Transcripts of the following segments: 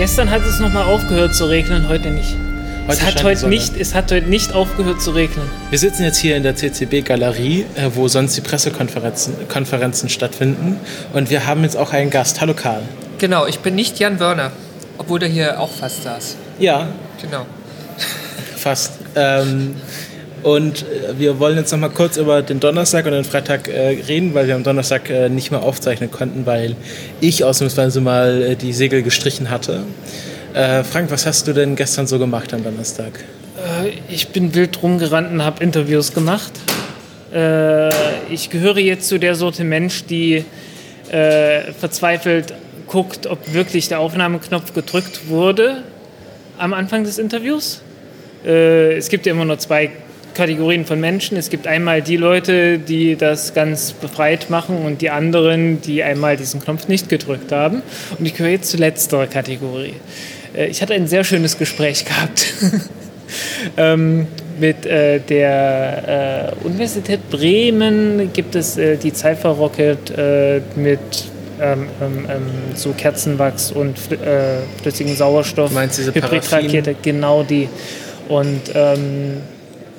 gestern hat es nochmal aufgehört zu regnen, heute nicht. es, Heute hat scheint die heute nicht es hat heute nicht aufgehört zu regnen. Wir sitzen jetzt hier in der CCB-Galerie, äh, wo sonst die Pressekonferenzen Konferenzen stattfinden. Und wir haben jetzt auch einen Gast. Hallo Karl. Genau, ich bin nicht Jan Wörner, obwohl der hier auch fast saß. Ja, Genau. fast. Ähm, und äh, wir wollen jetzt noch mal kurz über den Donnerstag und den Freitag äh, reden, weil wir am Donnerstag äh, nicht mehr aufzeichnen konnten, weil ich ausnahmsweise mal äh, die Segel gestrichen hatte. Äh, Frank, was hast du denn gestern so gemacht am Donnerstag? Äh, ich bin wild rumgerannt und habe Interviews gemacht. Ich gehöre jetzt zu der Sorte Mensch, die verzweifelt guckt, ob wirklich der Aufnahmeknopf gedrückt wurde am Anfang des Interviews. Es gibt ja immer nur zwei Kategorien von Menschen. Es gibt einmal die Leute, die das ganz befreit machen und die anderen, die einmal diesen Knopf nicht gedrückt haben. Und ich gehöre jetzt zu letzterer Kategorie. Äh, ich hatte ein sehr schönes Gespräch gehabt ähm, mit äh, der äh, Universität Bremen. Gibt es die Cypher Rocket mit ähm, ähm, ähm, so Kerzenwachs und äh, flüssigem Sauerstoff. Du meinst diese Hybridrakete, genau die. Und ähm,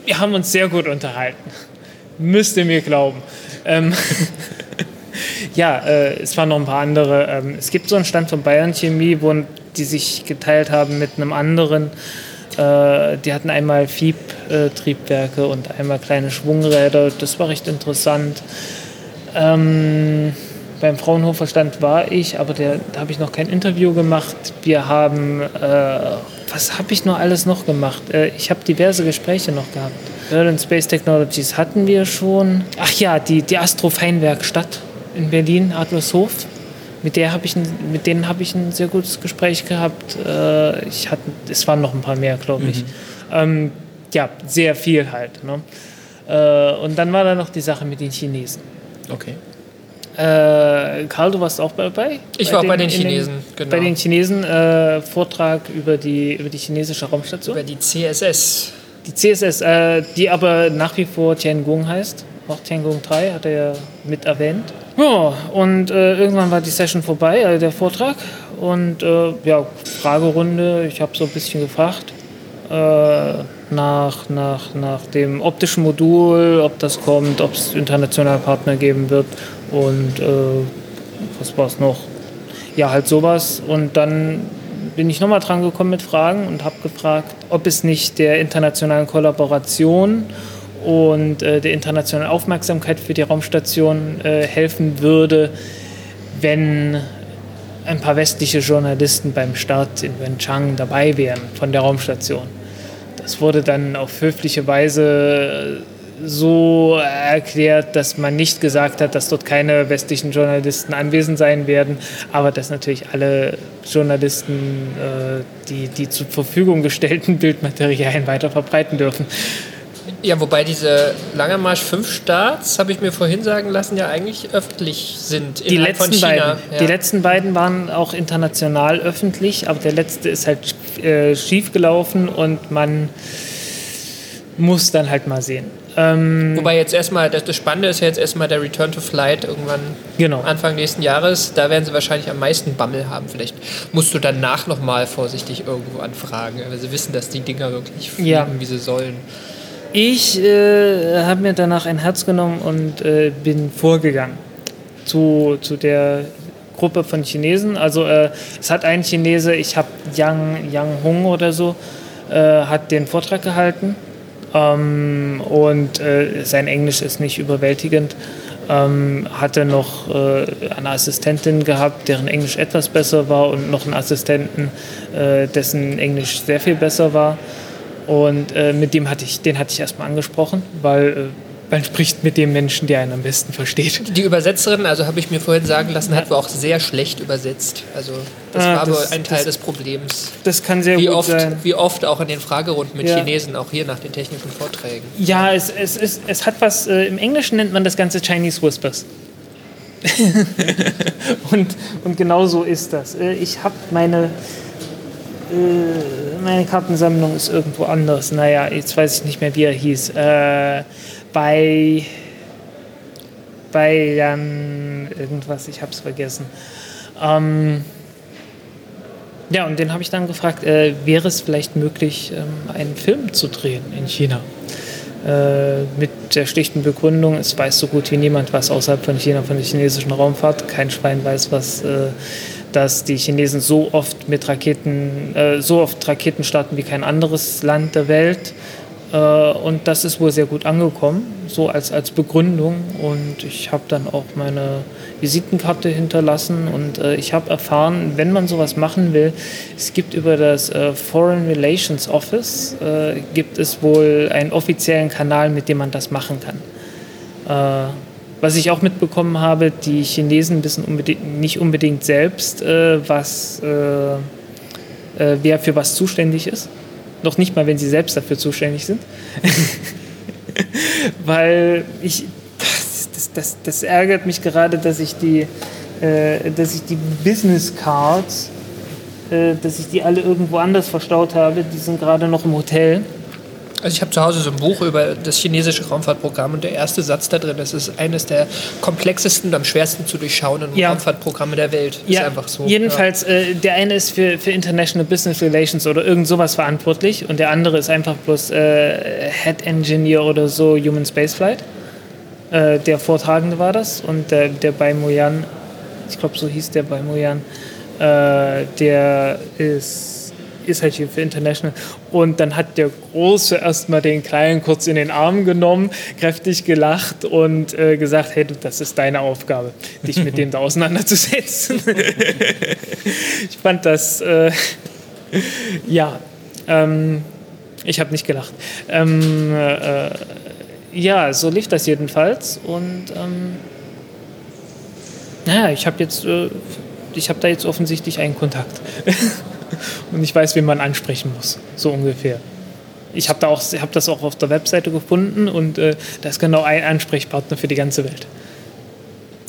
wir haben uns sehr gut unterhalten. Müsst ihr mir glauben. Ähm, ja, äh, es waren noch ein paar andere. Ähm, es gibt so einen Stand von Bayern Chemie, wo die sich geteilt haben mit einem anderen. Äh, die hatten einmal Fieb-Triebwerke und einmal kleine Schwungräder. Das war recht interessant. Ähm, beim Fraunhofer Stand war ich, aber der, da habe ich noch kein Interview gemacht. Wir haben, äh, was habe ich noch alles noch gemacht? Äh, ich habe diverse Gespräche noch gehabt. Berlin Space Technologies hatten wir schon. Ach ja, die, die Astrofeinwerkstatt in Berlin, Adlershof. Mit, der hab ich ein, mit denen habe ich ein sehr gutes Gespräch gehabt. Äh, ich hatte, es waren noch ein paar mehr, glaube ich. Ähm, ja, sehr viel halt. Ne? Äh, und dann war da noch die Sache mit den Chinesen. Okay. Äh, Karl, du warst auch dabei? Ich war auch bei den in Chinesen, genau. Bei den Chinesen äh, Vortrag über die, über die chinesische Raumstation. Über die CSS. Die CSS, äh, die aber nach wie vor Tiangong heißt. Auch Tiangong 3 hat er ja mit erwähnt. Ja, und äh, irgendwann war die Session vorbei, also der Vortrag. Und äh, ja, Fragerunde, ich habe so ein bisschen gefragt äh, nach, nach, nach dem optischen Modul, ob das kommt, ob es international Partner geben wird und äh, was war es noch? Ja, halt sowas. Und dann bin ich nochmal dran gekommen mit Fragen und habe gefragt, ob es nicht der internationalen Kollaboration und äh, der internationalen Aufmerksamkeit für die Raumstation äh, helfen würde, wenn ein paar westliche Journalisten beim Start in Wenchang dabei wären von der Raumstation. Das wurde dann auf höfliche Weise so erklärt, dass man nicht gesagt hat, dass dort keine westlichen Journalisten anwesend sein werden, aber dass natürlich alle Journalisten äh, die, die zur Verfügung gestellten Bildmaterialien weiter verbreiten dürfen. Ja, wobei diese Lange Marsch 5 Starts, habe ich mir vorhin sagen lassen, ja eigentlich öffentlich sind. Die letzten, beiden, Ja. die letzten beiden waren auch international öffentlich, aber der letzte ist halt äh, schief gelaufen und man muss dann halt mal sehen. Ähm, Wobei jetzt erstmal, das, das Spannende ist ja jetzt erstmal der Return to Flight irgendwann genau. Anfang nächsten Jahres. Da werden sie wahrscheinlich am meisten Bammel haben. Vielleicht musst du danach nochmal vorsichtig irgendwo anfragen, weil sie wissen, dass die Dinger wirklich fliegen, Ja. wie sie sollen. Ich äh, habe mir danach ein Herz genommen und äh, bin vorgegangen zu, zu der Gruppe von Chinesen. Also äh, es hat ein Chinese, ich habe Yang, Yang Hong oder so, äh, hat den Vortrag gehalten. Ähm, und äh, sein Englisch ist nicht überwältigend. Ähm, hatte noch äh, eine Assistentin gehabt, deren Englisch etwas besser war und noch einen Assistenten, äh, dessen Englisch sehr viel besser war. Und äh, mit dem hatte ich, den hatte ich erstmal angesprochen, weil man spricht mit dem Menschen, der einen am besten versteht. Die Übersetzerin, also habe ich mir vorhin sagen lassen, hat wohl auch sehr schlecht übersetzt. Also das Ah, war das- wohl ein Teil das- des Problems. Das kann sehr Wie gut oft, sein. wie oft auch in den Fragerunden mit Ja. Chinesen, auch hier nach den technischen Vorträgen. Ja, es, es, ist, es hat was, äh, im Englischen nennt man das Ganze Chinese Whispers. und, und genau so ist das. Äh, ich habe meine, äh, meine Kartensammlung ist irgendwo anders. Naja, jetzt weiß ich nicht mehr, wie er hieß. Äh, bei, bei Jan irgendwas, ich habe es vergessen. Ähm, ja, und den habe ich dann gefragt, äh, wäre es vielleicht möglich, ähm, einen Film zu drehen in China? Äh, mit der schlichten Begründung, es weiß so gut wie niemand was außerhalb von China von der chinesischen Raumfahrt. Kein Schwein weiß, was, äh, dass die Chinesen so oft mit Raketen, äh, so oft Raketen starten wie kein anderes Land der Welt. Äh, und das ist wohl sehr gut angekommen, so als, als Begründung. Und ich habe dann auch meine Visitenkarte hinterlassen und äh, ich habe erfahren, wenn man sowas machen will, es gibt über das äh, Foreign Relations Office, äh, gibt es wohl einen offiziellen Kanal, mit dem man das machen kann. Äh, was ich auch mitbekommen habe, die Chinesen wissen unbedingt, nicht unbedingt selbst, äh, was, wer für was zuständig ist. Noch nicht mal, wenn sie selbst dafür zuständig sind. Weil ich, das, das, das, das ärgert mich gerade, dass ich die, äh, dass ich die Business Cards, äh, dass ich die alle irgendwo anders verstaut habe. Die sind gerade noch im Hotel. Also ich habe zu Hause so ein Buch über das chinesische Raumfahrtprogramm und der erste Satz da drin, das ist eines der komplexesten und am schwersten zu durchschauenden Ja. Raumfahrtprogramme der Welt. Ist einfach so. Jedenfalls, äh, der eine ist für, für International Business Relations oder irgend sowas verantwortlich und der andere ist einfach bloß äh, Head Engineer oder so Human Spaceflight. Äh, der Vortragende war das und der, der bei Moyan, ich glaube so hieß der bei Moyan, äh, der ist, ist halt hier für International. Und dann hat der Große erstmal den Kleinen kurz in den Arm genommen, kräftig gelacht und äh, gesagt, hey, das ist deine Aufgabe, dich mit dem da auseinanderzusetzen. ich fand das, äh, ja, ähm, ich habe nicht gelacht. Ähm, äh, ja, so lief das jedenfalls und ähm, naja, ich habe jetzt, äh, ich habe da jetzt offensichtlich einen Kontakt. Und ich weiß, wen man ansprechen muss, so ungefähr. Ich habe da auch, hab das auch auf der Webseite gefunden und äh, da ist genau ein Ansprechpartner für die ganze Welt.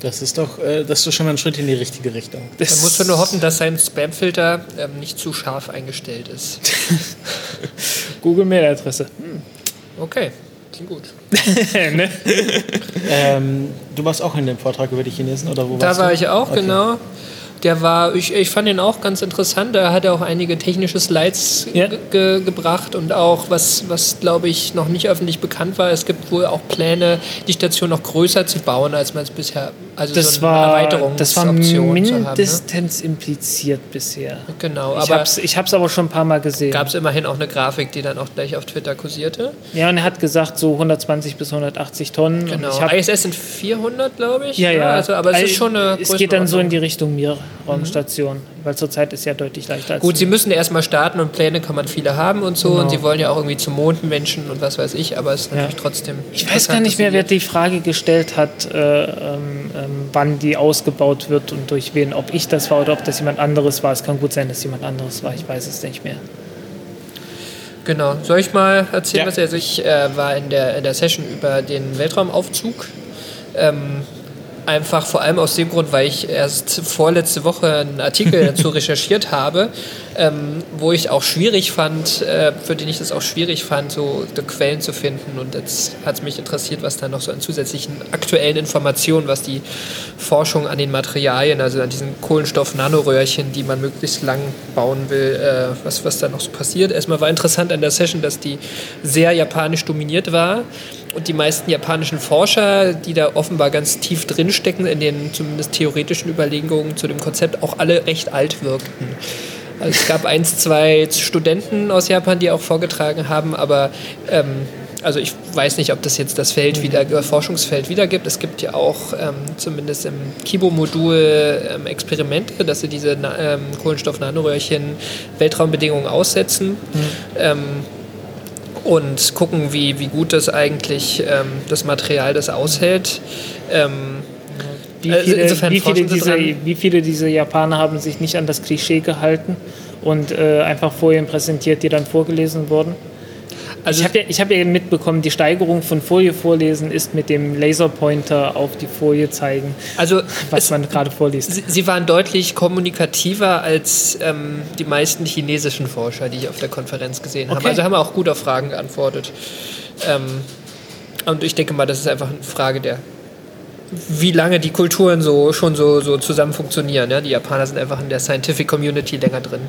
Das ist doch, äh, das ist schon mal ein Schritt in die richtige Richtung. Das Man muss nur hoffen, dass sein Spamfilter ähm, nicht zu scharf eingestellt ist. Google Mailadresse. Okay, klingt gut. ne? Ähm, du warst auch in dem Vortrag über die Chinesen oder wo Da warst war du? ich auch, Okay. genau. Der war, ich, ich fand ihn auch ganz interessant. Da hat er auch einige technische Slides Ja. ge ge gebracht und auch, was, was glaube ich noch nicht öffentlich bekannt war, es gibt wohl auch Pläne, die Station noch größer zu bauen, als man es bisher, also Das so eine war, das war haben. Ne? mindestens impliziert bisher. Genau, Ich aber habe es ich hab's aber schon ein paar Mal gesehen. gab es immerhin auch eine Grafik, die dann auch gleich auf Twitter kursierte. Ja, und er hat gesagt, so 120 bis 180 Tonnen. Genau. Ich hab, ISS sind 400, glaube ich. ja, ja. Also, aber es ist schon eine Es geht dann so in die. Richtung Mir-Raumstation, weil zurzeit ist ja deutlich leichter als Gut, sie müssen erstmal starten und Pläne kann man viele haben und so. Genau. Und sie wollen ja auch irgendwie zum Mond Menschen und was weiß ich, aber es ist natürlich trotzdem. Ich weiß gar nicht mehr, wer die Frage gestellt hat, äh, ähm, ähm, wann die ausgebaut wird und durch wen. Ob ich das war oder ob das jemand anderes war. Es kann gut sein, dass jemand anderes war. Ich weiß es nicht mehr. Genau. Soll ich mal erzählen, Ja. was er sich äh, war in der, in der Session über den Weltraumaufzug? Ähm, einfach vor allem aus dem Grund, weil ich erst vorletzte Woche einen Artikel dazu recherchiert habe, ähm, wo ich auch schwierig fand, äh, für den ich das auch schwierig fand, so die Quellen zu finden. Und jetzt hat es mich interessiert, was da noch so an zusätzlichen aktuellen Informationen, was die Forschung an den Materialien, also an diesen Kohlenstoff-Nanoröhrchen, die man möglichst lang bauen will, äh, was, was da noch so passiert. Erstmal war interessant an der Session, dass die sehr japanisch dominiert war und die meisten japanischen Forscher, die da offenbar ganz tief drinstecken in den zumindest theoretischen Überlegungen zu dem Konzept, auch alle recht alt wirkten. Also es gab eins, zwei Studenten aus Japan, die auch vorgetragen haben, aber ähm, also ich weiß nicht, ob das jetzt das Feld wieder, äh, Forschungsfeld wiedergibt. Es gibt ja auch ähm, zumindest im Kibo-Modul ähm, Experimente, dass sie diese Na ähm, Kohlenstoff-Nanoröhrchen Weltraumbedingungen aussetzen. Ähm, und gucken, wie, wie gut das eigentlich ähm, das Material das aushält. Ähm, Wie äh, viele, insofern wie, viele dran. wie viele dieser Japaner haben sich nicht an das Klischee gehalten und äh, einfach Folien präsentiert, die dann vorgelesen wurden? Also ich habe ja, ich hab ja mitbekommen, die Steigerung von Folie vorlesen ist mit dem Laserpointer auf die Folie zeigen, also was es, man gerade vorliest. Sie, sie waren deutlich kommunikativer als ähm, die meisten chinesischen Forscher, die ich auf der Konferenz gesehen habe. Okay. Also haben auch gut auf Fragen geantwortet. Ähm, und ich denke mal, das ist einfach eine Frage der, wie lange die Kulturen so schon so, so zusammen funktionieren. Ja? Die Japaner sind einfach in der Scientific Community länger drin.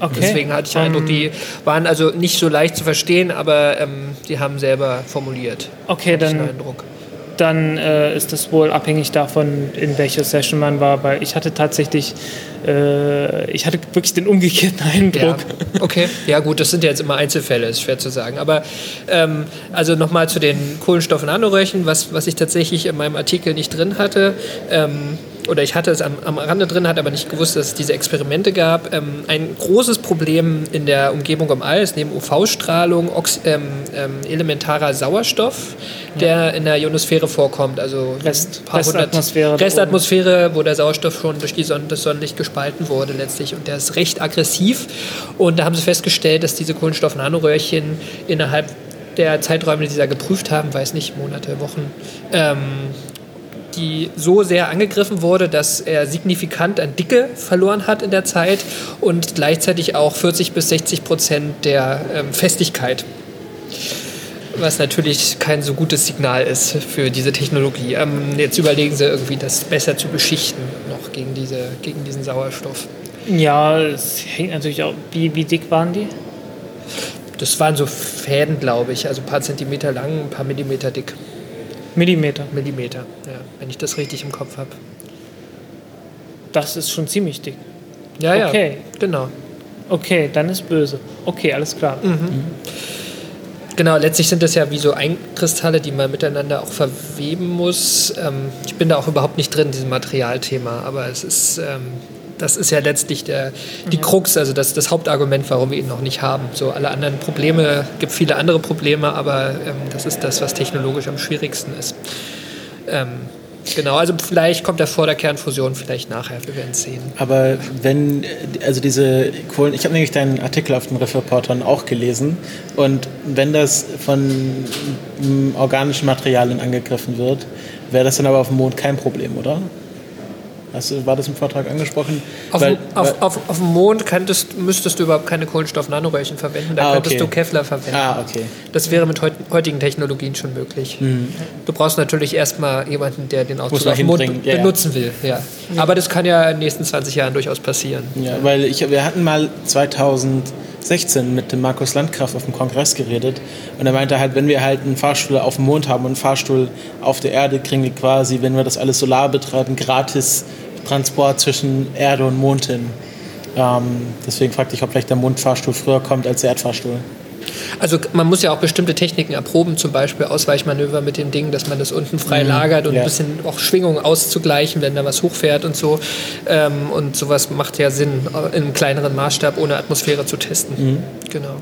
Okay. Deswegen hatte ich den Eindruck, die waren also nicht so leicht zu verstehen, aber ähm, die haben selber formuliert. Okay, dann, Eindruck. dann äh, ist das wohl abhängig davon, in welcher Session man war, weil ich hatte tatsächlich, äh, ich hatte wirklich den umgekehrten Ja, Eindruck. okay. Ja gut, das sind ja jetzt immer Einzelfälle, ist schwer zu sagen. Aber ähm, also nochmal zu den Kohlenstoff-Nanoröhrchen, was, was ich tatsächlich in meinem Artikel nicht drin hatte. Ähm, oder ich hatte es am, am Rande drin, hatte aber nicht gewusst, dass es diese Experimente gab. Ähm, ein großes Problem in der Umgebung am All ist neben UV-Strahlung Ox ähm, ähm, elementarer Sauerstoff, der in der Ionosphäre vorkommt. Also Rest- Restatmosphäre Restatmosphäre, wo der Sauerstoff schon durch die Sonne, das Sonnenlicht gespalten wurde letztlich. Und der ist recht aggressiv. Und da haben sie festgestellt, dass diese Kohlenstoff-Nanoröhrchen innerhalb der Zeiträume, die sie da geprüft haben, weiß nicht, Monate, Wochen, ähm, die so sehr angegriffen wurde, dass er signifikant an Dicke verloren hat in der Zeit und gleichzeitig auch 40 bis 60 Prozent der ähm, Festigkeit. Was natürlich kein so gutes Signal ist für diese Technologie. Ähm, jetzt überlegen sie irgendwie, das besser zu beschichten noch gegen, diese, gegen diesen Sauerstoff. Ja, es hängt natürlich auch, wie, wie dick waren die? Das waren so Fäden, glaube ich, also ein paar Zentimeter lang, ein paar Millimeter dick. Millimeter. Millimeter, ja, wenn ich das richtig im Kopf habe. Das ist schon ziemlich dick. Ja, ja, Okay. genau. Okay, dann ist böse. Okay, alles klar. Mhm. Genau, letztlich sind das ja wie so Einkristalle, die man miteinander auch verweben muss. Ähm, ich bin da auch überhaupt nicht drin in diesem Materialthema, aber es ist, ähm, das ist ja letztlich der, die Krux, also das, das Hauptargument, warum wir ihn noch nicht haben. So alle anderen Probleme, gibt viele andere Probleme, aber ähm, das ist das, was technologisch am schwierigsten ist. Ähm, genau, also vielleicht kommt er vor der Kernfusion, vielleicht nachher, wir werden es sehen. Aber wenn, also diese Kohlen, ich habe nämlich deinen Artikel auf den Reportern auch gelesen und wenn das von organischen Materialien angegriffen wird, wäre das dann aber auf dem Mond kein Problem, oder? Hast du, war das im Vortrag angesprochen? Auf, Weil- auf, weil- auf, auf dem Mond könntest, müsstest du überhaupt keine Kohlenstoff-Nanoröhrchen verwenden, da Ah, könntest okay. du Kevlar verwenden. ah, okay. Das wäre mit heut, heutigen Technologien schon möglich. Du brauchst natürlich erstmal jemanden, der den Aufzug Mhm. auf dem Mond ja, benutzen will. Ja. Aber das kann ja in den nächsten 20 Jahren durchaus passieren. Ja, weil ich, wir hatten mal 2016 mit dem Markus Landgraf auf dem Kongress geredet und er meinte halt, wenn wir halt einen Fahrstuhl auf dem Mond haben und einen Fahrstuhl auf der Erde, kriegen wir quasi, wenn wir das alles solar betreiben, gratis Transport zwischen Erde und Mond hin. Ähm, deswegen fragte ich, ob vielleicht der Mondfahrstuhl früher kommt als der Erdfahrstuhl. Also man muss ja auch bestimmte Techniken erproben, zum Beispiel Ausweichmanöver mit dem Ding, dass man das unten frei lagert und Mhm. ja. ein bisschen auch Schwingungen auszugleichen, wenn da was hochfährt und so. Ähm, und sowas macht ja Sinn, äh, in einem kleineren Maßstab ohne Atmosphäre zu testen. Mhm. Genau.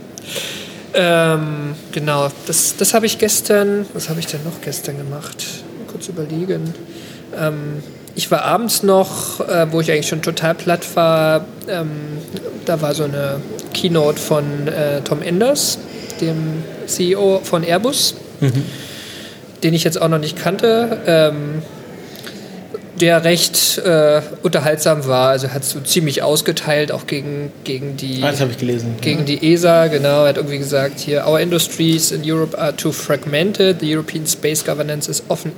Ähm, genau, das, das habe ich gestern, was habe ich denn noch gestern gemacht? Mal kurz überlegen. Ähm, ich war abends noch, äh, wo ich eigentlich schon total platt war, ähm, da war so eine Keynote von äh, Tom Enders, dem CEO von Airbus, den ich jetzt auch noch nicht kannte. Ähm, der recht äh, unterhaltsam war, also hat so ziemlich ausgeteilt, auch gegen, gegen die Ah, das habe ich gelesen. gegen die ESA, genau, er hat irgendwie gesagt, hier, our industries in Europe are too fragmented, the European space governance is often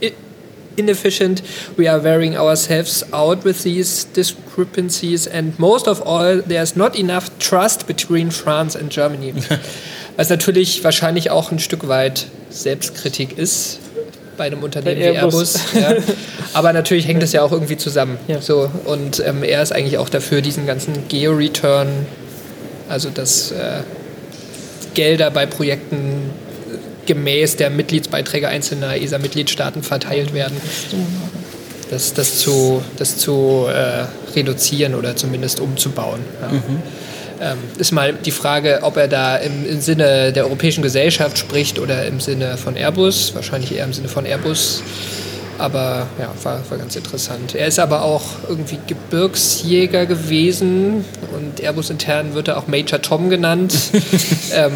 inefficient, we are wearing ourselves out with these discrepancies and most of all, there's not enough trust between France and Germany. Was natürlich wahrscheinlich auch ein Stück weit Selbstkritik ist bei einem Unternehmen Bei wie Airbus. Airbus. Ja. Aber natürlich hängt es ja auch irgendwie zusammen. Ja. So, und ähm, er ist eigentlich auch dafür, diesen ganzen Geo-Return also dass äh, Gelder bei Projekten gemäß der Mitgliedsbeiträge einzelner ESA-Mitgliedstaaten verteilt werden. Das, das zu, das zu äh, reduzieren oder zumindest umzubauen. Ja. Ähm, ist mal die Frage, ob er da im, im, Sinne der europäischen Gesellschaft spricht oder im Sinne von Airbus. Wahrscheinlich eher im Sinne von Airbus. Aber ja, war, war ganz interessant. Er ist aber auch irgendwie Gebirgsjäger gewesen und Airbus intern wird er auch Major Tom genannt. ähm,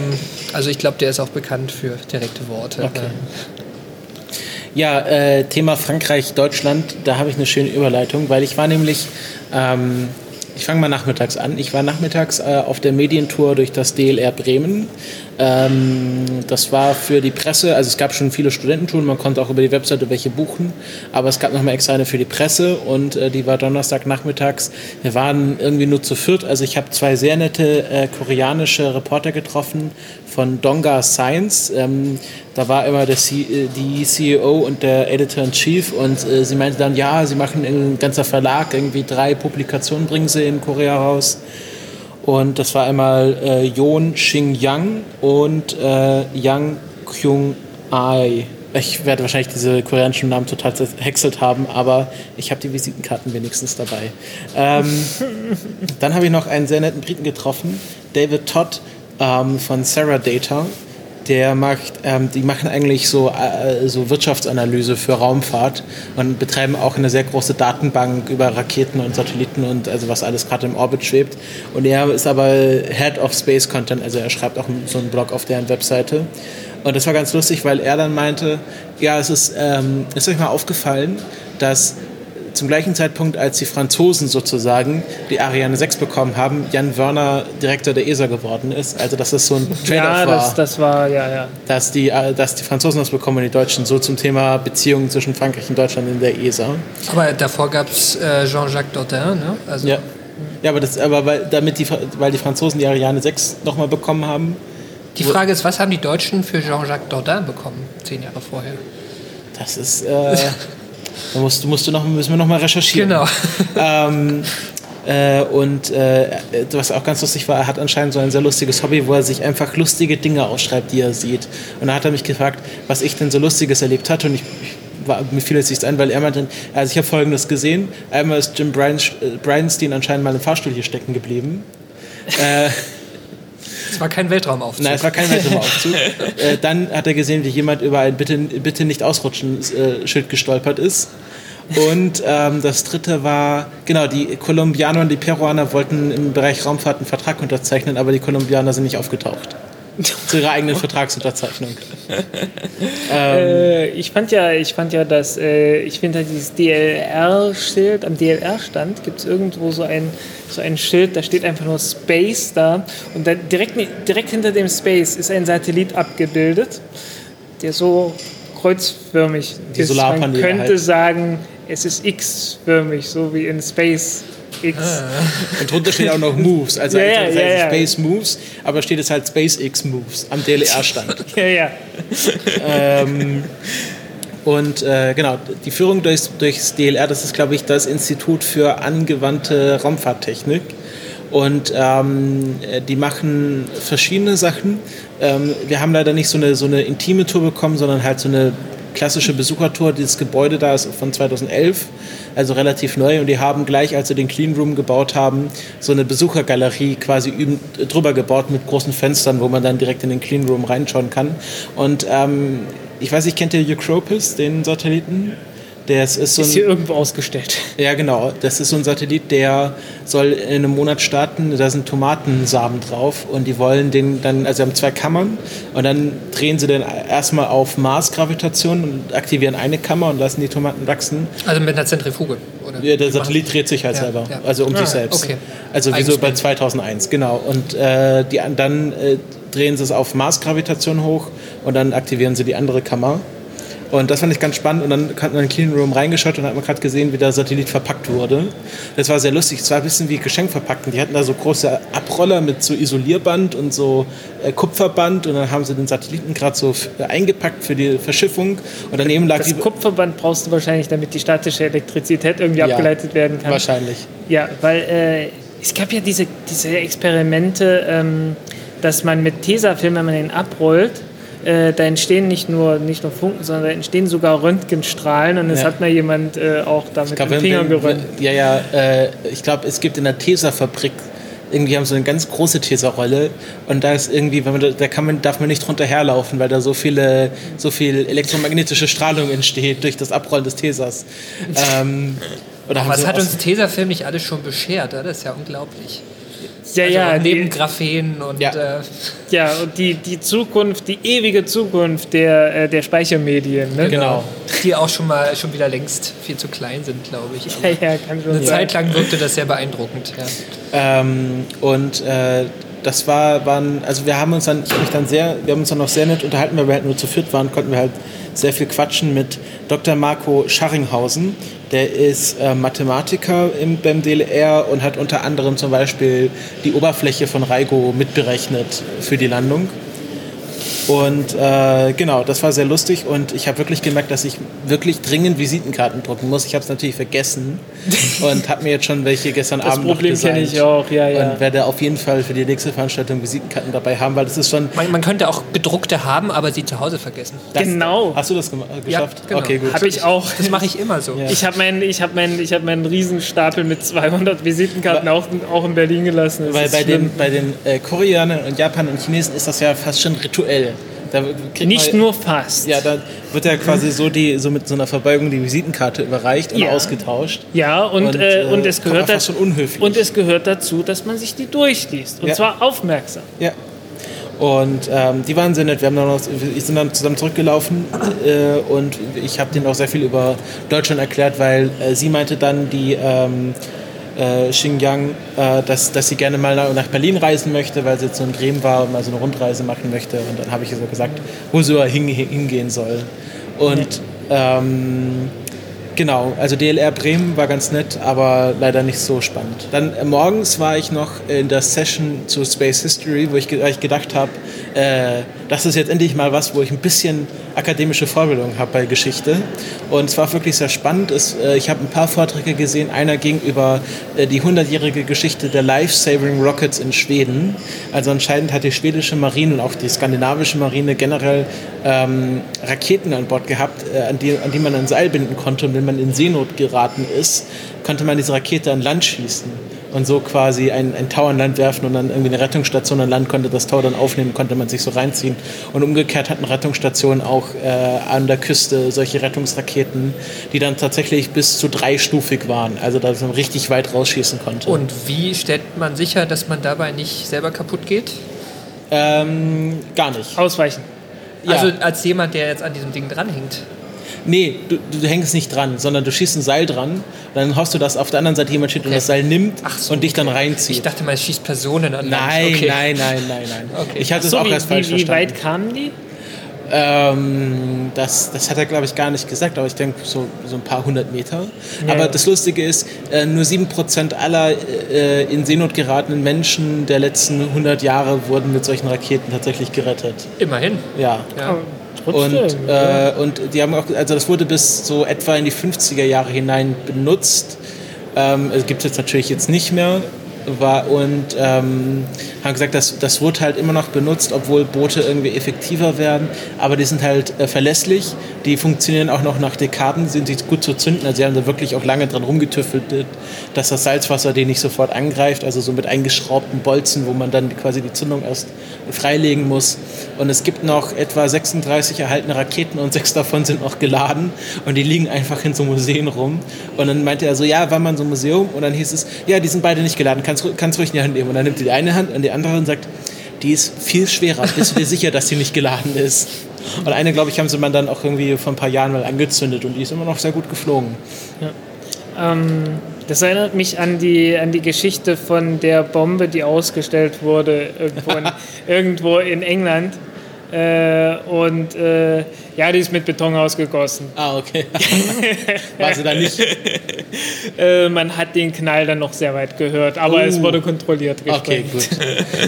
also ich glaube, der ist auch bekannt für direkte Worte. Okay. Ja, äh, Thema Frankreich, Deutschland, da habe ich eine schöne Überleitung, weil ich war nämlich ähm, ich fange mal nachmittags an. Ich war nachmittags äh, auf der Medientour durch das DLR Bremen. Ähm, das war für die Presse, also es gab schon viele Studententouren, man konnte auch über die Webseite welche buchen, aber es gab nochmal extra eine für die Presse und äh, die war Donnerstag nachmittags. Wir waren irgendwie nur zu viert, also ich habe zwei sehr nette äh, koreanische Reporter getroffen von Donga Science. Ähm, da war immer der C äh, die CEO und der Editor-in-Chief und äh, sie meinte dann, ja, sie machen ein ganzer Verlag, irgendwie drei Publikationen bringen sie in Korea raus. Und das war einmal äh, Yon Xing Yang und äh, Yang Kyung Ai. Ich werde wahrscheinlich diese koreanischen Namen total zerhäckselt haben, aber ich habe die Visitenkarten wenigstens dabei. Ähm, dann habe ich noch einen sehr netten Briten getroffen, David Todd ähm, von Sarah Data der macht, ähm, die machen eigentlich so, äh, so Wirtschaftsanalyse für Raumfahrt und betreiben auch eine sehr große Datenbank über Raketen und Satelliten und also was alles gerade im Orbit schwebt. Und er ist aber Head of Space Content, also er schreibt auch so einen Blog auf deren Webseite. Und das war ganz lustig, weil er dann meinte, ja, es ist, ähm, ist euch mal aufgefallen, dass zum gleichen Zeitpunkt, als die Franzosen sozusagen die Ariane 6 bekommen haben, Jan Wörner Direktor der ESA geworden ist. Also dass das so ein Trade-off ja, war. Das, das war, ja, ja. Dass die, äh, dass die Franzosen das bekommen und die Deutschen. So zum Thema Beziehungen zwischen Frankreich und Deutschland in der ESA. Aber davor gab es äh, Jean-Jacques Dordain, ne? Also ja. Ja, aber, das, aber weil, damit die, weil die Franzosen die Ariane 6 nochmal bekommen haben. Die Frage ist, was haben die Deutschen für Jean-Jacques Dordain bekommen, zehn Jahre vorher? Das ist. Äh, Da musst, musst du noch, müssen wir noch mal recherchieren. Genau. ähm, äh, und äh, was auch ganz lustig war, er hat anscheinend so ein sehr lustiges Hobby, wo er sich einfach lustige Dinge ausschreibt, die er sieht. Und da hat er mich gefragt, was ich denn so Lustiges erlebt hatte. Und ich, ich war, mir fiel jetzt nichts ein, weil er meinte, also ich habe Folgendes gesehen. Einmal ist Jim Bridenstine anscheinend mal im Fahrstuhl hier stecken geblieben. äh, es war kein Weltraumaufzug. Nein, es war kein Weltraumaufzug. äh, dann hat er gesehen, wie jemand über ein Bitte, Bitte nicht ausrutschen äh, Schild gestolpert ist. Und ähm, das dritte war, genau, die Kolumbianer und die Peruaner wollten im Bereich Raumfahrt einen Vertrag unterzeichnen, aber die Kolumbianer sind nicht aufgetaucht. Zu ihrer eigenen Vertragsunterzeichnung. ähm, äh, ich fand ja, ich fand ja, dass äh, ich finde halt dieses DLR-Schild am DLR-Stand gibt es irgendwo so ein so ein Schild, da steht einfach nur Space da und da direkt direkt hinter dem Space ist ein Satellit abgebildet, der so kreuzförmig Die ist. Man könnte halt. sagen, es ist X-förmig, so wie in Space X. Ah. Und drunter steht auch noch Moves. Also ja, ja, ja, ja, Space Moves, aber steht es halt SpaceX Moves am DLR-Stand. ja, ja. ähm, und äh, genau, die Führung durchs, durchs DLR, das ist, glaube ich, das Institut für angewandte Raumfahrttechnik. Und ähm, die machen verschiedene Sachen. Ähm, wir haben leider nicht so eine, so eine intime Tour bekommen, sondern halt so eine klassische Besuchertour. Dieses Gebäude da ist von 2011, also relativ neu. Und die haben gleich, als sie den Clean Room gebaut haben, so eine Besuchergalerie quasi drüber gebaut mit großen Fenstern, wo man dann direkt in den Clean Room reinschauen kann. Und ähm, ich weiß nicht, kennt ihr Eucropis, den Satelliten? Das ist, so ein, ist hier irgendwo ausgestellt. Ja, genau. Das ist so ein Satellit, der soll in einem Monat starten. Da sind Tomatensamen drauf und die wollen den dann, also sie haben zwei Kammern und dann drehen sie den erstmal auf Mars-Gravitation und aktivieren eine Kammer und lassen die Tomaten wachsen. Also mit einer Zentrifuge, oder? Ja, der Satellit dreht sich halt ja, selber, ja. also um ah, sich selbst. Okay. Also wie so bei 2001, genau. Und äh, die, dann äh, drehen sie es auf Mars-Gravitation hoch und dann aktivieren sie die andere Kammer. Und das fand ich ganz spannend. Und dann hat man in den Clean Room reingeschaut und hat man gerade gesehen, wie der Satellit verpackt wurde. Das war sehr lustig. Es war ein bisschen wie Geschenk verpacken. Die hatten da so große Abroller mit so Isolierband und so äh, Kupferband. Und dann haben sie den Satelliten gerade so eingepackt für die Verschiffung. Und daneben lag das die Kupferband brauchst du wahrscheinlich, damit die statische Elektrizität irgendwie ja, abgeleitet werden kann. Wahrscheinlich. Ja, weil äh, es gab ja diese, diese Experimente, ähm, dass man mit Tesafilm, wenn man den abrollt, äh, da entstehen nicht nur, nicht nur Funken, sondern da entstehen sogar Röntgenstrahlen und es ja. hat mal jemand äh, auch da mit glaub, dem Finger geröntgt. Ja, ja, äh, ich glaube, es gibt in der Tesa-Fabrik irgendwie haben so eine ganz große Teserrolle und da ist irgendwie, wenn man da, da kann man, darf man nicht drunter herlaufen, weil da so viele, so viel elektromagnetische Strahlung entsteht durch das Abrollen des Tesers. ähm, oder was hat uns Tesafilm nicht alles schon beschert? Das ist ja unglaublich. Ja, also ja. Neben Graphen und. Ja, äh, ja und die, die Zukunft, die ewige Zukunft der, äh, der Speichermedien. Ne? Genau. Die auch schon mal schon wieder längst viel zu klein sind, glaube ich. Ja, ja, kann schon Eine sein. Zeit lang wirkte das sehr beeindruckend. Ja. Ähm, und äh, das war, waren, also wir haben uns dann, ich habe mich dann sehr, wir haben uns dann noch sehr nett unterhalten, weil wir halt nur zu viert waren, konnten wir halt sehr viel quatschen mit Dr. Marco Scharringhausen. Der ist äh, Mathematiker im, beim DLR und hat unter anderem zum Beispiel die Oberfläche von Raigo mitberechnet für die Landung. Und äh, genau, das war sehr lustig und ich habe wirklich gemerkt, dass ich wirklich dringend Visitenkarten drucken muss. Ich habe es natürlich vergessen und habe mir jetzt schon welche gestern das Abend Problem noch designt. kenne ich auch, ja, ja. Und werde auf jeden Fall für die nächste Veranstaltung Visitenkarten dabei haben, weil das ist schon... Man, man könnte auch gedruckte haben, aber sie zu Hause vergessen. Das, genau. Hast du das geschafft? Ja, genau. Okay, gut. Habe ich auch. Das mache ich immer so. Ja. Ich habe meinen hab mein, hab meinen Riesenstapel mit 200 Visitenkarten auch, auch in Berlin gelassen. Das weil bei den, bei den äh, Koreanern und Japanern und Chinesen ist das ja fast schon rituell. Nicht man, nur fast. Ja, da wird ja quasi so, die, so mit so einer Verbeugung die Visitenkarte überreicht und ja. ausgetauscht. Ja, und, und, äh, und, es gehört dazu, schon unhöflich. und es gehört dazu, dass man sich die durchliest. Und ja. zwar aufmerksam. Ja. Und ähm, die waren sehr nett. Wir haben dann noch, wir sind dann zusammen zurückgelaufen äh, und ich habe denen auch sehr viel über Deutschland erklärt, weil äh, sie meinte dann, die ähm, äh, Xinjiang, äh, dass, dass sie gerne mal nach Berlin reisen möchte, weil sie jetzt so in Bremen war und mal so eine Rundreise machen möchte. Und dann habe ich ihr so gesagt, wo sie hin, hingehen soll. Und ähm, genau, also DLR Bremen war ganz nett, aber leider nicht so spannend. Dann äh, morgens war ich noch in der Session zu Space History, wo ich, ich gedacht habe, äh, das ist jetzt endlich mal was, wo ich ein bisschen akademische Vorbildung habe bei Geschichte. Und es war wirklich sehr spannend. Es, äh, ich habe ein paar Vorträge gesehen. Einer ging über äh, die 100-jährige Geschichte der Life-Saving Rockets in Schweden. Also anscheinend hat die schwedische Marine und auch die skandinavische Marine generell ähm, Raketen an Bord gehabt, äh, an, die, an die man ein Seil binden konnte. Und wenn man in Seenot geraten ist, konnte man diese Rakete an Land schießen und so quasi ein, ein Tau an Land werfen und dann irgendwie eine Rettungsstation an Land konnte das Tau dann aufnehmen, konnte man sich so reinziehen. Und umgekehrt hatten Rettungsstationen auch äh, an der Küste solche Rettungsraketen, die dann tatsächlich bis zu dreistufig waren, also dass man richtig weit rausschießen konnte. Und wie stellt man sicher, dass man dabei nicht selber kaputt geht? Ähm, gar nicht. Ausweichen. Ja. Also als jemand, der jetzt an diesem Ding dranhängt. Nee, du, du, hängst nicht dran, sondern du schießt ein Seil dran. Dann hoffst du, dass auf der anderen Seite jemand steht okay. und das Seil nimmt so, und dich dann reinzieht. Ich dachte mal, es schießt Personen an. Nein, okay. nein, nein, nein, nein. Okay. Ich hatte so, es auch wie, erst falsch wie, wie verstanden. weit kamen die? Ähm, das, das hat er, glaube ich, gar nicht gesagt, aber ich denke so, so ein paar hundert Meter. Ja, aber das Lustige ist, äh, nur sieben Prozent aller äh, in Seenot geratenen Menschen der letzten 100 Jahre wurden mit solchen Raketen tatsächlich gerettet. Immerhin. Ja. ja. Und, äh, und die haben auch, also das wurde bis so etwa in die 50er Jahre hinein benutzt. Ähm, es gibt es jetzt natürlich jetzt nicht mehr. War, und ähm, haben gesagt, dass das wurde halt immer noch benutzt, obwohl Boote irgendwie effektiver werden, aber die sind halt äh, verlässlich, die funktionieren auch noch nach Dekaden, sind die gut zu zünden, also sie haben da wirklich auch lange dran rumgetüffelt, dass das Salzwasser den nicht sofort angreift, also so mit eingeschraubten Bolzen, wo man dann quasi die Zündung erst freilegen muss. Und es gibt noch etwa 36 erhaltene Raketen und sechs davon sind noch geladen. Und die liegen einfach in so Museen rum. Und dann meinte er so, ja, war man so ein Museum? Und dann hieß es, ja, die sind beide nicht geladen, kannst, kannst ruhig in die Hand nehmen. Und dann nimmt die eine Hand und die andere und sagt, die ist viel schwerer. Bist du dir sicher, dass sie nicht geladen ist? Und eine, glaube ich, haben sie man dann auch irgendwie vor ein paar Jahren mal angezündet und die ist immer noch sehr gut geflogen. Ja. Ähm, das erinnert mich an die, an die Geschichte von der Bombe, die ausgestellt wurde irgendwo in, irgendwo in England. Äh, und äh, ja, die ist mit Beton ausgegossen. Ah, okay. War sie da nicht? äh, man hat den Knall dann noch sehr weit gehört, aber uh. es wurde kontrolliert. Okay, gut.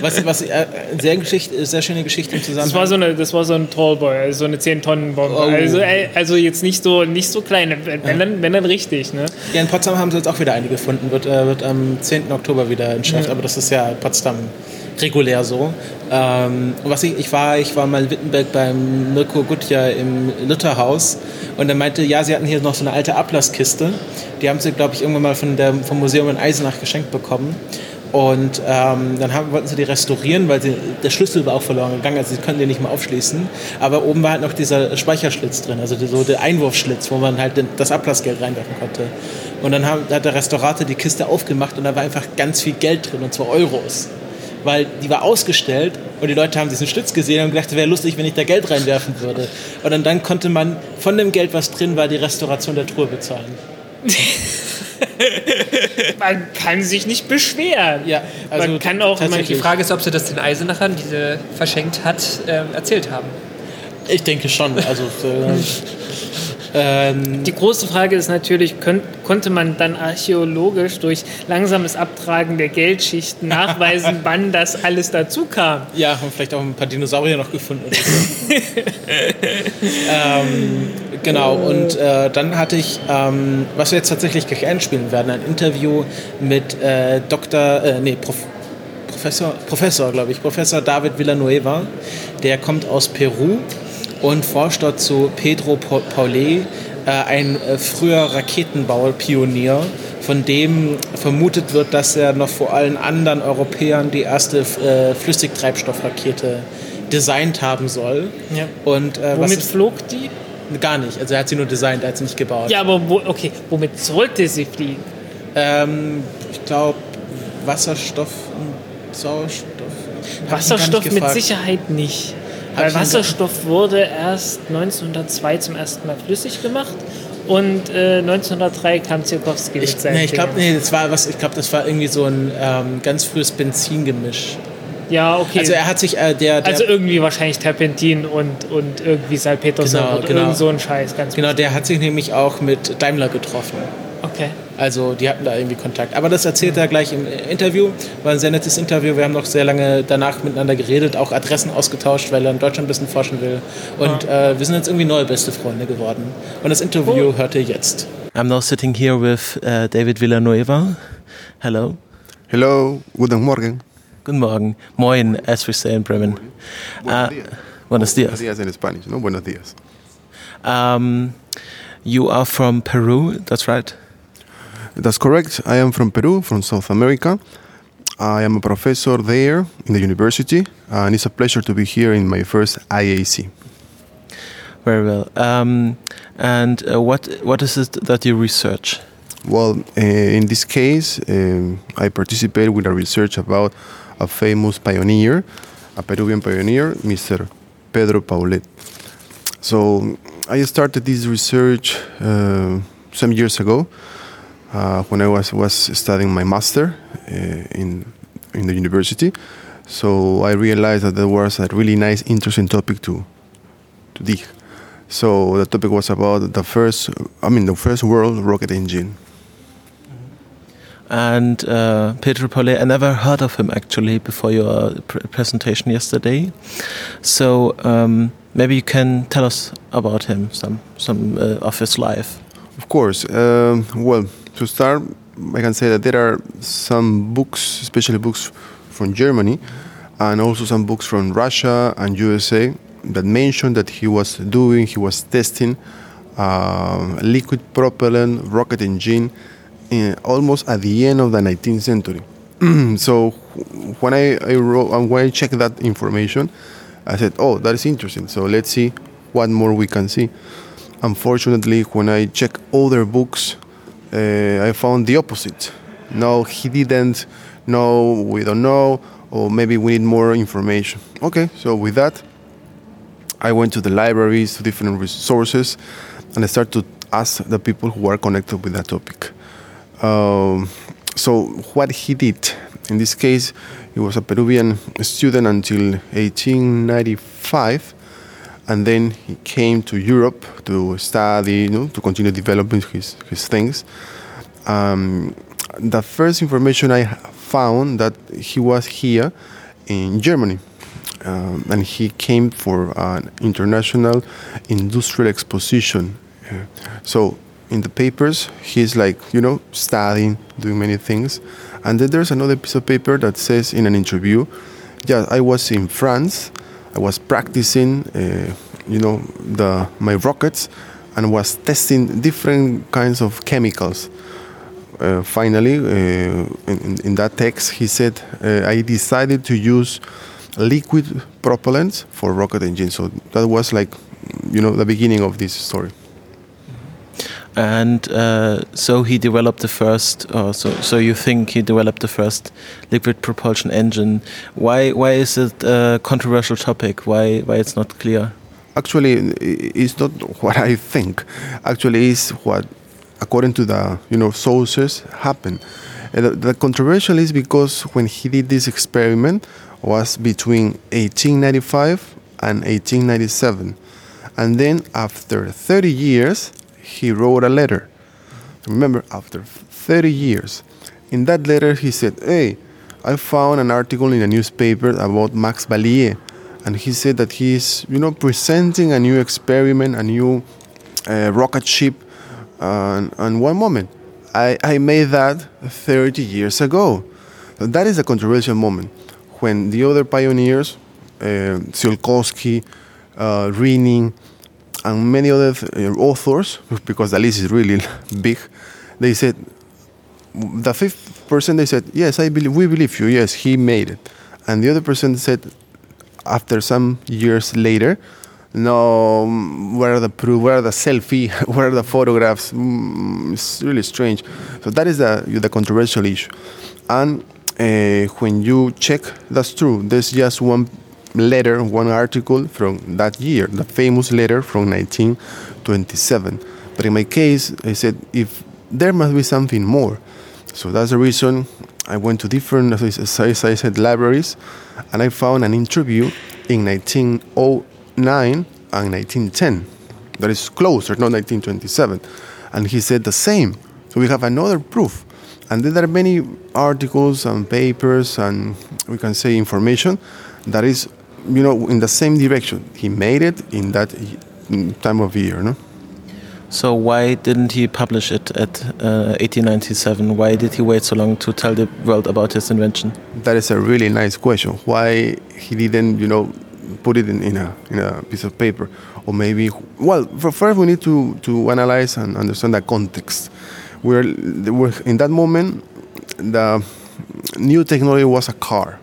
Was, was äh, sehr, Geschichte, sehr schöne Geschichte im Zusammenhang. Das war so, eine, das war so ein Tallboy, also so eine 10-Tonnen-Bombe. Oh. Also, also jetzt nicht so, nicht so klein, wenn, dann, wenn dann richtig. Ne? Ja, in Potsdam haben sie jetzt auch wieder eine gefunden, wird, äh, wird am 10. Oktober wieder entschärft, ja. aber das ist ja Potsdam regulär so. Ähm, was ich, ich, war, ich war mal in Wittenberg beim Mirko Gutjahr im Lutherhaus und er meinte, ja, sie hatten hier noch so eine alte Ablasskiste. Die haben sie, glaube ich, irgendwann mal von der, vom Museum in Eisenach geschenkt bekommen. Und ähm, dann haben, wollten sie die restaurieren, weil sie, der Schlüssel war auch verloren gegangen, also sie konnten den nicht mehr aufschließen. Aber oben war halt noch dieser Speicherschlitz drin, also die, so der Einwurfschlitz, wo man halt den, das Ablassgeld reinwerfen konnte. Und dann haben, hat der Restaurator die Kiste aufgemacht und da war einfach ganz viel Geld drin, und zwar Euros. Weil die war ausgestellt und die Leute haben diesen Schlitz gesehen und gedacht, wäre lustig, wenn ich da Geld reinwerfen würde. Und dann, dann konnte man von dem Geld, was drin war, die Restauration der Truhe bezahlen. Man kann sich nicht beschweren. Ja, also Man kann auch tatsächlich. Die Frage ist, ob sie das den Eisenachern, die sie verschenkt hat, ähm, erzählt haben. Ich denke schon. Also, äh, ähm, Die große Frage ist natürlich, könnt, konnte man dann archäologisch durch langsames Abtragen der Geldschichten nachweisen, wann das alles dazu kam? ja, haben vielleicht auch ein paar Dinosaurier noch gefunden. Oder so. ähm, genau, und äh, dann hatte ich, ähm, was wir jetzt tatsächlich gleich einspielen werden, ein Interview mit äh, Dr., äh, nee, Prof, Professor, Professor, glaube ich, Professor David Villanueva. Der kommt aus Peru und forscht dort zu Pedro Pa- Paulet, äh, ein äh, früher Raketenbaupionier, von dem vermutet wird, dass er noch vor allen anderen Europäern die erste äh, Flüssigtreibstoffrakete designt haben soll. Ja. Und äh, Womit ist, flog die? gar nicht. Also er hat sie nur designt, er hat sie nicht gebaut. Ja, aber wo, okay, womit sollte sie fliegen? Ähm, ich glaube Wasserstoff und Sauerstoff. Hab Wasserstoff mit. Sicherheit nicht. Weil Wasserstoff wurde erst 1902 zum ersten Mal flüssig gemacht und äh, 1903 kam Tsiolkovsky mit Ich, seinem nee, ich glaube, nee, das war was. Ich glaube, das war irgendwie so ein ähm, ganz frühes Benzingemisch. Ja, okay. Also er hat sich äh, der, der Also irgendwie wahrscheinlich Terpentin und, und irgendwie Salpetersäure Genau, oder genau. irgend so ein Scheiß. Ganz genau, der hat sich nämlich auch mit Daimler getroffen. Okay. Also die hatten da irgendwie Kontakt. Aber das erzählt er gleich im Interview. War ein sehr nettes Interview. Wir haben noch sehr lange danach miteinander geredet, auch Adressen ausgetauscht, weil er in Deutschland ein bisschen forschen will. Und äh, wir sind jetzt irgendwie neue beste Freunde geworden. Und das Interview hört ihr jetzt. I'm now sitting here with uh, David Villanueva. Hello. Hello, guten Morgen. Guten Morgen. Moin, as we say in Bremen. Buenos Uh, días. buenos dias. Buenos días in Spanish, no? Buenos días. Um, you are from Peru, that's right? That's correct. I am from Peru, from South America. I am a professor there in the university, and it's a pleasure to be here in my first IAC. Very well. Um, and uh, what what is it that you research? Well, uh, in this case, um, I participate with a research about a famous pioneer, a Peruvian pioneer, Mr. Pedro Paulet. So I started this research uh, some years ago uh, when I was, was studying my master uh, in, in the university. So I realized that there was a really nice, interesting topic to, to dig. So the topic was about the first, I mean, the first world rocket engine. And uh, Pedro Paulet, I never heard of him actually before your pr- presentation yesterday. So um, maybe you can tell us about him, some some uh, of his life. Of course. Um, well, to start, I can say that there are some books, especially books from Germany, and also some books from Russia and USA that mention that he was doing, he was testing uh, liquid propellant rocket engine in, almost at the end of the 19th century. so when I, I wrote, and when I checked that information, I said, "Oh, that is interesting. So let's see what more we can see." Unfortunately, when I check other books, uh, I found the opposite. No, he didn't. No, we don't know. Or maybe we need more information. Okay, so with that, I went to the libraries, to different resources, and I started to ask the people who are connected with that topic. Um, so what he did in this case, he was a Peruvian student until 1895, and then he came to Europe to study, you know, to continue developing his his things. Um, the first information I found that he was here in Germany, um, and he came for an international industrial exposition. So in the papers, he's like you know studying, doing many things, and then there's another piece of paper that says in an interview, "Yeah, I was in France, I was practicing, uh, you know, the my rockets, and was testing different kinds of chemicals." uh, finally, uh, in, in that text, he said, uh, I decided to use liquid propellants for rocket engines. So that was like, you know, the beginning of this story. And uh, so he developed the first. Uh, so, so you think he developed the first liquid propulsion engine? Why? Why is it a controversial topic? Why? Why it's not clear? Actually, it's not what I think. Actually, it's what, according to the you know sources, happened. Uh, The, the controversial is because when he did this experiment was between 1895 and 1897, and then after 30 years, he wrote a letter. Remember, after 30 years, in that letter he said, "Hey, I found an article in a newspaper about Max Ballier, and he said that he is, you know, presenting a new experiment, a new uh, rocket ship. And, and one moment, I, I made that 30 years ago. That is a controversial moment when the other pioneers, uh, Tsiolkovsky, uh, Reining, and many other uh, authors, because the list is really big, they said the fifth person they said yes i believe we believe you yes he made it. And the other person said after some years later no where are the proof where are the selfie where are the photographs? Mm, it's really strange. So that is the, the controversial issue. And uh, when you check that's true. There's just one letter one article from that year the famous letter from 1927 but in my case i said if there must be something more so that's the reason I went to different, as I said, libraries, and I found an interview in 1909 and 1910. That is closer, not 1927. And he said the same. So we have another proof. And then there are many articles and papers and we can say information that is, you know, in the same direction. He made it in that time of year, no? So why didn't he publish it at uh, 1897? Why did he wait so long to tell the world about his invention? That is a really nice question. Why he didn't, you know, put it in, in a in a piece of paper, or maybe well, first we need to to analyze and understand the context. We're, we're in that moment, the new technology was a car.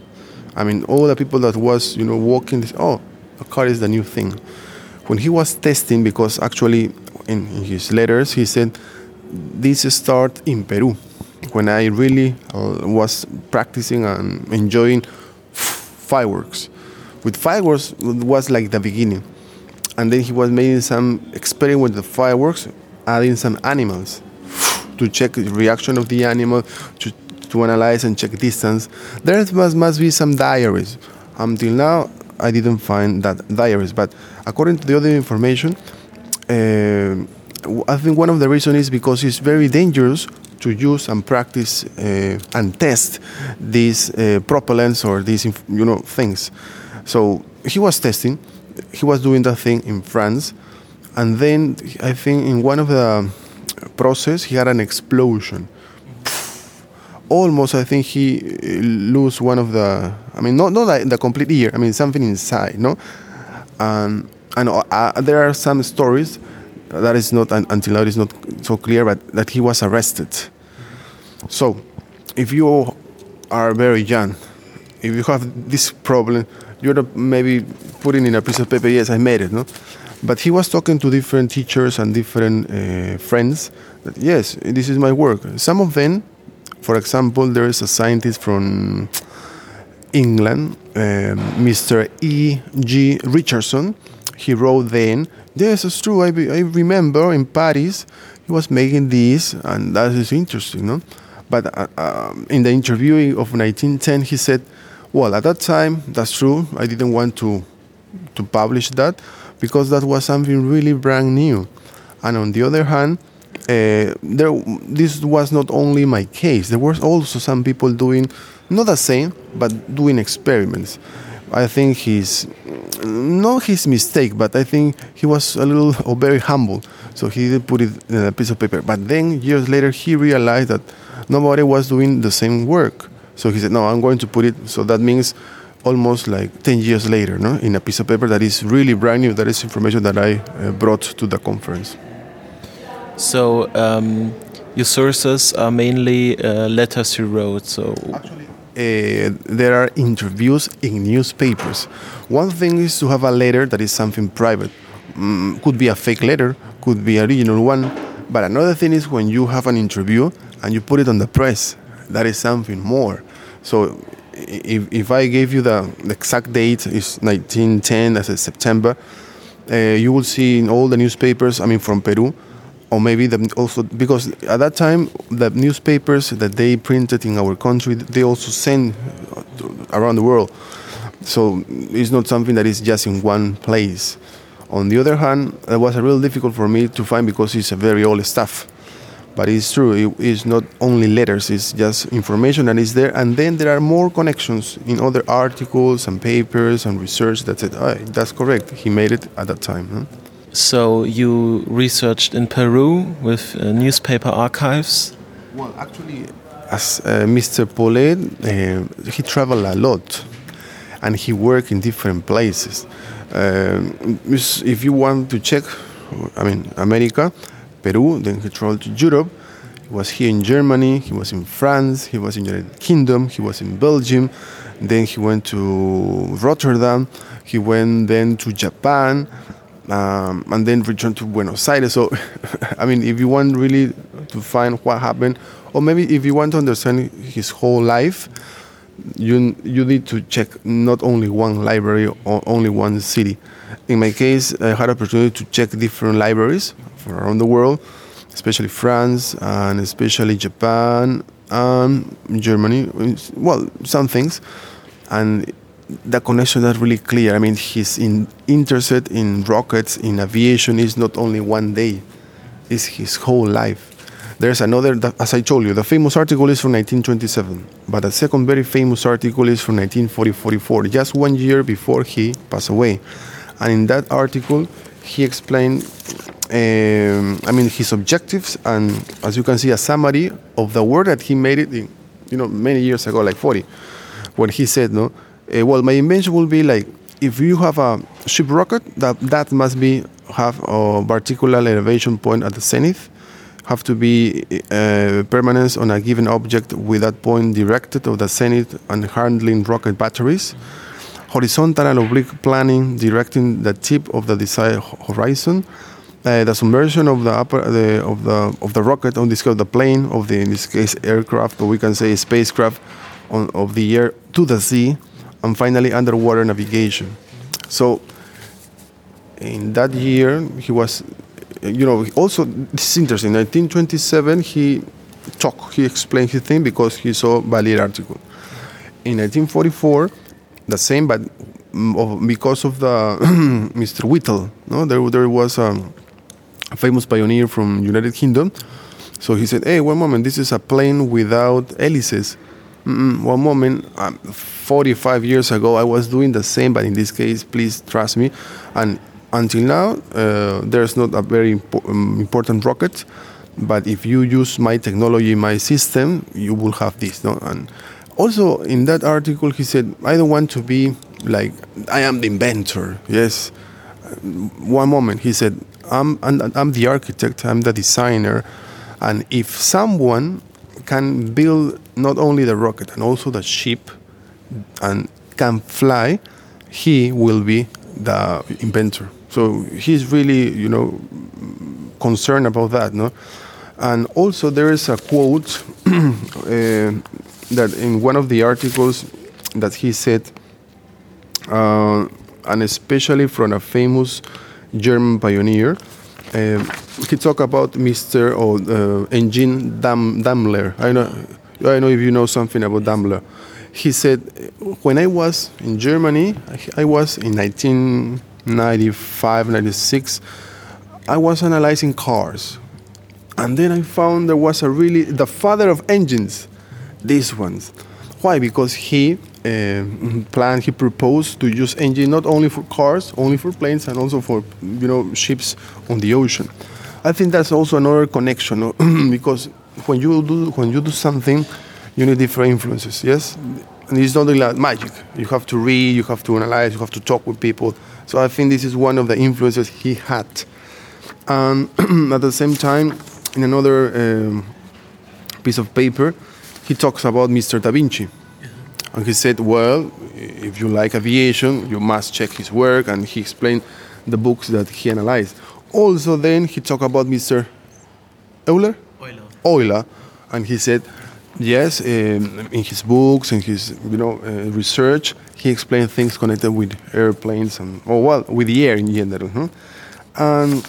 I mean, all the people that was you know walking, this, oh, a car is the new thing. When he was testing, because actually in, in his letters he said this start in Peru when I really uh, was practicing and enjoying fireworks. With fireworks was like the beginning, and then he was making some experiment with the fireworks, adding some animals to check the reaction of the animal, to, to analyze and check distance. There must, must be some diaries. Until now, I didn't find that diaries, but according to the other information, uh, I think one of the reasons is because it's very dangerous to use and practice uh, and test these uh, propellants or these you know things. So he was testing, he was doing that thing in France, and then I think in one of the process he had an explosion. Almost, I think he uh, lose one of the. I mean, not not like the complete ear. I mean, something inside, no. And and uh, there are some stories that is not until now is not so clear, but that he was arrested. So, if you are very young, if you have this problem, you're maybe putting in a piece of paper, yes, I made it, no? But he was talking to different teachers and different uh, friends that, yes, this is my work. Some of them, for example, there is a scientist from England, um, Mr. E. G. Richardson. He wrote then, yes, it's true. I, I remember in Paris he was making this, and that is interesting, no? But uh, um, in the interview of 1910, he said, well, at that time, that's true. I didn't want to to publish that because that was something really brand new. And on the other hand, uh, there this was not only my case. There were also some people doing not the same, but doing experiments. I think he's not his mistake, but I think he was a little or very humble, so he didn't put it in a piece of paper. But then years later, he realized that nobody was doing the same work. So he said, "No, I'm going to put it." So that means almost like 10 years later, no, in a piece of paper that is really brand new. That is information that I uh, brought to the conference. So um, your sources are mainly uh, letters you wrote. So uh, there are interviews in newspapers. One thing is to have a letter that is something private. Mm, could be a fake letter, could be original one. But another thing is when you have an interview and you put it on the press. That is something more. So if, if I gave you the, the exact date is 1910 as September, uh, you will see in all the newspapers. I mean, from Peru, or maybe the, also because at that time the newspapers that they printed in our country they also send uh, around the world. So it's not something that is just in one place. On the other hand it was a real difficult for me to find because it's a very old stuff. But it's true it is not only letters it's just information that is there. And then there are more connections in other articles and papers and research that said oh, that's correct. He made it at that time huh? So you researched in Peru with uh, newspaper archives? Well, actually, as uh, Mr. Paulet, uh, he traveled a lot and he worked in different places. Um, if you want to check, I mean, America, Peru, then he traveled to Europe. He was here in Germany, he was in France, he was in the United Kingdom, he was in Belgium, then he went to Rotterdam, he went then to Japan, um, and then returned to Buenos Aires. So, I mean, if you want really to find what happened, or maybe if you want to understand his whole life, you you need to check not only one library or only one city. In my case, I had opportunity to check different libraries from around the world, especially France and especially Japan and Germany. Well, some things, and the connection is really clear. I mean, he's in, interested in rockets, in aviation, is not only one day, it's his whole life. There's another, as I told you, the famous article is from 1927, but the second very famous article is from 1944, just one year before he passed away. And in that article, he explained, um, I mean, his objectives, and as you can see, a summary of the work that he made it, in, you know, many years ago, like 40, when he said, no, uh, well, my invention will be like if you have a ship rocket, that that must be have a particular elevation point at the zenith, have to be uh, permanence on a given object with that point directed of the zenith and handling rocket batteries. Horizontal and oblique planning directing the tip of the desired horizon. Uh, the submersion of the upper the, of the of the rocket on this case the plane of the in this case aircraft or we can say spacecraft on, of the air to the sea and finally underwater navigation. So in that year, he was, you know, also this is interesting. In 1927, he talked, he explained his thing because he saw Valier article. In 1944, the same, but because of the Mr. Whittle, no, there there was um, a famous pioneer from United Kingdom. So he said, "Hey, one moment, this is a plane without hélices." Mm-mm, one moment, um, 45 years ago, I was doing the same, but in this case, please trust me. And until now, uh, there's not a very impo- um, important rocket, but if you use my technology, my system, you will have this. No? And also in that article, he said, I don't want to be like, I am the inventor. Yes. One moment, he said, I'm, I'm, I'm the architect, I'm the designer. And if someone can build not only the rocket and also the ship and can fly, he will be the inventor. So he's really, you know, concerned about that, no? And also there is a quote uh, that in one of the articles that he said, uh, and especially from a famous German pioneer, uh, he talked about Mr. or uh, Engine Dam- Daimler. I know, I know if you know something about Daimler. He said, when I was in Germany, I was in 1995, 96, I was analyzing cars. And then I found there was a really, the father of engines, these ones. Why? Because he uh, planned, he proposed to use engine not only for cars, only for planes, and also for, you know, ships on the ocean. I think that's also another connection because when you do when you do something, you need different influences. Yes, and it's not like magic. You have to read, you have to analyze, you have to talk with people. So I think this is one of the influences he had. And at the same time, in another um, piece of paper, he talks about Mr. Da Vinci. And he said, well, if you like aviation, you must check his work, and he explained the books that he analyzed. Also, then he talked about Mr. Euler? Euler. Euler, and he said, yes, um, in his books and his you know uh, research, he explained things connected with airplanes and oh well, with the air in general. huh? And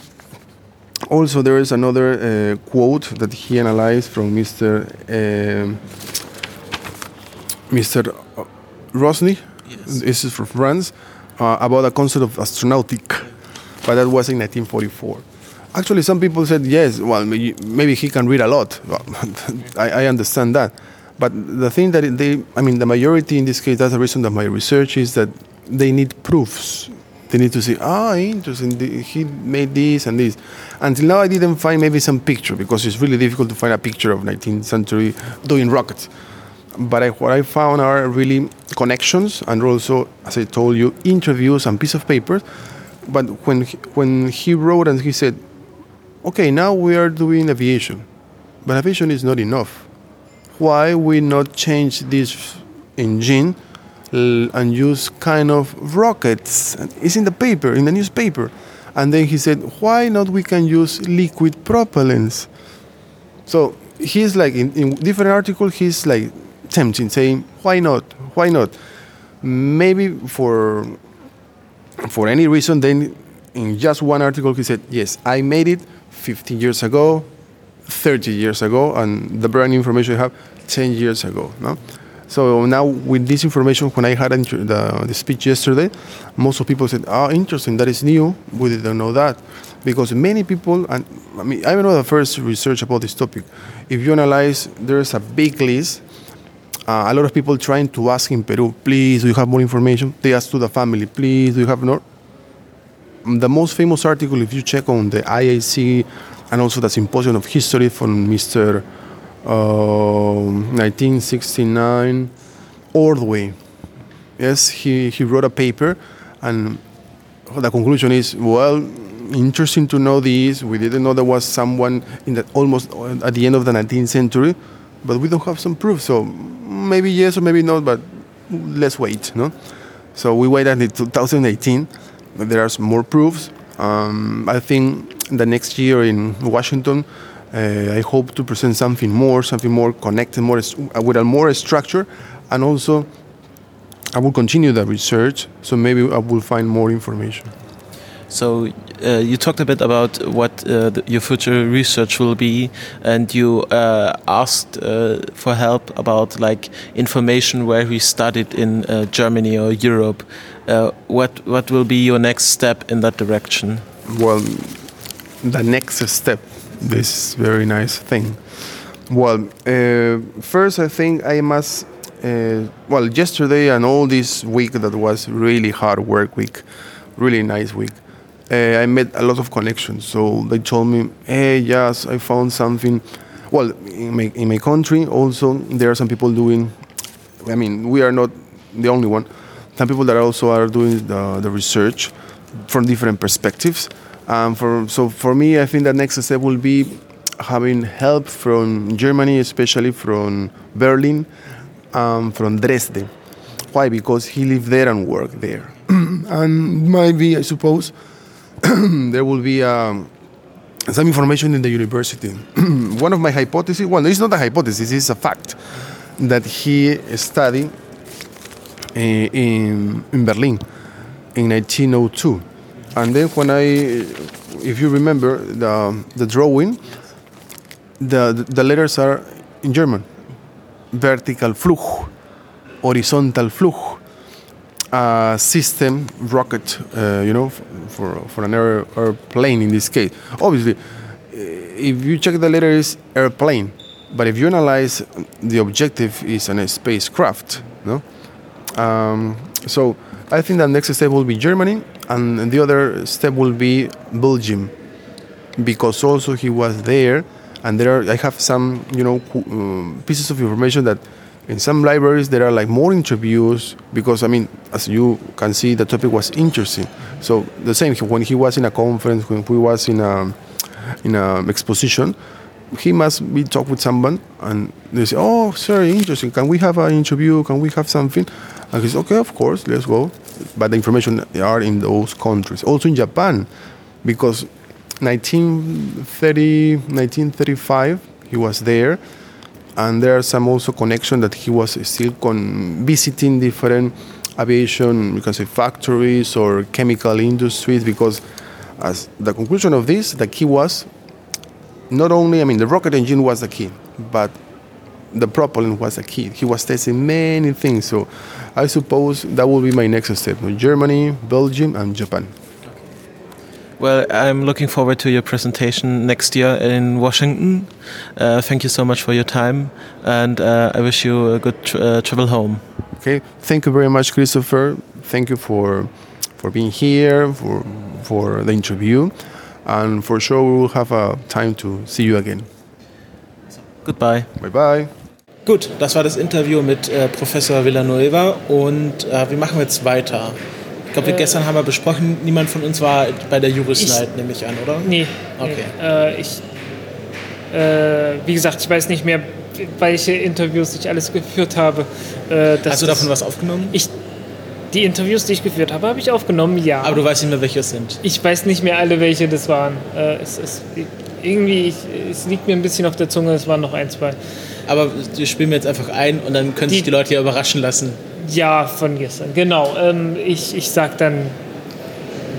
also there is another uh, quote that he analyzed from Mr. um Mr. Rosny. Yes. This is from France uh, about the concept of astronautic, but that was in 1944. Actually, some people said yes. Well, maybe, he can read a lot. Well, I, I understand that, but the thing that they, I mean, the majority in this case, that's the reason of my research is that they need proofs. They need to say, ah, interesting. He made this and this. Until now, I didn't find maybe some picture because it's really difficult to find a picture of 19th century doing rockets. But I, what I found are really connections and also, as I told you, interviews and piece of paper. But when he, when he wrote and he said, okay, now we are doing aviation, but aviation is not enough. Why we not change this engine and use kind of rockets? It's in the paper, in the newspaper. And then he said, why not we can use liquid propellants? So he's like in, in different articles, he's like tempting, saying, "Why not? Why not?" Maybe for for any reason, then in just one article, he said, "Yes, I made it 15 years ago, 30 years ago, and the brand information I have 10 years ago." No. So now with this information, when I had the, the speech yesterday, most of people said, "Oh, interesting. That is new. We didn't know that." Because many people, and I mean, I know the first research about this topic. If you analyze, there's a big list. Uh, a lot of people trying to ask in Peru, please, do you have more information? They ask to the family, please, do you have more? The most famous article, if you check on the IAC and also the Symposium of History from Mr. um 1969, Ordway. Yes, he, he wrote a paper, and the conclusion is well, interesting to know this. We didn't know there was someone in the almost at the end of the 19th century, but we don't have some proof. So maybe yes or maybe not, but let's wait. No, so we wait until 2018. There are more proofs. Um, I think the next year in Washington, uh, I hope to present something more, something more connected, more with a more structure, and also I will continue the research. So maybe I will find more information. So uh, you talked a bit about what uh, the, your future research will be, and you uh, asked uh, for help about like information where we studied in uh, Germany or Europe. Uh, what what will be your next step in that direction? well, the next step, this very nice thing. Well, uh, first, I think I must. Uh, well, yesterday and all this week that was really hard work week, really nice week. Uh, I made a lot of connections. So they told me, "Hey, yes, I found something." Well, in my in my country also there are some people doing. I mean, we are not the only one. Some people that also are doing the, the research from different perspectives. Um, for, so for me, I think the next step will be having help from Germany, especially from Berlin, um, from Dresden. Why? Because he lived there and worked there. and maybe, I suppose, there will be um, some information in the university. One of my hypotheses, well, it's not a hypothesis, it's a fact, that he studied eh, in, in Berlin in 1902. And then when I, if you remember the, the drawing, the, the letters are in German. Vertical Flug, horizontal Flug, system rocket, uh, you know, for, for an air, airplane in this case. Obviously, if you check the letter is airplane, but if you analyze the objective is a spacecraft, no? Um, so I think the next step will be Germany, and the other step will be Belgium, because also he was there, and there are, I have some you know um, pieces of information that in some libraries there are like more interviews because I mean as you can see the topic was interesting. So the same when he was in a conference, when he was in a in an exposition, he must be talk with someone, and they say, "Oh, sir, interesting. Can we have an interview? Can we have something?" And he says, "Okay, of course, let's go." But the information are in those countries, also in Japan, because 1930, 1935, he was there, and there are some also connection that he was still con- visiting different aviation, you can say factories or chemical industries, because as the conclusion of this, the key was not only, I mean, the rocket engine was the key, but the propellant was the key. He was testing many things, so I suppose that will be my next step: Germany, Belgium, and Japan. Well, I'm looking forward to your presentation next year in Washington. Uh, thank you so much for your time, and uh, I wish you a good tr uh, travel home. Okay, thank you very much, Christopher. Thank you for for being here for for the interview, and for sure we will have a time to see you again. Goodbye. Bye bye. Gut, das war das Interview mit äh, Professor Villanueva und äh, wie machen wir jetzt weiter? Ich glaube, wir gestern haben wir besprochen, niemand von uns war bei der Juris Ich- Night, nehme ich an, oder? Nee. Okay. Nee. Äh, ich, äh, wie gesagt, ich weiß nicht mehr, welche Interviews ich alles geführt habe. Äh, Hast du davon was aufgenommen? Ich, die Interviews, die ich geführt habe, habe ich aufgenommen, ja. Aber du weißt nicht mehr, welche es sind. ich weiß nicht mehr alle, welche das waren. Äh, es, es, irgendwie, ich, es liegt mir ein bisschen auf der Zunge, es waren noch ein, zwei. Aber wir spielen jetzt einfach ein und dann können sich Die- die Leute ja überraschen lassen. Ja, von gestern, genau. Ähm, ich, ich sag dann,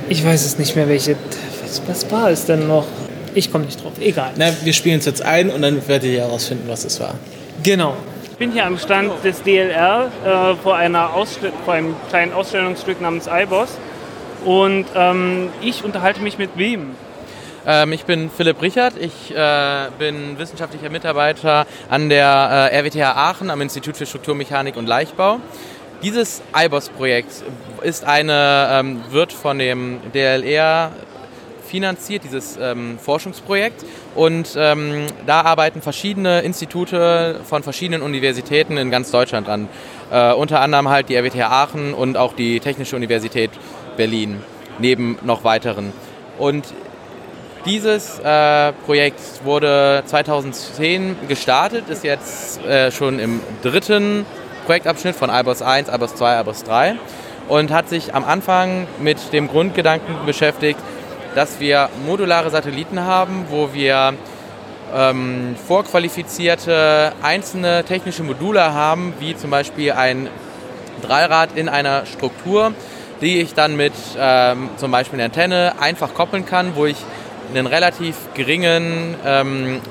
ich weiß es nicht mehr, welche. Was, was war es denn noch? Ich komme nicht drauf, egal. Na, wir spielen es jetzt ein und dann werdet ihr herausfinden, was es war. Genau. Ich bin hier am Stand des DLR äh, vor, einer vor einem kleinen Ausstellungsstück namens iBoss. Und ähm, ich unterhalte mich mit wem? Ähm, ich bin Philipp Richard, ich äh, bin wissenschaftlicher Mitarbeiter an der äh, RWTH Aachen am Institut für Strukturmechanik und Leichtbau. Dieses eine, ähm, wird von dem DLR finanziert, dieses ähm, Forschungsprojekt. Und ähm, da arbeiten verschiedene Institute von verschiedenen Universitäten in ganz Deutschland dran. Äh, unter anderem halt die RWTH Aachen und auch die Technische Universität Berlin, neben noch weiteren. Und dieses äh, Projekt wurde 2010 gestartet, ist jetzt äh, schon im dritten Projektabschnitt von IBOS 1, IBOS 2, IBOS 3 und hat sich am Anfang mit dem Grundgedanken beschäftigt, dass wir modulare Satelliten haben, wo wir ähm, vorqualifizierte einzelne technische Module haben, wie zum Beispiel ein Dreirad in einer Struktur, die ich dann mit ähm, zum Beispiel einer Antenne einfach koppeln kann, wo ich einen relativ geringen ähm,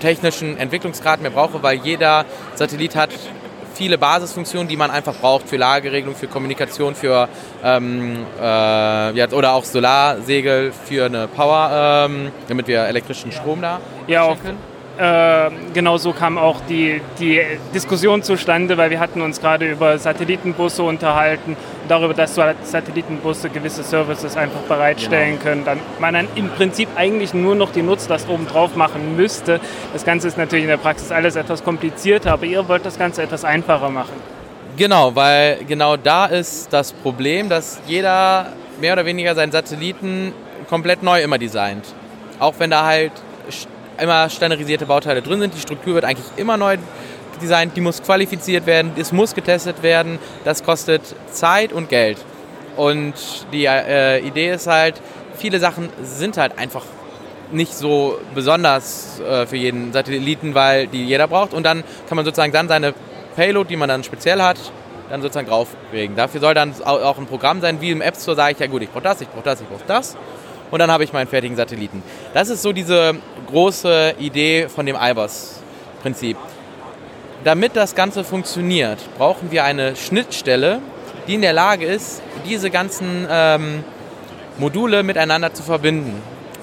technischen Entwicklungsgrad mehr brauche, weil jeder Satellit hat viele Basisfunktionen, die man einfach braucht für Lageregelung, für Kommunikation, für ähm, äh, ja, oder auch Solarsegel für eine Power, ähm, damit wir elektrischen Strom da Ja, auf, können. äh, genau so kam auch die, die Diskussion zustande, weil wir hatten uns gerade über Satellitenbusse unterhalten, darüber, dass so Satellitenbusse gewisse Services einfach bereitstellen können. Dann man dann im Prinzip eigentlich nur noch die Nutzlast oben drauf machen müsste. Das Ganze ist natürlich in der Praxis alles etwas komplizierter, aber ihr wollt das Ganze etwas einfacher machen. Genau, weil genau da ist das Problem, dass jeder mehr oder weniger seinen Satelliten komplett neu immer designt. Auch wenn da halt immer standardisierte Bauteile drin sind, die Struktur wird eigentlich immer neu designt, die muss qualifiziert werden, es muss getestet werden, das kostet Zeit und Geld. Und die äh, Idee ist halt, viele Sachen sind halt einfach nicht so besonders äh, für jeden Satelliten, weil die jeder braucht. Und dann kann man sozusagen dann seine Payload, die man dann speziell hat, dann sozusagen drauflegen. Dafür soll dann au- auch ein Programm sein, wie im App Store sage ich, ja gut, ich brauche das, ich brauche das, ich brauche das. Und dann habe ich meinen fertigen Satelliten. Das ist so diese große Idee von dem IBOS-Prinzip. Damit das Ganze funktioniert, brauchen wir eine Schnittstelle, die in der Lage ist, diese ganzen ähm, Module miteinander zu verbinden.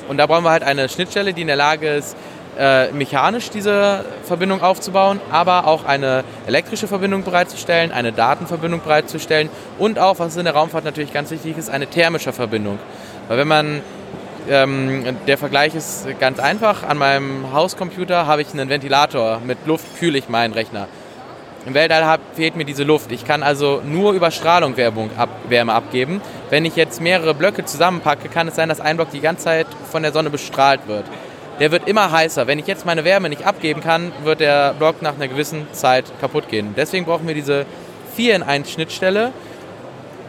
Und da brauchen wir halt eine Schnittstelle, die in der Lage ist, äh, mechanisch diese Verbindung aufzubauen, aber auch eine elektrische Verbindung bereitzustellen, eine Datenverbindung bereitzustellen und auch, was in der Raumfahrt natürlich ganz wichtig ist, eine thermische Verbindung. Weil wenn man, ähm, der Vergleich ist ganz einfach, an meinem Hauscomputer habe ich einen Ventilator, mit Luft kühle ich meinen Rechner. Im Weltall hab, fehlt mir diese Luft. Ich kann also nur über Strahlung Werbung ab, Wärme abgeben. Wenn ich jetzt mehrere Blöcke zusammenpacke, kann es sein, dass ein Block die ganze Zeit von der Sonne bestrahlt wird. der wird immer heißer. Wenn ich jetzt meine Wärme nicht abgeben kann, wird der Block nach einer gewissen Zeit kaputt gehen. Deswegen brauchen wir diese 4 in 1 Schnittstelle.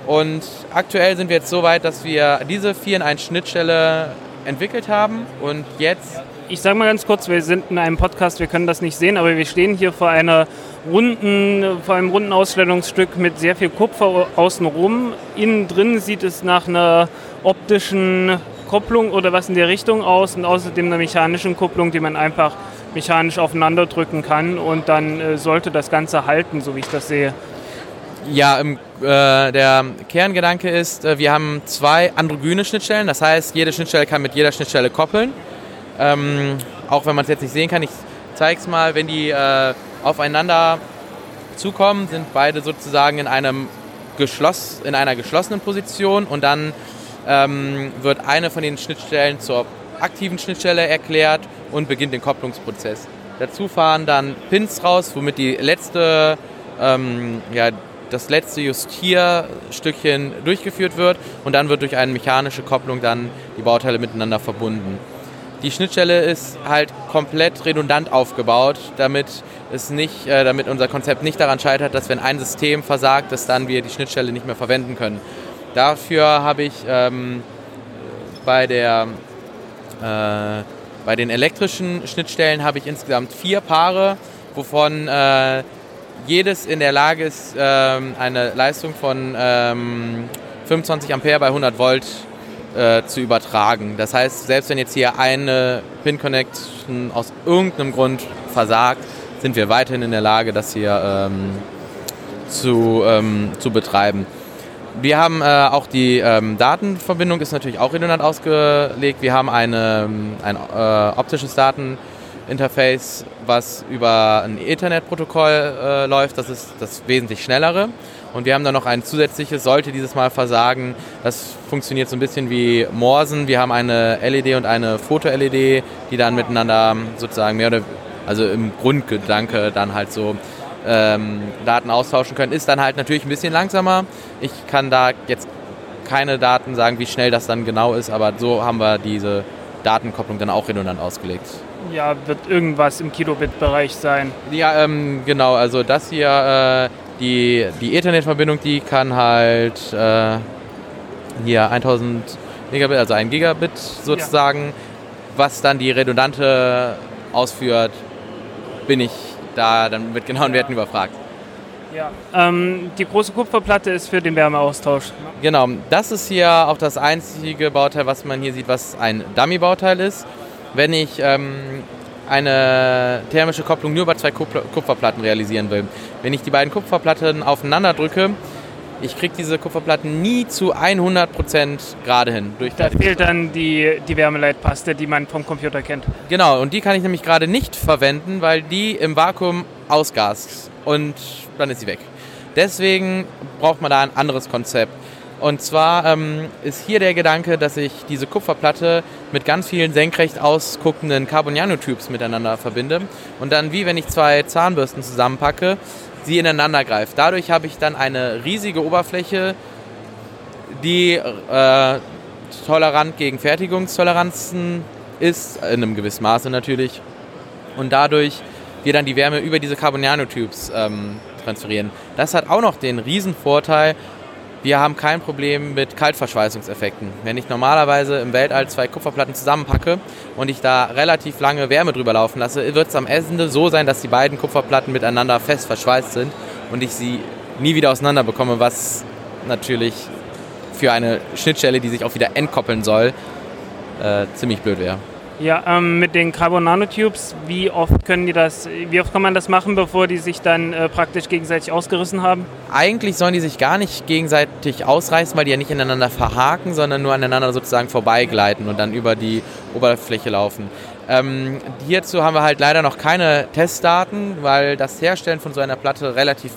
Und aktuell sind wir jetzt so weit, dass wir diese 4 in 1 Schnittstelle entwickelt haben und jetzt ich sage mal ganz kurz, wir sind in einem Podcast, wir können das nicht sehen, aber wir stehen hier vor einer runden, vor einem runden Ausstellungsstück mit sehr viel Kupfer außenrum. Innen drin sieht es nach einer optischen Kopplung oder was in der Richtung aus und außerdem einer mechanischen Kupplung, die man einfach mechanisch aufeinander drücken kann und dann äh, sollte das Ganze halten, so wie ich das sehe. Ja, im, äh, der Kerngedanke ist, äh, wir haben zwei androgyne Schnittstellen, das heißt, jede Schnittstelle kann mit jeder Schnittstelle koppeln. Ähm, auch wenn man es jetzt nicht sehen kann, ich zeige es mal, wenn die äh, aufeinander zukommen, sind beide sozusagen in, einem geschloss, in einer geschlossenen Position und dann ähm, wird eine von den Schnittstellen zur aktiven Schnittstelle erklärt und beginnt den Kopplungsprozess. Dazu fahren dann Pins raus, womit die letzte, ähm, ja, das letzte Justierstückchen durchgeführt wird und dann wird durch eine mechanische Kopplung dann die Bauteile miteinander verbunden. Die Schnittstelle ist halt komplett redundant aufgebaut, damit es nicht, äh, damit unser Konzept nicht daran scheitert, dass wenn ein System versagt, dass dann wir die Schnittstelle nicht mehr verwenden können. Dafür habe ich ähm, bei der äh, bei den elektrischen Schnittstellen habe ich insgesamt vier Paare, wovon äh, jedes in der Lage ist, ähm, eine Leistung von ähm, 25 Ampere bei 100 Volt äh, zu übertragen. Das heißt, selbst wenn jetzt hier eine Pin-Connection aus irgendeinem Grund versagt, sind wir weiterhin in der Lage, das hier ähm, zu, ähm, zu betreiben. Wir haben äh, auch die ähm, Datenverbindung ist natürlich auch redundant ausgelegt. Wir haben eine, ein äh, optisches Dateninterface, was über ein Ethernet-Protokoll äh, läuft. Das ist das wesentlich schnellere. Und wir haben dann noch ein zusätzliches, sollte dieses Mal versagen. Das funktioniert so ein bisschen wie Morsen. Wir haben eine LED und eine Foto-LED, die dann miteinander sozusagen mehr oder also im Grundgedanke dann halt so ähm, Daten austauschen können. Ist dann halt natürlich ein bisschen langsamer. Ich kann da jetzt keine Daten sagen, wie schnell das dann genau ist, aber so haben wir diese Datenkopplung dann auch redundant ausgelegt. Ja, wird irgendwas im Kilobit-Bereich sein. Ja, ähm, genau. Also das hier äh, die, die Ethernet-Verbindung, die kann halt äh, hier 1000 Megabit, also ein Gigabit sozusagen, ja. was dann die redundante ausführt, bin ich da dann mit genauen Werten überfragt. Ja. Ähm, die große Kupferplatte ist für den Wärmeaustausch. Genau, das ist hier auch das einzige Bauteil, was man hier sieht, was ein Dummy-Bauteil ist. Wenn ich ähm, eine thermische Kopplung nur über zwei Kupferplatten realisieren will. Wenn ich die beiden Kupferplatten aufeinander drücke, ich kriege diese Kupferplatten nie zu 100% gerade hin. da fehlt dann die, die Wärmeleitpaste, die man vom Computer kennt. Genau, und die kann ich nämlich gerade nicht verwenden, weil die im Vakuum ausgast und dann ist sie weg. Deswegen braucht man da ein anderes Konzept. Und zwar ähm, ist hier der Gedanke, dass ich diese Kupferplatte mit ganz vielen senkrecht ausguckenden Carbon Nanotubes miteinander verbinde und dann wie wenn ich zwei Zahnbürsten zusammenpacke, sie ineinander greift. Dadurch habe ich dann eine riesige Oberfläche, die äh, tolerant gegen Fertigungstoleranzen ist, in einem gewissen Maße natürlich. Und dadurch wir dann die Wärme über diese Carbon Nanotubes ähm, transferieren. Das hat auch noch den riesen Vorteil, wir haben kein Problem mit Kaltverschweißungseffekten. Wenn ich normalerweise im Weltall zwei Kupferplatten zusammenpacke und ich da relativ lange Wärme drüber laufen lasse, wird es am Ende so sein, dass die beiden Kupferplatten miteinander fest verschweißt sind und ich sie nie wieder auseinander bekomme, was natürlich für eine Schnittstelle, die sich auch wieder entkoppeln soll, äh, ziemlich blöd wäre. Ja, ähm, mit den Carbon Nanotubes, wie oft können die das, wie oft kann man das machen, bevor die sich dann äh, praktisch gegenseitig ausgerissen haben? Eigentlich sollen die sich gar nicht gegenseitig ausreißen, weil die ja nicht ineinander verhaken, sondern nur aneinander sozusagen vorbeigleiten und dann über die Oberfläche laufen. Ähm, hierzu haben wir halt leider noch keine Testdaten, weil das Herstellen von so einer Platte relativ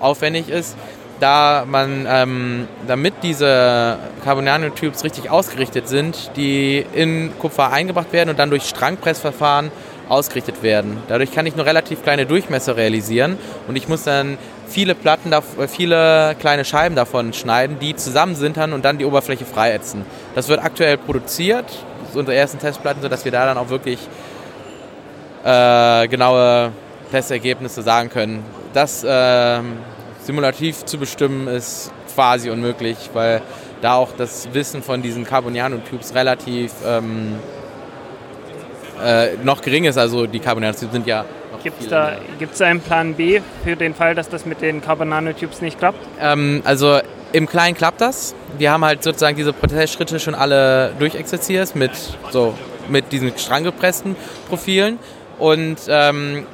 aufwendig ist da man, ähm, damit diese Carbon Nanotubes richtig ausgerichtet sind, die in Kupfer eingebracht werden und dann durch Strangpressverfahren ausgerichtet werden. Dadurch kann ich nur relativ kleine Durchmesser realisieren und ich muss dann viele Platten, äh, viele kleine Scheiben davon schneiden, die zusammen sind dann und dann die Oberfläche freiätzen. Das wird aktuell produziert, unsere ersten Testplatten, sodass wir da dann auch wirklich äh, genaue Testergebnisse sagen können. Das äh, simulativ zu bestimmen ist quasi unmöglich, weil da auch das Wissen von diesen Carboniano-Tubes relativ ähm, äh, noch gering ist. Also die Carboniano-Tubes sind ja Gibt es da, gibt's da einen Plan B für den Fall, dass das mit den Carbon-Nanotubes nicht klappt? Ähm, also im Kleinen klappt das. Wir haben halt sozusagen diese Prozessschritte schon alle durchexerziert mit, so, mit diesen stranggepressten Profilen. Und ähm,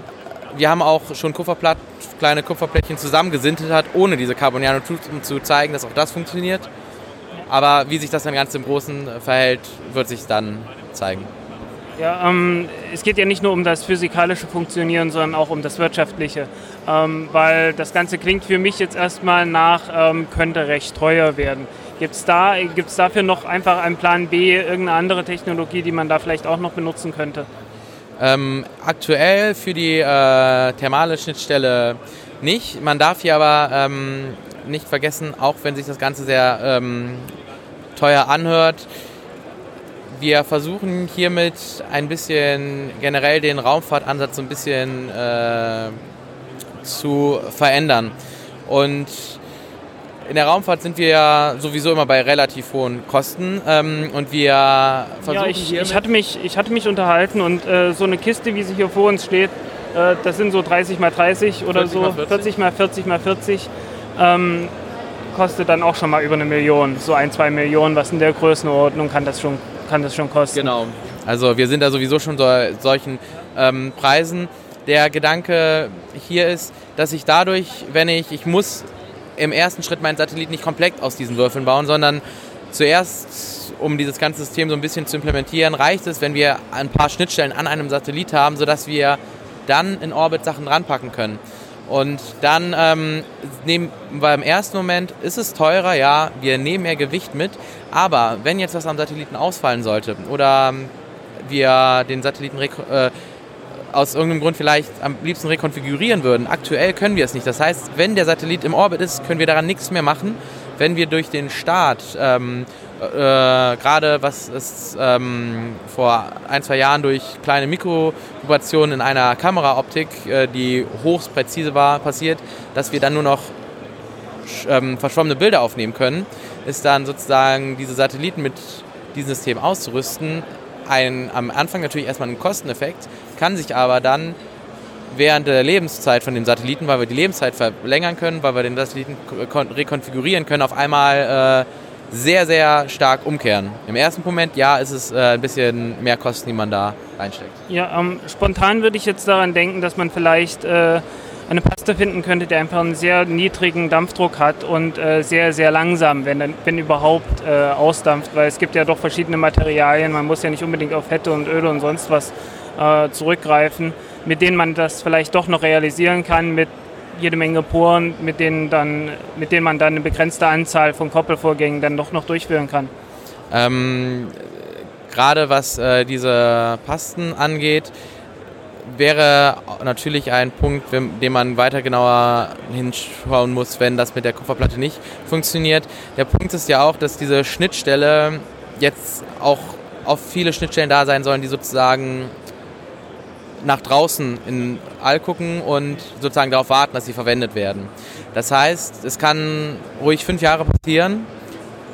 wir haben auch schon Kupferplatt, kleine Kupferplättchen zusammengesintet hat, ohne diese Carbon-Nanotubes, um zu zeigen, dass auch das funktioniert. Aber wie sich das dann ganz im Großen verhält, wird sich dann zeigen. Ja, ähm, es geht ja nicht nur um das physikalische Funktionieren, sondern auch um das wirtschaftliche. Ähm, weil das Ganze klingt für mich jetzt erstmal nach, ähm, könnte recht teuer werden. Gibt es da, gibt's dafür noch einfach einen Plan B, irgendeine andere Technologie, die man da vielleicht auch noch benutzen könnte? Ähm, aktuell für die äh, thermale Schnittstelle nicht. Man darf hier aber ähm, nicht vergessen, auch wenn sich das Ganze sehr ähm, teuer anhört, wir versuchen hiermit ein bisschen generell den Raumfahrtansatz ein bisschen äh, zu verändern. Und in der Raumfahrt sind wir ja sowieso immer bei relativ hohen Kosten ähm, und wir versuchen ja, ich, ich, hatte mich, ich hatte mich unterhalten und äh, so eine Kiste, wie sie hier vor uns steht, äh, das sind so 30 mal 30 oder 40 so, mal 40. 40 mal 40 mal 40. Ähm, kostet dann auch schon mal über eine Million, so ein, zwei Millionen, was in der Größenordnung kann das schon kann das schon kosten. Genau. Also wir sind da sowieso schon so, solchen ähm, Preisen. Der Gedanke hier ist, dass ich dadurch, wenn ich, ich muss im ersten Schritt meinen Satellit nicht komplett aus diesen Würfeln bauen, sondern zuerst, um dieses ganze System so ein bisschen zu implementieren, reicht es, wenn wir ein paar Schnittstellen an einem Satellit haben, sodass wir dann in Orbit Sachen ranpacken können. Und dann ähm, nehmen wir im ersten Moment, ist es teurer, ja, wir nehmen mehr Gewicht mit, aber wenn jetzt was am Satelliten ausfallen sollte oder wir den Satelliten äh, aus irgendeinem Grund vielleicht am liebsten rekonfigurieren würden, aktuell können wir es nicht. Das heißt, wenn der Satellit im Orbit ist, können wir daran nichts mehr machen. Wenn wir durch den Start ähm, äh, gerade was ist ähm, vor ein, zwei Jahren durch kleine Mikrovibrationen in einer Kameraoptik, äh, die hochst präzise war, passiert, dass wir dann nur noch ähm, verschwommene Bilder aufnehmen können, ist dann sozusagen diese Satelliten mit diesem System auszurüsten, ein, am Anfang natürlich erstmal ein Kosteneffekt, kann sich aber dann während der Lebenszeit von dem Satelliten, weil wir die Lebenszeit verlängern können, weil wir den Satelliten rekonfigurieren können, auf einmal äh, sehr, sehr stark umkehren. Im ersten Moment, ja, ist es äh, ein bisschen mehr Kosten, die man da reinsteckt. Ja, ähm, spontan würde ich jetzt daran denken, dass man vielleicht äh, eine Paste finden könnte, die einfach einen sehr niedrigen Dampfdruck hat und äh, sehr, sehr langsam, wenn, wenn überhaupt, äh, ausdampft, weil es gibt ja doch verschiedene Materialien, man muss ja nicht unbedingt auf Fette und Öle und sonst was zurückgreifen, mit denen man das vielleicht doch noch realisieren kann, mit jede Menge Poren, mit denen, dann, mit denen man dann eine begrenzte Anzahl von Koppelvorgängen dann doch noch durchführen kann. Ähm, Gerade was äh, diese Pasten angeht, wäre natürlich ein Punkt, den man weiter genauer hinschauen muss, wenn das mit der Kupferplatte nicht funktioniert. Der Punkt ist ja auch, dass diese Schnittstelle jetzt auch auf viele Schnittstellen da sein sollen, die sozusagen nach draußen in All gucken und sozusagen darauf warten, dass sie verwendet werden. Das heißt, es kann ruhig fünf Jahre passieren,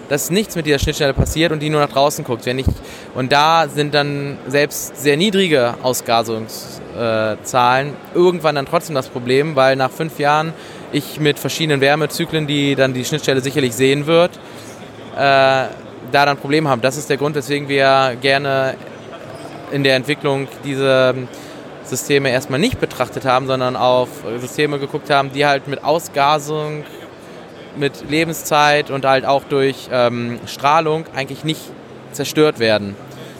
dass nichts mit dieser Schnittstelle passiert und die nur nach draußen guckt. Wenn ich, und da sind dann selbst sehr niedrige Ausgasungszahlen irgendwann dann trotzdem das Problem, weil nach fünf Jahren ich mit verschiedenen Wärmezyklen, die dann die Schnittstelle sicherlich sehen wird, äh, da dann Probleme haben. Das ist der Grund, weswegen wir gerne in der Entwicklung diese Systeme erstmal nicht betrachtet haben, sondern auf Systeme geguckt haben, die halt mit Ausgasung, mit Lebenszeit und halt auch durch ähm, Strahlung eigentlich nicht zerstört werden.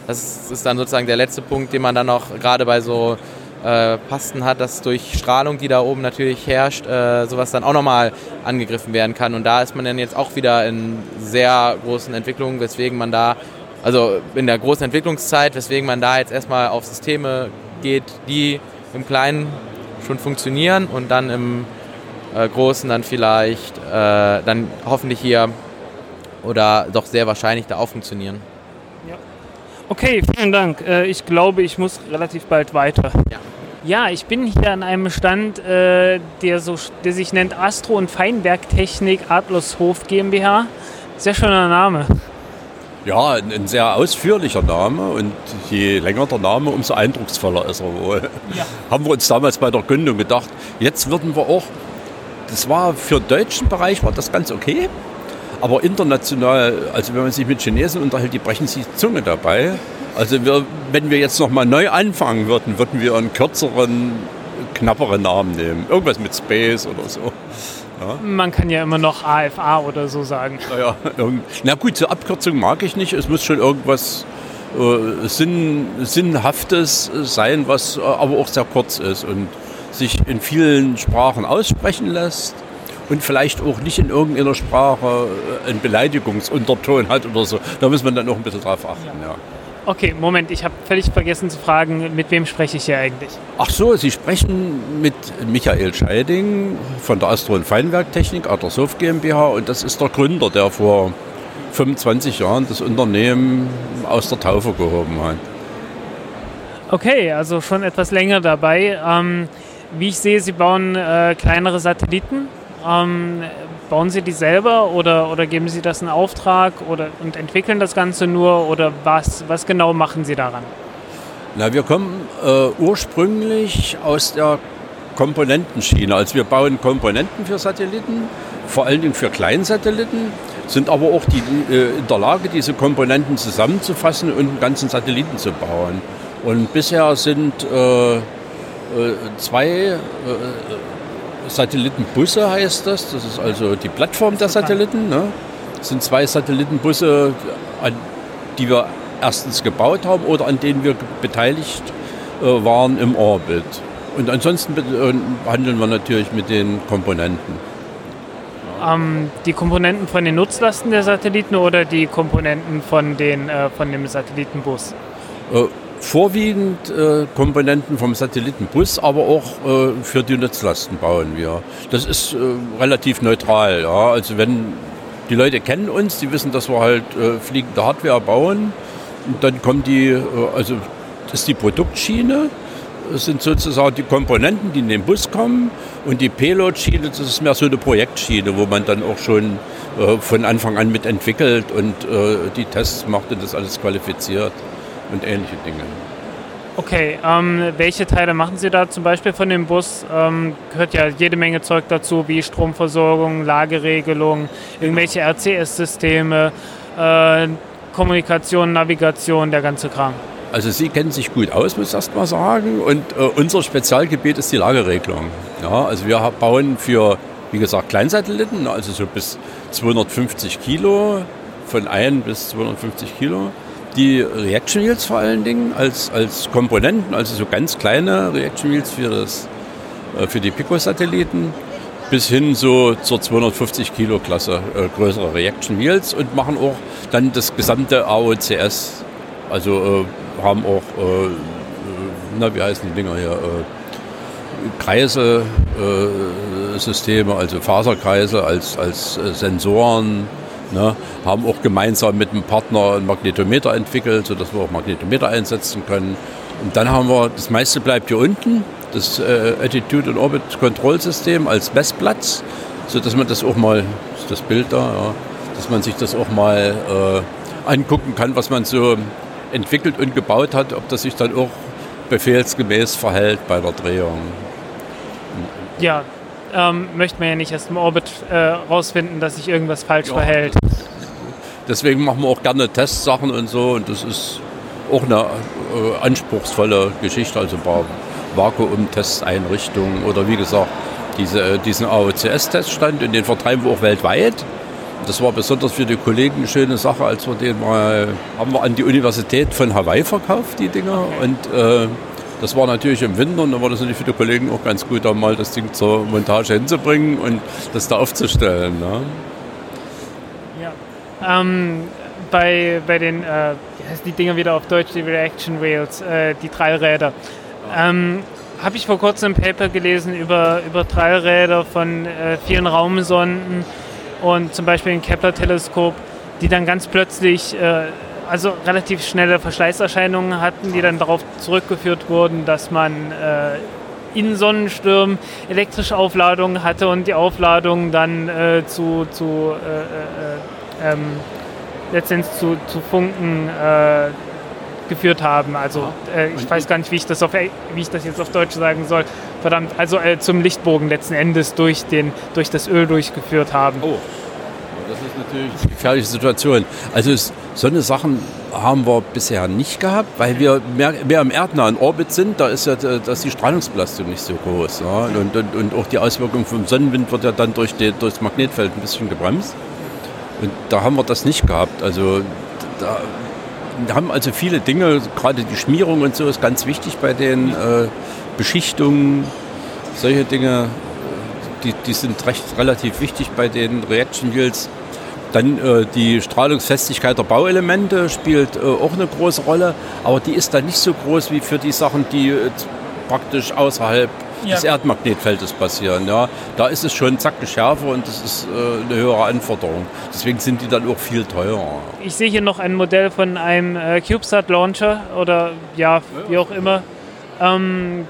Das ist dann sozusagen der letzte Punkt, den man dann noch gerade bei so äh, Pasten hat, dass durch Strahlung, die da oben natürlich herrscht, äh, sowas dann auch nochmal angegriffen werden kann. Und da ist man dann jetzt auch wieder in sehr großen Entwicklungen, weswegen man da, also in der großen Entwicklungszeit, weswegen man da jetzt erstmal auf Systeme geht, die im Kleinen schon funktionieren und dann im äh, Großen dann vielleicht, äh, dann hoffentlich hier oder doch sehr wahrscheinlich da auch funktionieren. Ja. Okay, vielen Dank. Äh, ich glaube, ich muss relativ bald weiter. Ja. Ja, ich bin hier an einem Stand, äh, der, so, der sich nennt Astro- und Feinwerktechnik Adlershof GmbH. Sehr schöner Name. Ja, ein, ein sehr ausführlicher Name und je länger der Name, umso eindrucksvoller ist er wohl. Ja. Haben wir uns damals bei der Gründung gedacht, jetzt würden wir auch, das war für den deutschen Bereich war das ganz okay, aber international, also wenn man sich mit Chinesen unterhält, die brechen sich die Zunge dabei. Also wir, wenn wir jetzt nochmal neu anfangen würden, würden wir einen kürzeren, knapperen Namen nehmen. Irgendwas mit Space oder so. Man kann ja immer noch AFA oder so sagen. Naja, na gut, so Abkürzung mag ich nicht. Es muss schon irgendwas äh, Sinn, Sinnhaftes sein, was äh, aber auch sehr kurz ist und sich in vielen Sprachen aussprechen lässt und vielleicht auch nicht in irgendeiner Sprache äh, einen Beleidigungsunterton hat oder so. Da muss man dann auch ein bisschen drauf achten. Ja. Okay, Moment, ich habe völlig vergessen zu fragen, mit wem spreche ich hier eigentlich? Ach so, Sie sprechen mit Michael Scheiding von der Astro- und Feinwerktechnik Adlershof GmbH und das ist der Gründer, der vor 25 Jahren das Unternehmen aus der Taufe gehoben hat. Okay, also schon etwas länger dabei. Ähm, wie ich sehe, Sie bauen äh, kleinere Satelliten. Ähm, bauen Sie die selber oder, oder geben Sie das in Auftrag oder, und entwickeln das Ganze nur oder was, was genau machen Sie daran? Na, wir kommen äh, ursprünglich aus der Komponentenschiene. Also wir bauen Komponenten für Satelliten, vor allen Dingen für Kleinsatelliten, sind aber auch die, äh, in der Lage, diese Komponenten zusammenzufassen und einen ganzen Satelliten zu bauen. Und bisher sind äh, äh, zwei äh, Satellitenbusse, heißt das. Das ist also die Plattform der Satelliten. Ne? Das sind zwei Satellitenbusse, an die wir erstens gebaut haben oder an denen wir beteiligt äh, waren im Orbit. Und ansonsten äh, handeln wir natürlich mit den Komponenten. Ähm, die Komponenten von den Nutzlasten der Satelliten oder die Komponenten von, den, äh, von dem Satellitenbus? Äh, vorwiegend äh, Komponenten vom Satellitenbus, aber auch äh, für die Nutzlasten bauen wir. Das ist äh, relativ neutral. Ja? Also wenn die Leute kennen uns, die wissen, dass wir halt äh, fliegende Hardware bauen. Und dann kommen die, äh, also das ist die Produktschiene. Das sind sozusagen die Komponenten, die in den Bus kommen. Und die Payload-Schiene, das ist mehr so eine Projektschiene, wo man dann auch schon äh, von Anfang an mitentwickelt und die Tests macht und das alles qualifiziert und ähnliche Dinge. Okay, ähm, welche Teile machen Sie da zum Beispiel von dem Bus? Ähm, gehört ja jede Menge Zeug dazu, wie Stromversorgung, Lageregelung, irgendwelche RCS-Systeme, äh, Kommunikation, Navigation, der ganze Kram. Also Sie kennen sich gut aus, muss ich erst mal sagen. Und äh, unser Spezialgebiet ist die Lageregelung. Ja, also wir bauen für, wie gesagt, Kleinsatelliten, also so bis 250 Kilo, von 1 bis 250 Kilo. Die Reaction Wheels vor allen Dingen als, als Komponenten, also so ganz kleine Reaction Wheels für, das, äh, für die Pico-Satelliten, bis hin so zur 250 Kilo Klasse äh, größere Reaction Wheels und machen auch dann das gesamte AOCS. Also äh, haben auch, äh, äh, na wie heißen die Dinger hier, äh, Kreise, äh, Systeme, also Faserkreise als, als Sensoren. Ne, haben auch gemeinsam mit einem Partner einen Magnetometer entwickelt, sodass wir auch Magnetometer einsetzen können. Und dann haben wir, das meiste bleibt hier unten, das äh, Attitude und Orbit Control System als Messplatz, sodass man das auch mal, ist das Bild da, ja, dass man sich das auch mal äh, angucken kann, was man so entwickelt und gebaut hat, ob das sich dann auch befehlsgemäß verhält bei der Drehung. Ja, ähm, möchte man ja nicht erst im Orbit äh, rausfinden, dass sich irgendwas falsch Ja. verhält. Deswegen machen wir auch gerne Testsachen und so und das ist auch eine äh, anspruchsvolle Geschichte, also ein paar Vakuum-Testeinrichtungen oder wie gesagt diese, äh, diesen AOCS-Teststand und den vertreiben wir auch weltweit. Das war besonders für die Kollegen eine schöne Sache, als wir den mal, haben wir an die Universität von Hawaii verkauft, die Dinger. Und äh, das war natürlich im Winter und da war das natürlich für die Kollegen auch ganz gut, da mal das Ding zur Montage hinzubringen und das da aufzustellen. Ne? Ja. Ähm, bei, bei den, äh, wie heißen die Dinger wieder auf Deutsch, die Reaction Wheels, äh, die Treilräder. Ähm, Habe ich vor kurzem ein Paper gelesen über, über Treilräder von äh, vielen Raumsonden und zum Beispiel ein Kepler-Teleskop, die dann ganz plötzlich äh, also relativ schnelle Verschleißerscheinungen hatten, die dann darauf zurückgeführt wurden, dass man äh, in Sonnenstürmen elektrische Aufladungen hatte und die Aufladungen dann äh, zu, zu äh, äh, ähm, letztendlich zu, zu Funken äh, geführt haben. Also äh, ich weiß gar nicht, wie ich, das auf, wie ich das jetzt auf Deutsch sagen soll. Verdammt, also äh, zum Lichtbogen letzten Endes durch, den, durch das Öl durchgeführt haben. Oh, das ist natürlich eine gefährliche Situation. Also es, so eine Sachen haben wir bisher nicht gehabt, weil wir mehr, mehr im erdnahen Orbit sind. Da ist ja da ist die Strahlungsbelastung nicht so groß. Ja? Und, und, und auch die Auswirkung vom Sonnenwind wird ja dann durch, die, durch das Magnetfeld ein bisschen gebremst. Und da haben wir das nicht gehabt. Also da haben also viele Dinge, gerade die Schmierung und so ist ganz wichtig bei den äh, Beschichtungen. Solche Dinge, die, die sind recht relativ wichtig bei den Reaction Yields. Dann äh, die Strahlungsfestigkeit der Bauelemente spielt äh, auch eine große Rolle, aber die ist dann nicht so groß wie für die Sachen, die äh, praktisch außerhalb ja. des Erdmagnetfeldes passieren. Ja. Da ist es schon zackig schärfer und das ist äh, eine höhere Anforderung. Deswegen sind die dann auch viel teurer. Ich sehe hier noch ein Modell von einem äh, CubeSat Launcher oder ja, wie auch immer. Ähm,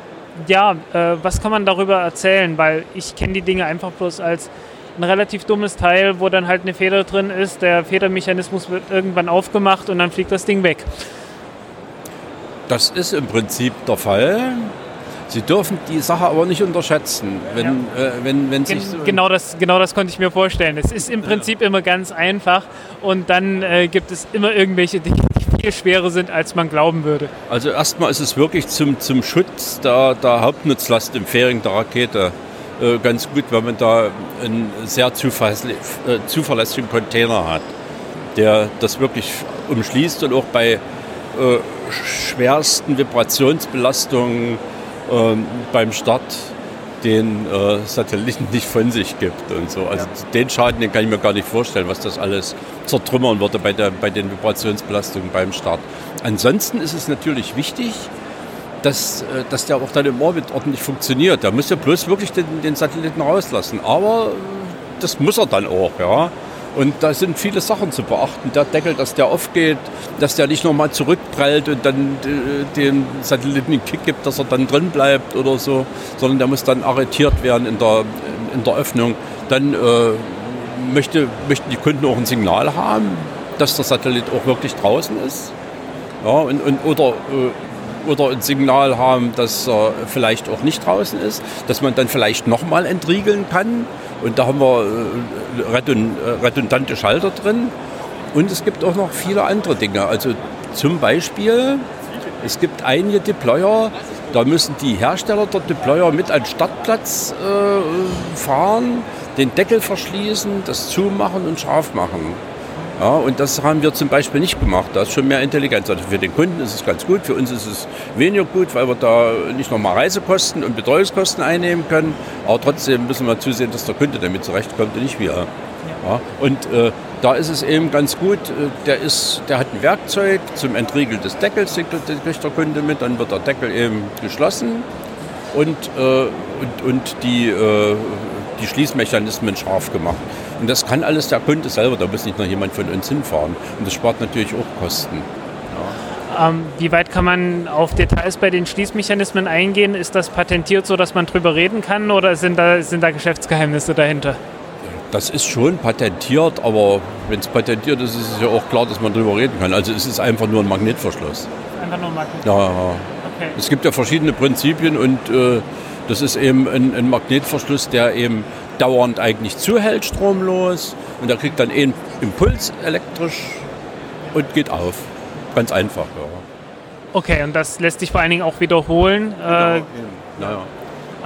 ja, äh, was kann man darüber erzählen? Weil ich kenne die Dinge einfach bloß als ein relativ dummes Teil, wo dann halt eine Feder drin ist. Der Federmechanismus wird irgendwann aufgemacht und dann fliegt das Ding weg. Das ist im Prinzip der Fall. Sie dürfen die Sache aber nicht unterschätzen. Wenn, ja. äh, wenn, wenn sich so genau, das, genau das konnte ich mir vorstellen. Es ist im Prinzip ja. immer ganz einfach und dann äh, gibt es immer irgendwelche Dinge, die viel schwerer sind, als man glauben würde. Also erstmal ist es wirklich zum, zum Schutz der, der Hauptnutzlast im Fairing der Rakete ganz gut, wenn man da einen sehr äh, zuverlässigen Container hat, der das wirklich umschließt und auch bei äh, schwersten Vibrationsbelastungen ähm, beim Start den äh, Satelliten nicht von sich gibt und so. Also ja. den Schaden, den kann ich mir gar nicht vorstellen, was das alles zertrümmern würde bei, der, bei den Vibrationsbelastungen beim Start. Ansonsten ist es natürlich wichtig, dass, äh, dass der auch dann im Orbit ordentlich funktioniert. Da muss ja bloß wirklich den, den Satelliten rauslassen. Aber das muss er dann auch, ja. Und da sind viele Sachen zu beachten. Der Deckel, dass der aufgeht, dass der nicht nochmal zurückprallt und dann äh, dem Satelliten einen Kick gibt, dass er dann drin bleibt oder so, sondern der muss dann arretiert werden in der, in der Öffnung. Dann äh, möchte, möchten die Kunden auch ein Signal haben, dass der Satellit auch wirklich draußen ist. Ja, und, und, oder äh, oder ein Signal haben, dass er vielleicht auch nicht draußen ist, dass man dann vielleicht nochmal entriegeln kann. Und da haben wir äh, äh, redundante Schalter drin. Und es gibt auch noch viele andere Dinge. Also zum Beispiel, es gibt einige Deployer, da müssen die Hersteller der Deployer mit an den Startplatz äh, fahren, den Deckel verschließen, das zumachen und scharf machen. Ja, und das haben wir zum Beispiel nicht gemacht. Da ist schon mehr Intelligenz. Also für den Kunden ist es ganz gut, für uns ist es weniger gut, weil wir da nicht nochmal Reisekosten und Betreuungskosten einnehmen können. Aber trotzdem müssen wir zusehen, dass der Kunde damit zurechtkommt und nicht wir. Ja, und äh, da ist es eben ganz gut, äh, der, ist, der hat ein Werkzeug zum Entriegeln des Deckels, kriegt der Kunde mit, dann wird der Deckel eben geschlossen und, äh, und, und die, äh, die Schließmechanismen scharf gemacht. Und das kann alles der Kunde selber, da muss nicht noch jemand von uns hinfahren. Und das spart natürlich auch Kosten. Ja. Ähm, wie weit kann man auf Details bei den Schließmechanismen eingehen? Ist das patentiert so, dass man drüber reden kann oder sind da, sind da Geschäftsgeheimnisse dahinter? Das ist schon patentiert, aber wenn es patentiert ist, ist es ja auch klar, dass man darüber reden kann. Also es ist einfach nur ein Magnetverschluss. Einfach nur ein Magnetverschluss. Ja, ja. Okay. Es gibt ja verschiedene Prinzipien und äh, das ist eben ein, ein Magnetverschluss, der eben dauernd eigentlich zuhält, stromlos. Und der kriegt dann einen Impuls elektrisch und geht auf. Ganz einfach, ja. Okay, und das lässt sich vor allen Dingen auch wiederholen. Genau, äh, naja.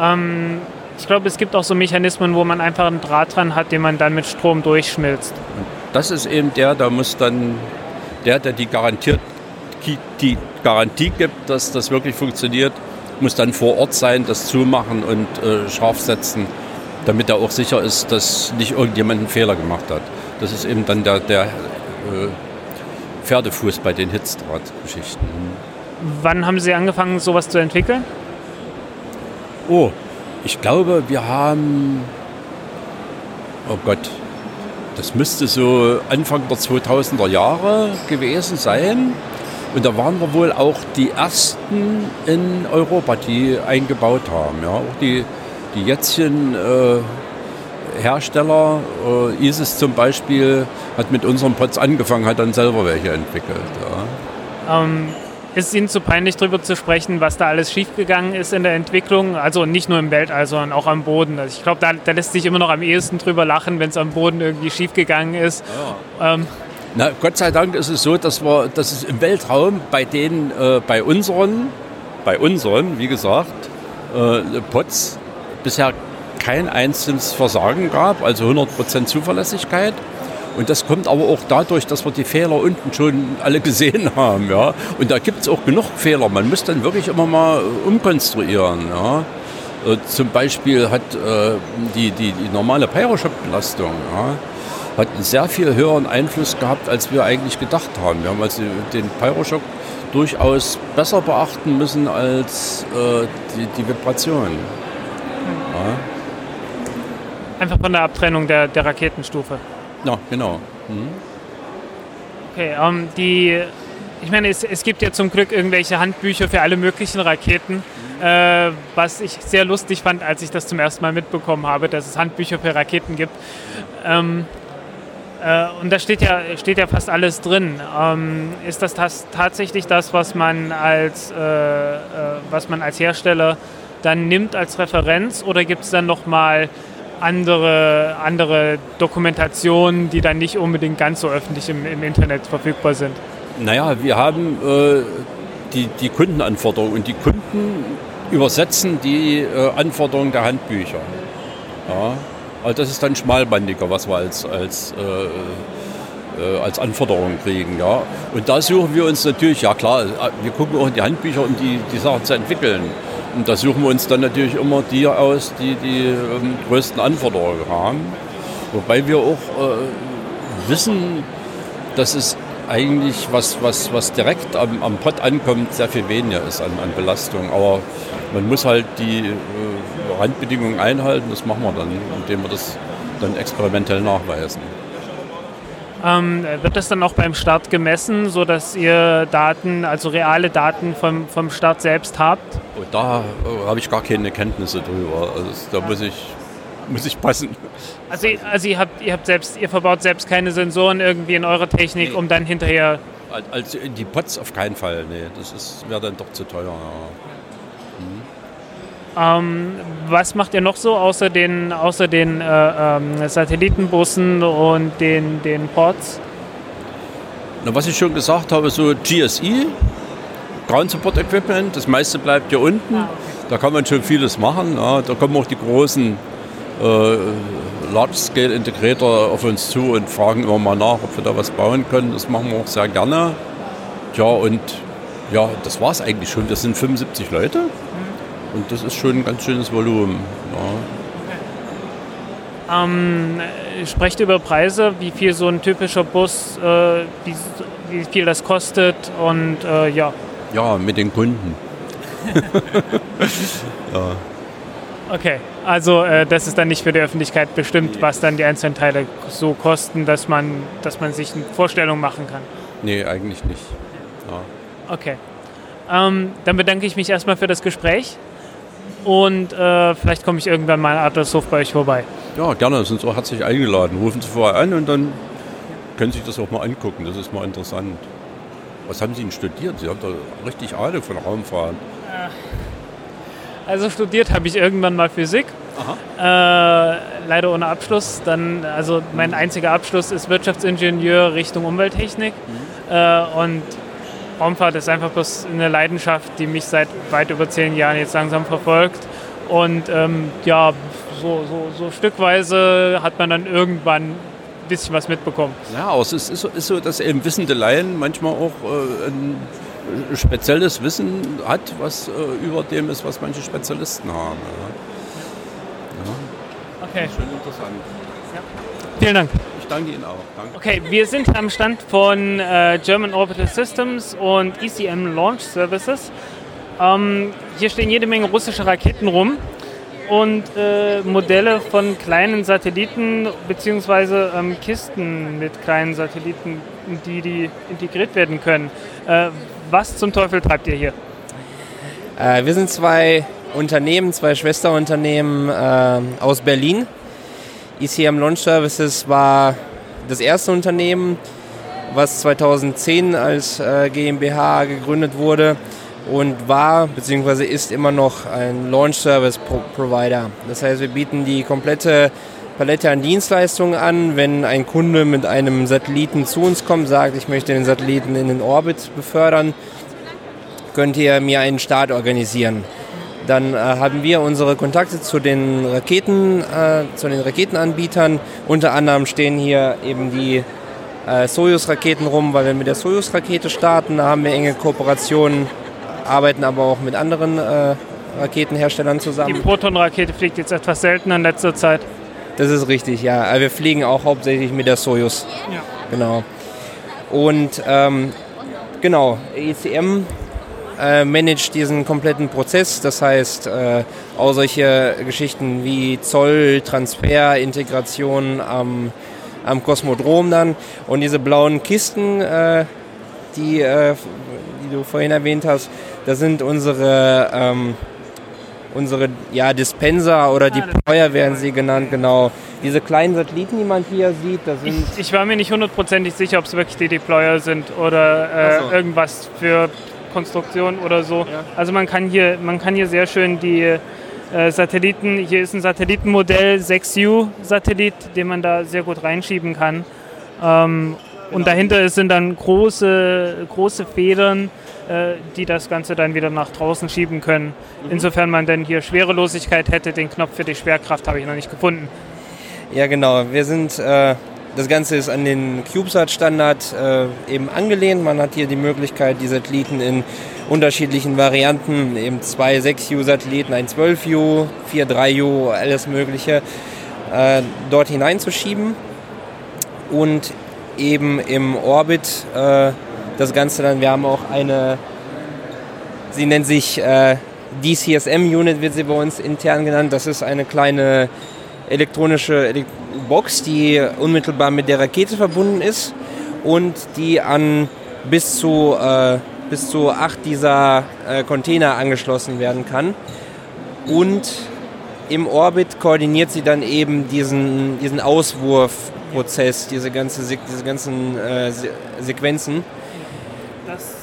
ähm, ich glaube, es gibt auch so Mechanismen, wo man einfach einen Draht dran hat, den man dann mit Strom durchschmilzt. Und das ist eben der, da muss dann der, der die, garantiert, die Garantie gibt, dass das wirklich funktioniert, muss dann vor Ort sein, das zumachen und äh, scharf setzen damit er auch sicher ist, dass nicht irgendjemand einen Fehler gemacht hat. Das ist eben dann der, der äh, Pferdefuß bei den Hitzdrahtgeschichten. Wann haben Sie angefangen, sowas zu entwickeln? Oh, ich glaube, wir haben, oh Gott, das müsste so Anfang der 2000er Jahre gewesen sein. Und da waren wir wohl auch die ersten in Europa, die eingebaut haben. Ja, auch die, die jetzigen äh, Hersteller, äh, ISIS zum Beispiel, hat mit unseren Pots angefangen, hat dann selber welche entwickelt. Ja. Ähm, ist Ihnen zu peinlich, darüber zu sprechen, was da alles schiefgegangen ist in der Entwicklung? Also nicht nur im Weltall, sondern auch am Boden. Also ich glaube, da, da, lässt sich immer noch am ehesten drüber lachen, wenn es am Boden irgendwie schiefgegangen ist. Ja. Ähm, Na, Gott sei Dank ist es so, dass, wir, dass es im Weltraum bei den, äh, bei unseren, bei unseren, wie gesagt, äh, Pots bisher kein einzelnes Versagen gab, also 100% Zuverlässigkeit. Und das kommt aber auch dadurch, dass wir die Fehler unten schon alle gesehen haben. Ja? Und da gibt es auch genug Fehler. Man muss dann wirklich immer mal umkonstruieren. Ja? Äh, zum Beispiel hat äh, die, die, die normale Pyroshock-Belastung ja, einen sehr viel höheren Einfluss gehabt, als wir eigentlich gedacht haben. Wir haben also den Pyroshock durchaus besser beachten müssen als äh, die, die Vibration. Einfach von der Abtrennung der, der Raketenstufe. Ja, genau. Mhm. Okay, ähm, die, ich meine, es, es, gibt ja zum Glück irgendwelche Handbücher für alle möglichen Raketen, äh, was ich sehr lustig fand, als ich das zum ersten Mal mitbekommen habe, dass es Handbücher für Raketen gibt. Ähm, äh, und da steht ja, steht ja fast alles drin. Ähm, ist das, das, tatsächlich das, was man, als, äh, äh was man als Hersteller dann nimmt als Referenz oder gibt es dann nochmal andere, andere Dokumentationen, die dann nicht unbedingt ganz so öffentlich im, im Internet verfügbar sind? Naja, wir haben äh, die, die Kundenanforderungen und die Kunden übersetzen die äh, Anforderungen der Handbücher. Ja. Also das ist dann schmalbandiger, was wir als, als, äh, äh, als Anforderungen kriegen. Ja. Und da suchen wir uns natürlich, ja klar, wir gucken auch in die Handbücher, um die, die Sachen zu entwickeln. Und da suchen wir uns dann natürlich immer die aus, die die ähm, größten Anforderungen haben. Wobei wir auch äh, wissen, dass es eigentlich was, was, was direkt am, am Pott ankommt, sehr viel weniger ist an, an Belastung. Aber man muss halt die äh, Randbedingungen einhalten, das machen wir dann, indem wir das dann experimentell nachweisen. Ähm, wird das dann auch beim Start gemessen, sodass ihr Daten, also reale Daten vom, vom Start selbst habt? Oh, da äh, habe ich gar keine Kenntnisse drüber. Also, da muss ich, muss ich passen. Also, also ihr, habt, ihr, habt selbst, ihr verbaut selbst keine Sensoren irgendwie in eurer Technik, nee. um dann hinterher... Also die Pots auf keinen Fall, nee. Das wäre dann doch zu teuer. Ja. Ähm, was macht ihr noch so außer den, außer den äh, ähm, Satellitenbussen und den, den Ports? Na, was ich schon gesagt habe, so GSE, Ground Support Equipment, das meiste bleibt hier unten. Ah, okay. Da kann man schon vieles machen. Ja. Da kommen auch die großen äh, Large-Scale Integrator auf uns zu und fragen immer mal nach, ob wir da was bauen können. Das machen wir auch sehr gerne. Ja, und ja, das war es eigentlich schon. Das sind 75 Leute. Und das ist schon ein ganz schönes Volumen. Ja. Ähm, sprecht über Preise, wie viel so ein typischer Bus, äh, wie, wie, viel das kostet und äh, ja. Ja, mit den Kunden. ja. Okay, also äh, das ist dann nicht für die Öffentlichkeit bestimmt, was dann die einzelnen Teile so kosten, dass man, dass man sich eine Vorstellung machen kann. Nee, eigentlich nicht. Ja. Okay. Ähm, dann bedanke ich mich erstmal für das Gespräch und äh, vielleicht komme ich irgendwann mal in Adlershof bei euch vorbei. Ja, gerne, sind Sie auch herzlich eingeladen. Rufen Sie vorher an und dann können Sie sich das auch mal angucken. Das ist mal interessant. Was haben Sie denn studiert? Sie haben da richtig Ahnung von Raumfahrt. Äh, also studiert habe ich irgendwann mal Physik. Äh, leider ohne Abschluss. Dann, also mein einziger Abschluss ist Wirtschaftsingenieur Richtung Umwelttechnik. Mhm. Äh, und Raumfahrt ist einfach bloß eine Leidenschaft, die mich seit weit über zehn Jahren jetzt langsam verfolgt. Und ähm, ja, so, so, so stückweise hat man dann irgendwann ein bisschen was mitbekommen. Ja, es ist, ist, so, ist so, dass eben wissende Laien manchmal auch äh, ein spezielles Wissen hat, was äh, über dem ist, was manche Spezialisten haben. Ja. Ja. Okay. Schön interessant. Ja. Vielen Dank danke Ihnen auch. Danke. Okay, wir sind am Stand von äh, German Orbital Systems und ECM Launch Services. Ähm, hier stehen jede Menge russische Raketen rum und äh, Modelle von kleinen Satelliten beziehungsweise ähm, Kisten mit kleinen Satelliten, in die die integriert werden können. Äh, was zum Teufel treibt ihr hier? Äh, wir sind zwei Unternehmen, zwei Schwesterunternehmen äh, aus Berlin. ECM Launch Services war das erste Unternehmen, was 2010 als äh, GmbH gegründet wurde und war bzw. ist immer noch ein Launch Service Provider. Das heißt, wir bieten die komplette Palette an Dienstleistungen an. Wenn ein Kunde mit einem Satelliten zu uns kommt, sagt, ich möchte den Satelliten in den Orbit befördern, könnt ihr mir einen Start organisieren. Dann äh, haben wir unsere Kontakte zu den Raketen, äh, zu den Raketenanbietern. Unter anderem stehen hier eben die äh, Soyuz-Raketen rum, weil wir mit der Soyuz-Rakete starten. Da haben wir enge Kooperationen arbeiten aber auch mit anderen äh, Raketenherstellern zusammen. Die Proton-Rakete fliegt jetzt etwas seltener in letzter Zeit. Das ist richtig, ja. Wir fliegen auch hauptsächlich mit der Soyuz. Ja. Genau. Und ähm, genau, ECM äh, managt diesen kompletten Prozess. Das heißt, äh, auch solche Geschichten wie Zoll, Transfer, Integration am, am Kosmodrom dann. Und diese blauen Kisten, äh, die, äh, die du vorhin erwähnt hast, das sind unsere, ähm, unsere ja, Dispenser oder Deployer werden sie genannt, genau. Diese kleinen Satelliten, die man hier sieht, das sind... Ich, ich war mir nicht hundertprozentig sicher, ob es wirklich die Deployer sind oder äh, so. irgendwas für Konstruktion oder so. Ja. Also man kann hier, man kann hier sehr schön die äh, Satelliten, hier ist ein Satellitenmodell 6U-Satellit, den man da sehr gut reinschieben kann. Ähm, genau. Und dahinter sind dann große, große Federn, äh, die das Ganze dann wieder nach draußen schieben können. Mhm. Insofern man denn hier Schwerelosigkeit hätte, den Knopf für die Schwerkraft habe ich noch nicht gefunden. Ja, genau. Wir sind, äh, das Ganze ist an den CubeSat-Standard äh, eben angelehnt. Man hat hier die Möglichkeit, die Satelliten in unterschiedlichen Varianten, eben zwei 6U-Satelliten, ein 12U, 4 3U, alles Mögliche, äh, dort hineinzuschieben und eben im Orbit äh, das Ganze dann, wir haben auch eine, sie nennt sich äh, DCSM-Unit, wird sie bei uns intern genannt. Das ist eine kleine elektronische Box, die unmittelbar mit der Rakete verbunden ist und die an bis zu, äh, bis zu acht dieser äh, Container angeschlossen werden kann. Und im Orbit koordiniert sie dann eben diesen, diesen Auswurfprozess, diese, ganze, diese ganzen äh, Sequenzen. Das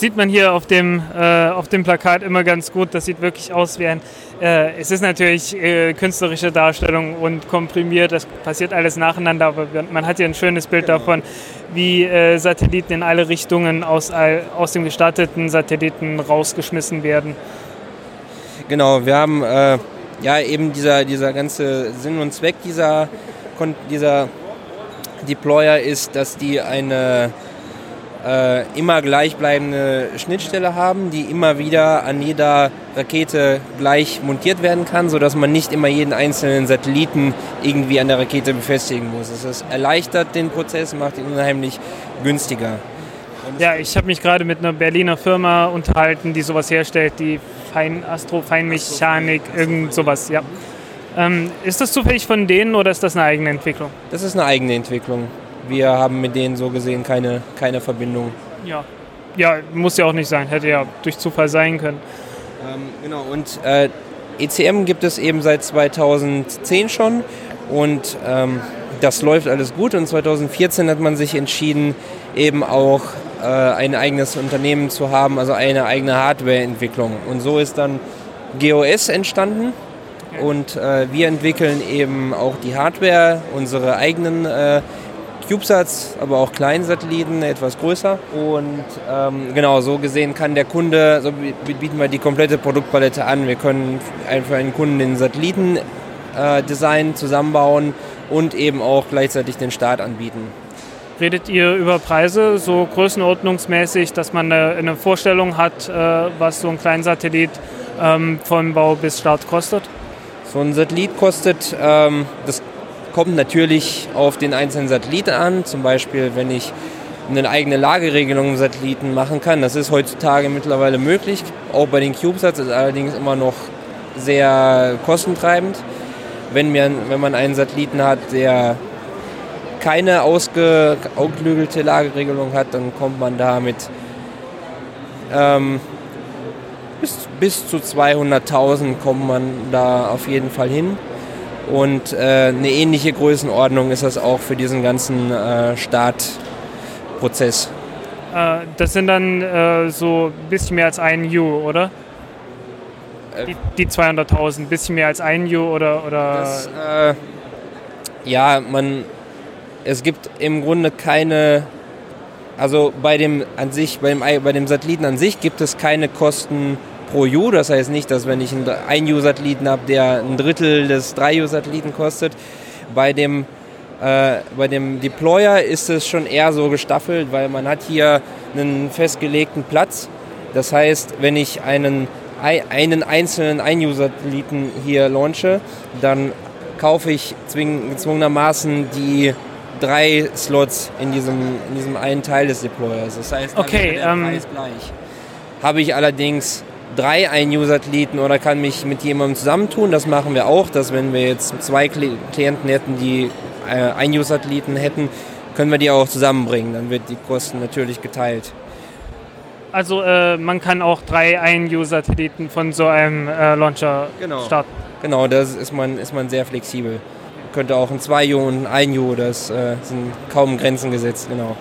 sieht man hier auf dem, äh, auf dem Plakat immer ganz gut. Das sieht wirklich aus wie ein. Äh, es ist natürlich äh, künstlerische Darstellung und komprimiert. Das passiert alles nacheinander, aber man hat hier ein schönes Bild genau. davon, wie äh, Satelliten in alle Richtungen aus, aus dem gestarteten Satelliten rausgeschmissen werden. Genau, wir haben äh, ja eben dieser, dieser ganze Sinn und Zweck dieser, dieser Deployer ist, dass die eine äh, immer gleichbleibende Schnittstelle haben, die immer wieder an jeder Rakete gleich montiert werden kann, sodass man nicht immer jeden einzelnen Satelliten irgendwie an der Rakete befestigen muss. Das erleichtert den Prozess, macht ihn unheimlich günstiger. Ja, ich habe mich gerade mit einer Berliner Firma unterhalten, die sowas herstellt, die Fein Astrofeinmechanik, irgend sowas, ja. Ähm, ist das zufällig von denen oder ist das eine eigene Entwicklung? Das ist eine eigene Entwicklung wir haben mit denen so gesehen keine, keine Verbindung. Ja. ja, muss ja auch nicht sein, hätte ja durch Zufall sein können. Ähm, genau, und äh, ECM gibt es eben seit 2010 schon und ähm, das läuft alles gut und 2014 hat man sich entschieden, eben auch äh, ein eigenes Unternehmen zu haben, also eine eigene Hardwareentwicklung. Und so ist dann GOS entstanden und äh, wir entwickeln eben auch die Hardware, unsere eigenen äh, CubeSats, aber auch Kleinsatelliten, etwas größer. Und ähm, genau, so gesehen kann der Kunde, so bieten wir die komplette Produktpalette an. Wir können für einen Kunden den Satellitendesign äh, zusammenbauen und eben auch gleichzeitig den Start anbieten. Redet ihr über Preise so größenordnungsmäßig, dass man eine, eine Vorstellung hat, äh, was so ein Kleinsatellit ähm, vom Bau bis Start kostet? So ein Satellit kostet, ähm, das kommt natürlich auf den einzelnen Satelliten an. Zum Beispiel, wenn ich eine eigene Lageregelung im Satelliten machen kann. Das ist heutzutage mittlerweile möglich. Auch bei den CubeSats ist allerdings immer noch sehr kostentreibend. Wenn, mir, wenn man einen Satelliten hat, der keine ausgeklügelte Lageregelung hat, dann kommt man da mit ähm, bis, bis zu 200.000 kommt man da auf jeden Fall hin. Und äh, eine ähnliche Größenordnung ist das auch für diesen ganzen äh, Startprozess. Äh, das sind dann äh, so ein bisschen mehr als ein U, oder? Äh, Die, die 200.000, ein bisschen mehr als ein U oder. oder Das, ja, man, es gibt im Grunde keine, also bei dem an sich, bei dem, bei dem Satelliten an sich gibt es keine Kosten pro U. Das heißt nicht, dass wenn ich einen 1 U-Satelliten habe, der ein Drittel des 3 U-Satelliten kostet. Bei dem, äh, bei dem Deployer ist es schon eher so gestaffelt, weil man hat hier einen festgelegten Platz. Das heißt, wenn ich einen, ei- einen einzelnen 1 U-Satelliten hier launche, dann kaufe ich gezwungenermaßen die drei Slots in diesem, in diesem einen Teil des Deployers. Das heißt, Okay, ähm, Preis gleich. Habe ich allerdings drei 1-U-Satelliten oder kann mich mit jemandem zusammentun, das machen wir auch, dass wenn wir jetzt zwei Kli- Klienten hätten, die äh, 1-U-Satelliten hätten, können wir die auch zusammenbringen. Dann wird die Kosten natürlich geteilt. also äh, man kann auch drei 1U-Satelliten von so einem äh, Launcher Genau. starten. Genau, das ist man, ist man sehr flexibel. Könnte auch ein 2U und ein 1U, das äh, sind kaum Grenzen gesetzt, genau.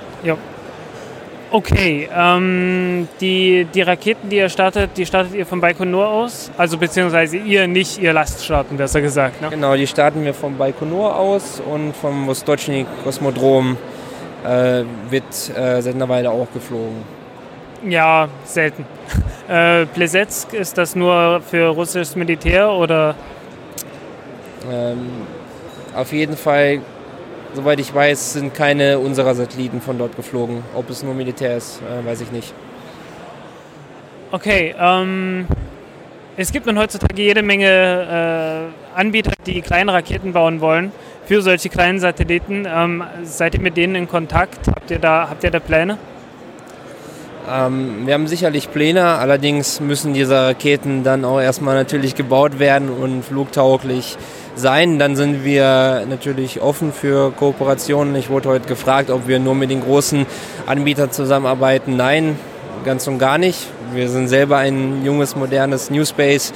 Okay, ähm, die, die Raketen, die ihr startet, die startet ihr von Baikonur aus? Also beziehungsweise ihr nicht, ihr lasst starten, besser gesagt. Ne? Genau, die starten wir vom Baikonur aus und vom Vostochny Kosmodrom äh, wird äh, seit einer Weile auch geflogen. Ja, selten. Äh, Plesetsk, ist das nur für russisches Militär oder? Ähm, auf jeden Fall, soweit ich weiß, sind keine unserer Satelliten von dort geflogen. Ob es nur Militär ist, äh, weiß ich nicht. Okay, ähm, es gibt nun heutzutage jede Menge äh, Anbieter, die kleine Raketen bauen wollen für solche kleinen Satelliten. Ähm, seid ihr mit denen in Kontakt? Habt ihr da, habt ihr da Pläne? Ähm, wir haben sicherlich Pläne, allerdings müssen diese Raketen dann auch erstmal natürlich gebaut werden und flugtauglich sein. Dann sind wir natürlich offen für Kooperationen. Ich wurde heute gefragt, ob wir nur mit den großen Anbietern zusammenarbeiten. Nein, ganz und gar nicht. Wir sind selber ein junges, modernes New Space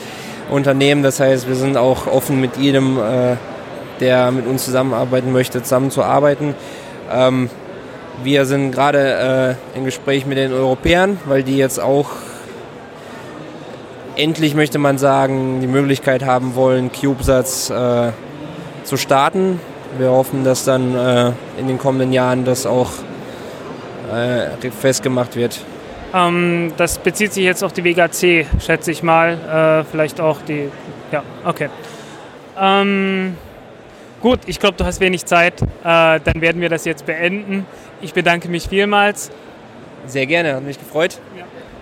Unternehmen. Das heißt, wir sind auch offen mit jedem, äh, der mit uns zusammenarbeiten möchte, zusammenzuarbeiten. Ähm, wir sind gerade äh, im Gespräch mit den Europäern, weil die jetzt auch endlich, möchte man sagen, die Möglichkeit haben wollen, CubeSats äh, zu starten. Wir hoffen, dass dann äh, in den kommenden Jahren das auch äh, festgemacht wird. Ähm, das bezieht sich jetzt auf die Vega C, schätze ich mal. Äh, vielleicht auch die. Ja, okay. Ähm, gut, ich glaube, du hast wenig Zeit. Äh, dann werden wir das jetzt beenden. Ich bedanke mich vielmals. Sehr gerne, hat mich gefreut.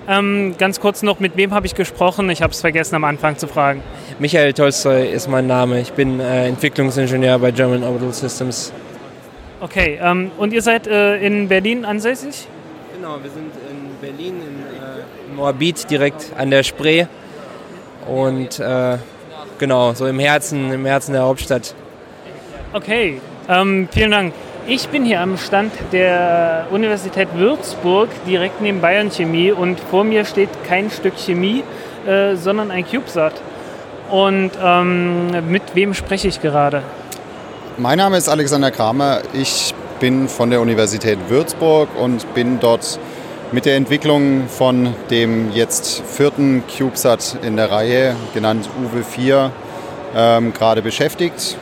Ähm, ganz kurz noch, mit wem habe ich gesprochen? Ich habe es vergessen am Anfang zu fragen. Michael Tolstoy ist mein Name. Ich bin äh, Entwicklungsingenieur bei German Orbital Systems. Okay, ähm, und ihr seid äh, in Berlin ansässig? Genau, wir sind in Berlin, in äh, Moabit, direkt an der Spree. Und äh, genau, so im Herzen, im Herzen der Hauptstadt. Okay, ähm, vielen Dank. Ich bin hier am Stand der Universität Würzburg, direkt neben Bayern Chemie und vor mir steht kein Stück Chemie, äh, sondern ein CubeSat. Und ähm, mit wem spreche ich gerade? Mein Name ist Alexander Kramer. Ich bin von der Universität Würzburg und bin dort mit der Entwicklung von dem jetzt vierten CubeSat in der Reihe, genannt Uwe 4, ähm, gerade beschäftigt.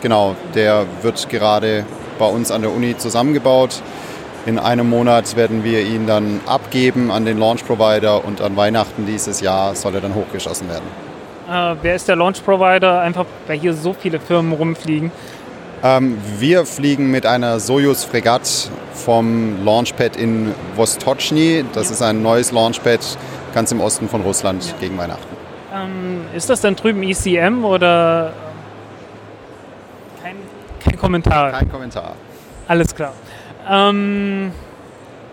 Genau, der wird gerade bei uns an der Uni zusammengebaut. In einem Monat werden wir ihn dann abgeben an den Launch Provider und an Weihnachten dieses Jahr soll er dann hochgeschossen werden. Äh, wer ist der Launch Provider? Einfach, weil hier so viele Firmen rumfliegen. Ähm, wir fliegen mit einer Sojus-Fregatt vom Launchpad in Vostochny. Das ist ein neues Launchpad ganz im Osten von Russland gegen Weihnachten. Ähm, ist das dann drüben ECM oder Kommentar? Kein Kommentar. Alles klar. Ähm,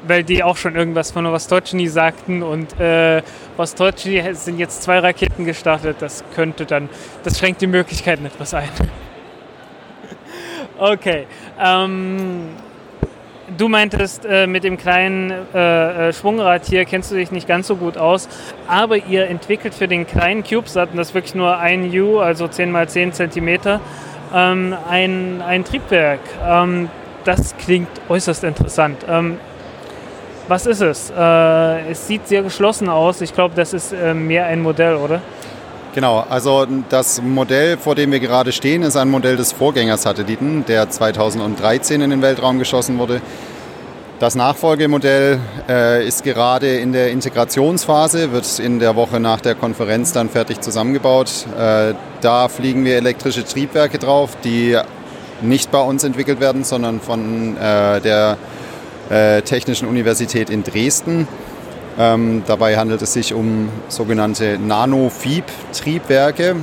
weil die auch schon irgendwas von Vostocny sagten und äh, Vostocny sind jetzt zwei Raketen gestartet. Das könnte dann, das schränkt die Möglichkeiten etwas ein. okay. Ähm, du meintest, äh, mit dem kleinen äh, äh, Schwungrad hier kennst du dich nicht ganz so gut aus, aber ihr entwickelt für den kleinen CubeSat, und das ist wirklich nur ein U, also 10 mal 10 Zentimeter, ähm, ein, ein Triebwerk. Ähm, das klingt äußerst interessant. Ähm, was ist es? Äh, es sieht sehr geschlossen aus. Ich glaube, das ist äh, mehr ein Modell, oder? Genau, also das Modell, vor dem wir gerade stehen, ist ein Modell des Vorgängersatelliten, der 2013 in den Weltraum geschossen wurde. Das Nachfolgemodell äh, ist gerade in der Integrationsphase, wird in der Woche nach der Konferenz dann fertig zusammengebaut. Äh, da fliegen wir elektrische Triebwerke drauf, die nicht bei uns entwickelt werden, sondern von äh, der äh, Technischen Universität in Dresden. Ähm, dabei handelt es sich um sogenannte Nano-Fieb-Triebwerke.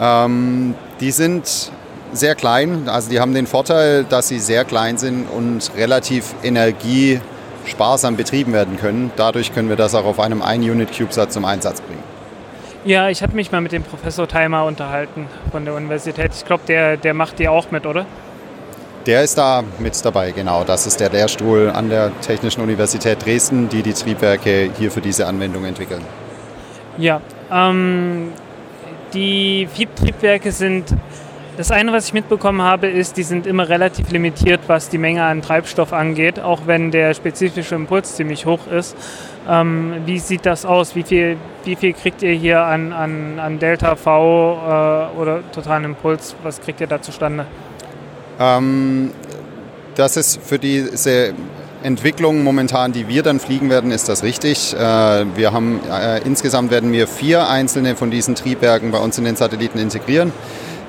Ähm, die sind sehr klein, also die haben den Vorteil, dass sie sehr klein sind und relativ energiesparsam betrieben werden können. Dadurch können wir das auch auf einem 1-Unit-CubeSat zum Einsatz bringen. Ja, ich hatte mich mal mit dem Professor Timer unterhalten von der Universität. Ich glaube, der, der macht die auch mit, oder? Der ist da mit dabei, genau. Das ist der Lehrstuhl an der Technischen Universität Dresden, die die Triebwerke hier für diese Anwendung entwickeln. Ja, ähm, die Fieb-Triebwerke sind, das eine, was ich mitbekommen habe, ist, die sind immer relativ limitiert, was die Menge an Treibstoff angeht, auch wenn der spezifische Impuls ziemlich hoch ist. Ähm, wie sieht das aus? Wie viel, wie viel kriegt ihr hier an, an, an Delta V äh, oder totalen Impuls? Was kriegt ihr da zustande? Ähm, das ist für diese Entwicklung momentan, die wir dann fliegen werden, ist das richtig. Äh, wir haben äh, insgesamt werden wir vier einzelne von diesen Triebwerken bei uns in den Satelliten integrieren.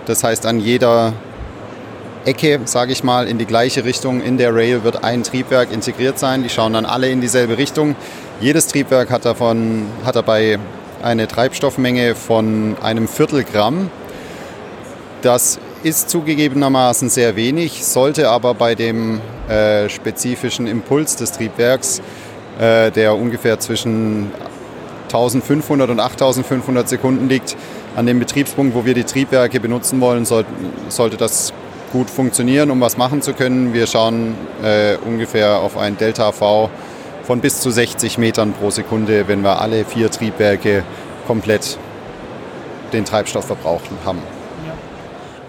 Das heißt, an jeder Ecke, sage ich mal, in die gleiche Richtung in der Rail wird ein Triebwerk integriert sein. Die schauen dann alle in dieselbe Richtung. Jedes Triebwerk hat, davon, hat dabei eine Treibstoffmenge von einem Viertelgramm. Das ist zugegebenermaßen sehr wenig, sollte aber bei dem äh, spezifischen Impuls des Triebwerks, äh, der ungefähr zwischen 1500 und 8500 Sekunden liegt, an dem Betriebspunkt, wo wir die Triebwerke benutzen wollen, soll, sollte das gut funktionieren, um was machen zu können. Wir schauen äh, ungefähr auf ein Delta V von bis zu 60 Metern pro Sekunde, wenn wir alle vier Triebwerke komplett den Treibstoff verbraucht haben.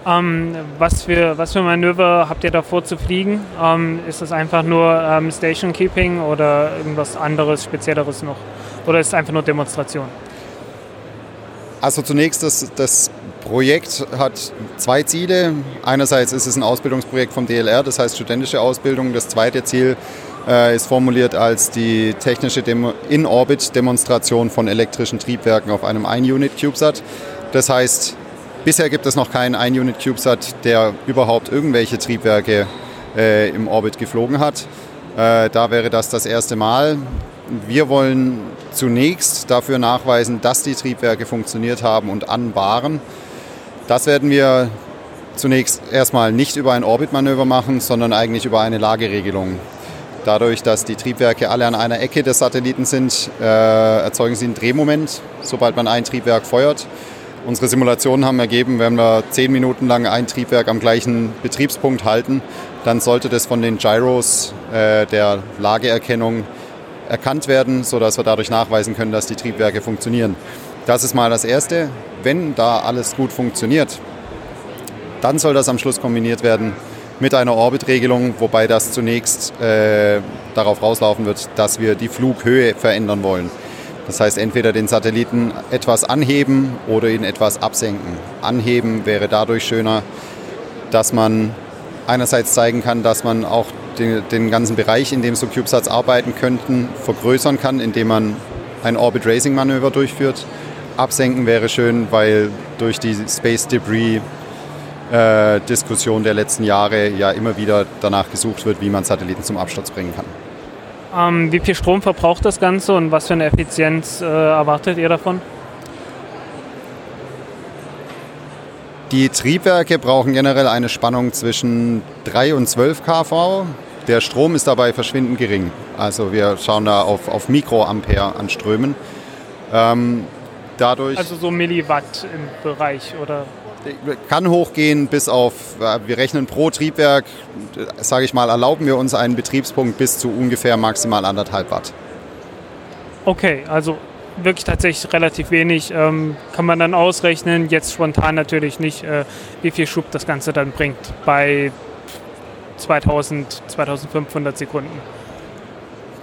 Ähm, was, für, was für Manöver habt ihr davor zu fliegen? Ähm, ist das einfach nur ähm, Station Keeping oder irgendwas anderes, Spezielleres noch? Oder ist es einfach nur Demonstration? Also zunächst, das, das Projekt hat zwei Ziele. Einerseits ist es ein Ausbildungsprojekt vom DLR, das heißt studentische Ausbildung. Das zweite Ziel äh, ist formuliert als die technische In-Orbit-Demonstration von elektrischen Triebwerken auf einem 1-Unit-CubeSat. Das heißt, Bisher gibt es noch keinen 1-Unit-CubeSat, der überhaupt irgendwelche Triebwerke äh, im Orbit geflogen hat. Äh, da wäre das das erste Mal. Wir wollen zunächst dafür nachweisen, dass die Triebwerke funktioniert haben und an waren. Das werden wir zunächst erstmal nicht über ein Orbitmanöver machen, sondern eigentlich über eine Lageregelung. Dadurch, dass die Triebwerke alle an einer Ecke des Satelliten sind, äh, erzeugen sie einen Drehmoment, sobald man ein Triebwerk feuert. Unsere Simulationen haben ergeben, wenn wir zehn Minuten lang ein Triebwerk am gleichen Betriebspunkt halten, dann sollte das von den Gyros äh, der Lageerkennung erkannt werden, sodass wir dadurch nachweisen können, dass die Triebwerke funktionieren. Das ist mal das Erste. Wenn da alles gut funktioniert, dann soll das am Schluss kombiniert werden mit einer Orbitregelung, wobei das zunächst äh, darauf rauslaufen wird, dass wir die Flughöhe verändern wollen. Das heißt, entweder den Satelliten etwas anheben oder ihn etwas absenken. Anheben wäre dadurch schöner, dass man einerseits zeigen kann, dass man auch den, den ganzen Bereich, in dem so CubeSats arbeiten könnten, vergrößern kann, indem man ein Orbit Racing Manöver durchführt. Absenken wäre schön, weil durch die Space Debris äh, Diskussion der letzten Jahre ja immer wieder danach gesucht wird, wie man Satelliten zum Absturz bringen kann. Ähm, wie viel Strom verbraucht das Ganze und was für eine Effizienz äh, erwartet ihr davon? Die Triebwerke brauchen generell eine Spannung zwischen 3 und 12 kV. der Strom ist dabei verschwindend gering. Also wir schauen da auf, auf Mikroampere an Strömen. Ähm, dadurch Also so Milliwatt im Bereich oder kann hochgehen bis auf, äh, wir rechnen pro Triebwerk, sage ich mal, erlauben wir uns einen Betriebspunkt bis zu ungefähr maximal anderthalb Watt. Okay, also wirklich tatsächlich relativ wenig. Ähm, kann man dann ausrechnen, jetzt spontan natürlich nicht, äh, wie viel Schub das Ganze dann bringt bei 2000, 2500 Sekunden.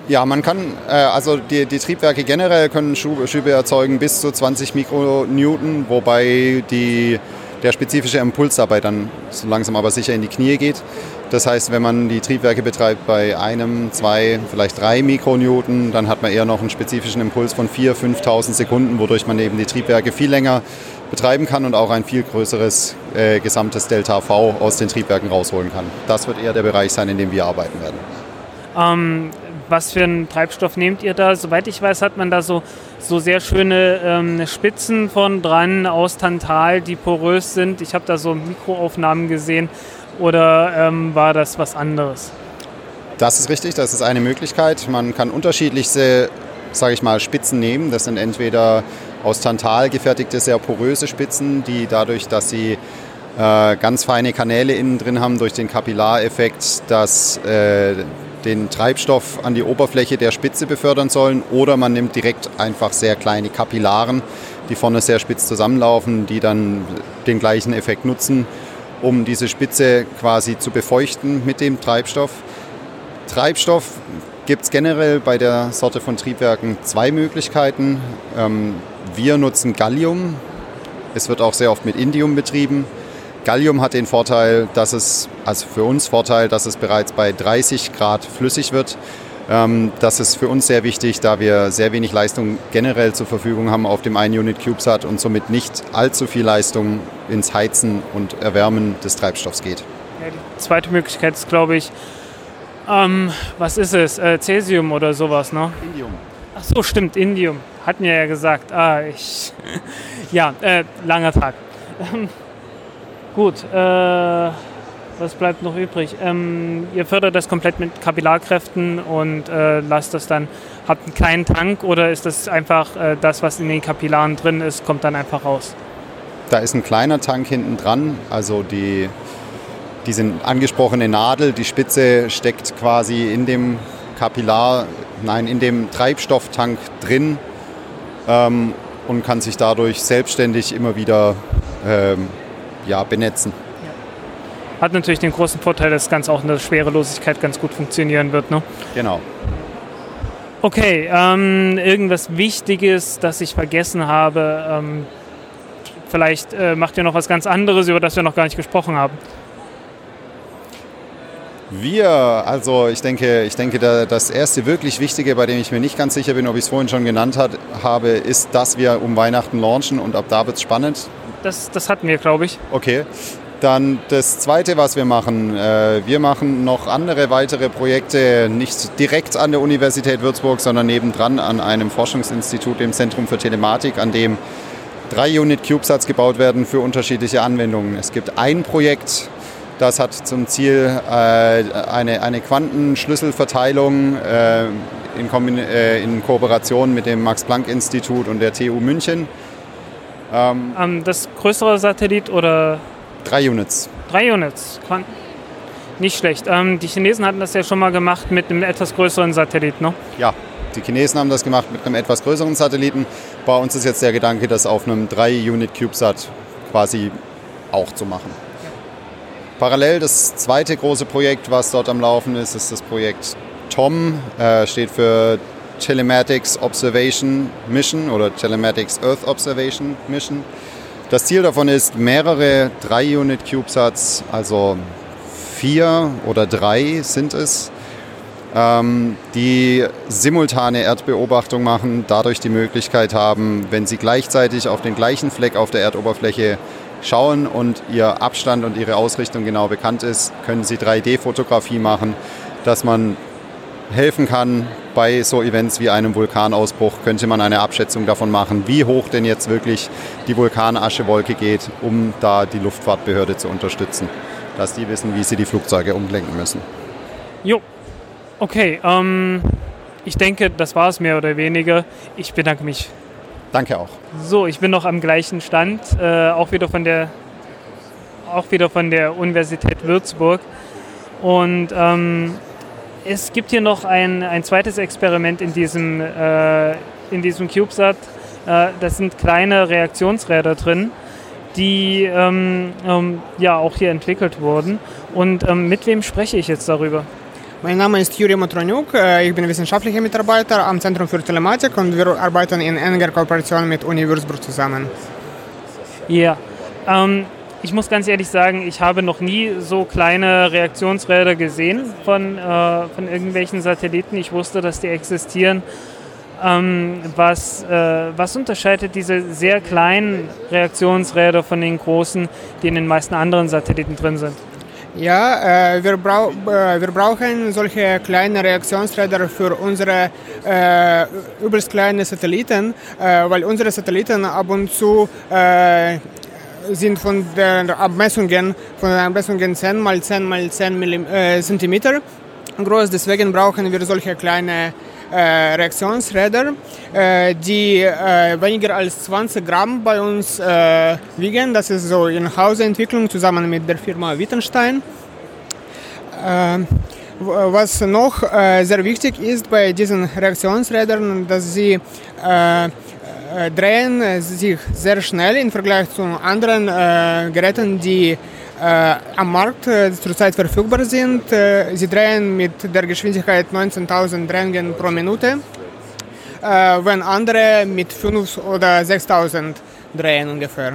Ja, man kann, äh, also die, die Triebwerke generell können Schub, Schübe erzeugen bis zu 20 Mikronewton, wobei die, der spezifische Impuls dabei dann so langsam aber sicher in die Knie geht. Das heißt, wenn man die Triebwerke betreibt bei einem, zwei, vielleicht drei Mikronewton, dann hat man eher noch einen spezifischen Impuls von 4.000, 5.000 Sekunden, wodurch man eben die Triebwerke viel länger betreiben kann und auch ein viel größeres äh, gesamtes Delta V aus den Triebwerken rausholen kann. Das wird eher der Bereich sein, in dem wir arbeiten werden. Ähm, was für einen Treibstoff nehmt ihr da? Soweit ich weiß, hat man da so, so sehr schöne ähm, Spitzen von dran aus Tantal, die porös sind. Ich habe da so Mikroaufnahmen gesehen. Oder ähm, war das was anderes? Das ist richtig, das ist eine Möglichkeit. Man kann unterschiedlichste, sage ich mal, Spitzen nehmen. Das sind entweder aus Tantal gefertigte, sehr poröse Spitzen, die dadurch, dass sie äh, ganz feine Kanäle innen drin haben, durch den Kapillareffekt, dass äh, den Treibstoff an die Oberfläche der Spitze befördern sollen. Oder man nimmt direkt einfach sehr kleine Kapillaren, die vorne sehr spitz zusammenlaufen, die dann den gleichen Effekt nutzen um diese Spitze quasi zu befeuchten mit dem Treibstoff. Treibstoff gibt es generell bei der Sorte von Triebwerken zwei Möglichkeiten. Ähm, wir nutzen Gallium. Es wird auch sehr oft mit Indium betrieben. Gallium hat den Vorteil, dass es, also für uns Vorteil, dass es bereits bei 30 Grad flüssig wird. Ähm, das ist für uns sehr wichtig, da wir sehr wenig Leistung generell zur Verfügung haben auf dem 1-Unit CubeSat und somit nicht allzu viel Leistung ins Heizen und Erwärmen des Treibstoffs geht. Ja, die zweite Möglichkeit ist, glaube ich, ähm, was ist es? Äh, Cäsium oder sowas, ne? Indium. Ach so, stimmt, Indium. Hatten wir ja gesagt. Ah, ich. ja, äh, langer Tag. Gut, äh, was bleibt noch übrig? Ähm, ihr fördert das komplett mit Kapillarkräften und äh, lasst das dann, habt einen kleinen Tank oder ist das einfach äh, das, was in den Kapillaren drin ist, kommt dann einfach raus? Da ist ein kleiner Tank hinten dran, also die, diese angesprochene Nadel, die Spitze steckt quasi in dem Kapillar, nein, in dem Treibstofftank drin ähm, und kann sich dadurch selbstständig immer wieder ähm, ja, benetzen. Hat natürlich den großen Vorteil, dass ganz auch in der Schwerelosigkeit ganz gut funktionieren wird. Ne? Genau. Okay, ähm, irgendwas Wichtiges, das ich vergessen habe. Ähm, vielleicht äh, macht ihr noch was ganz anderes, über das wir noch gar nicht gesprochen haben. Wir, also ich denke, ich denke, das erste wirklich Wichtige, bei dem ich mir nicht ganz sicher bin, ob ich es vorhin schon genannt hat, habe, ist, dass wir um Weihnachten launchen und ab da wird es spannend. Das, das hatten wir, glaube ich. Okay. Dann das Zweite, was wir machen, äh, wir machen noch andere weitere Projekte, nicht direkt an der Universität Würzburg, sondern nebendran an einem Forschungsinstitut im Zentrum für Telematik, an dem drei Unit CubeSats gebaut werden für unterschiedliche Anwendungen. Es gibt ein Projekt, das hat zum Ziel äh, eine, Quantenschlüsselverteilung in, äh, in, Kooperation mit dem Max-Planck-Institut und der TU München. Ähm, ähm, das größere Satellit oder? Drei Units. Drei Units. Nicht schlecht. Ähm, die Chinesen hatten das ja schon mal gemacht mit einem etwas größeren Satelliten, ne? Ja, die Chinesen haben das gemacht mit einem etwas größeren Satelliten. Bei uns ist jetzt der Gedanke, das auf einem 3-Unit-CubeSat quasi auch zu machen. Parallel das zweite große Projekt, was dort am Laufen ist, ist das Projekt TOM, äh, steht für Telematics Observation Mission oder Telematics Earth Observation Mission. Das Ziel davon ist, mehrere 3-Unit-CubeSats, also vier oder drei sind es, ähm, die simultane Erdbeobachtung machen, dadurch die Möglichkeit haben, wenn sie gleichzeitig auf den gleichen Fleck auf der Erdoberfläche schauen und ihr Abstand und ihre Ausrichtung genau bekannt ist, können sie 3D-Fotografie machen, dass man helfen kann, bei so Events wie einem Vulkanausbruch könnte man eine Abschätzung davon machen, wie hoch denn jetzt wirklich die Vulkanaschewolke geht, um da die Luftfahrtbehörde zu unterstützen, dass die wissen, wie sie die Flugzeuge umlenken müssen. Jo, okay. Ähm, ich denke, das war es mehr oder weniger. Ich bedanke mich. Danke auch. So, ich bin noch am gleichen Stand, äh, auch wieder von der auch wieder von der Universität Würzburg. Und ähm, es gibt hier noch ein, ein zweites Experiment in diesem, äh, in diesem CubeSat. Äh, das sind kleine Reaktionsräder drin, die ähm, ähm, ja auch hier entwickelt wurden. Und ähm, mit wem spreche ich jetzt darüber? Mein Name ist Juri Motroniuk, äh, ich bin wissenschaftlicher Mitarbeiter am Zentrum für Telematik und wir arbeiten in enger Kooperation mit Uni Würzburg zusammen. Ja, ähm, ich muss ganz ehrlich sagen, ich habe noch nie so kleine Reaktionsräder gesehen von, äh, von irgendwelchen Satelliten. Ich wusste, dass die existieren. Ähm, was, äh, was unterscheidet diese sehr kleinen Reaktionsräder von den großen, die in den meisten anderen Satelliten drin sind? Ja, äh, wir, brau äh, wir brauchen solche kleine Reaktionsräder für unsere äh, übelst kleinen Satelliten, äh, weil unsere Satelliten ab und zu äh, sind von den Abmessungen, von den Abmessungen 10 mal 10 mal 10 Millim äh, groß. Deswegen brauchen wir solche kleine äh, Reaktionsräder, äh, die äh, weniger als 20 Gramm bei uns äh, wiegen. Das ist so in Hausentwicklung zusammen mit der Firma Wittenstein. Äh, was noch äh, sehr wichtig ist bei diesen Reaktionsrädern, dass sie äh, drehen sich sehr schnell im Vergleich zu anderen äh, Geräten, die am Markt zurzeit verfügbar sind. Sie drehen mit der Geschwindigkeit 19.000 Drehungen pro Minute, wenn andere mit 5.000 oder 6.000 drehen ungefähr.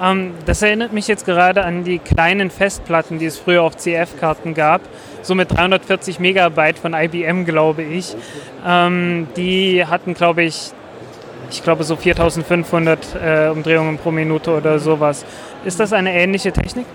Ähm, das erinnert mich jetzt gerade an die kleinen Festplatten, die es früher auf CF-Karten gab, so mit 340 Megabyte von IBM, glaube ich. Ähm, die hatten, glaube ich, ich glaube so 4500 äh, Umdrehungen pro Minute oder sowas. Ist das eine ähnliche Technik?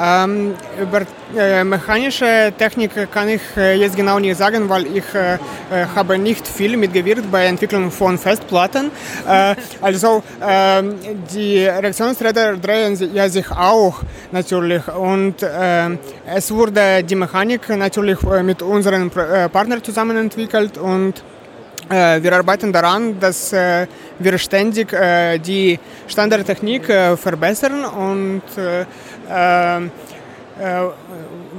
Ähm, über äh, mechanische Technik kann ich äh, jetzt genau nicht sagen, weil ich äh, äh habe nicht viel mitgewirkt bei Entwicklung von Festplatten. Äh, also ähm, die Reaktionsräder drehen ja sich auch natürlich und äh, es wurde die Mechanik natürlich mit unseren Partnern zusammen entwickelt und wir arbeiten daran, dass äh, wir ständig äh, die Standardtechnik verbessern und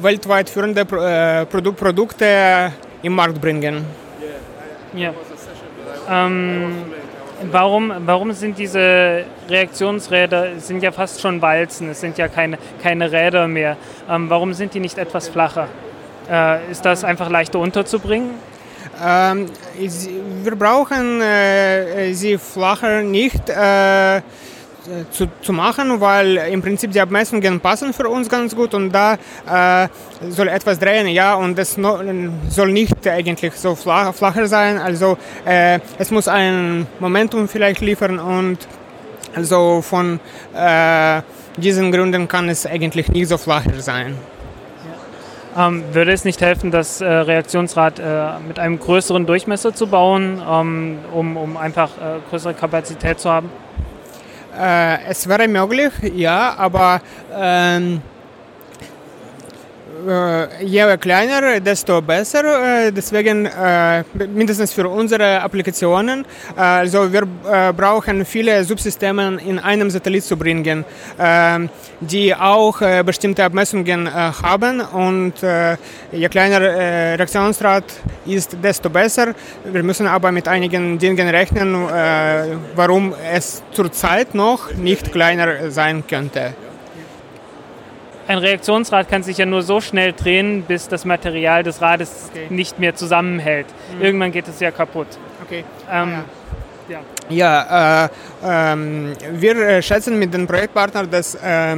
weltweit führende Produkte im Markt bringen. Ja. Ähm, warum, warum sind diese Reaktionsräder, sind ja fast schon Walzen, es sind ja keine, keine Räder mehr. Ähm, warum sind die nicht etwas flacher? Äh, ist das einfach leichter unterzubringen? Ähm, wir brauchen äh, sie flacher nicht äh, zu, zu machen, weil im Prinzip die Abmessungen passen für uns ganz gut und da äh, soll etwas drehen, ja, und es no, soll nicht eigentlich so flach, flacher sein, also äh, es muss ein Momentum vielleicht liefern und also von äh, diesen Gründen kann es eigentlich nicht so flacher sein. Ähm, würde es nicht helfen, das äh, Reaktionsrad äh, mit einem größeren Durchmesser zu bauen, ähm, um, um einfach äh, größere Kapazität zu haben? Äh, es wäre möglich, ja, aber ähm, äh, je kleiner, desto besser. Äh, deswegen äh, mindestens für unsere Applikationen. Also wir brauchen viele Subsysteme in einem Satellit zu bringen, ähm, die auch bestimmte Abmessungen haben. Und je kleiner Reaktionsrad ist, desto besser. Wir müssen aber mit einigen Dingen rechnen, warum es zurzeit noch nicht kleiner sein könnte ein Reaktionsrad kann sich ja nur so schnell drehen, bis das Material des Rades okay. nicht mehr zusammenhält. Mhm. Irgendwann geht es ja kaputt. Okay. Ähm, ja, ja. ja äh, äh, wir schätzen mit den Projektpartnern, dass äh,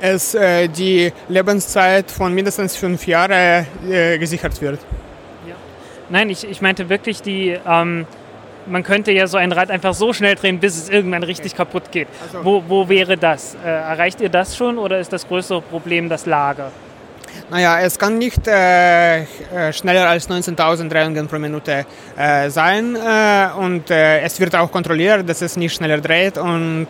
es äh, die Lebenszeit von mindestens fünf Jahren äh, gesichert wird. Ja. Nein, ich, ich meinte wirklich die ähm, man könnte ja so ein Rad einfach so schnell drehen, bis es irgendwann richtig kaputt geht. Also, wo, wo wäre das? Äh, erreicht ihr das schon oder ist das größere Problem das Lager? Naja, es kann nicht äh, äh schneller als 19.000 Drehungen pro Minute äh, sein äh, und äh, es wird auch kontrolliert, dass es nicht schneller dreht und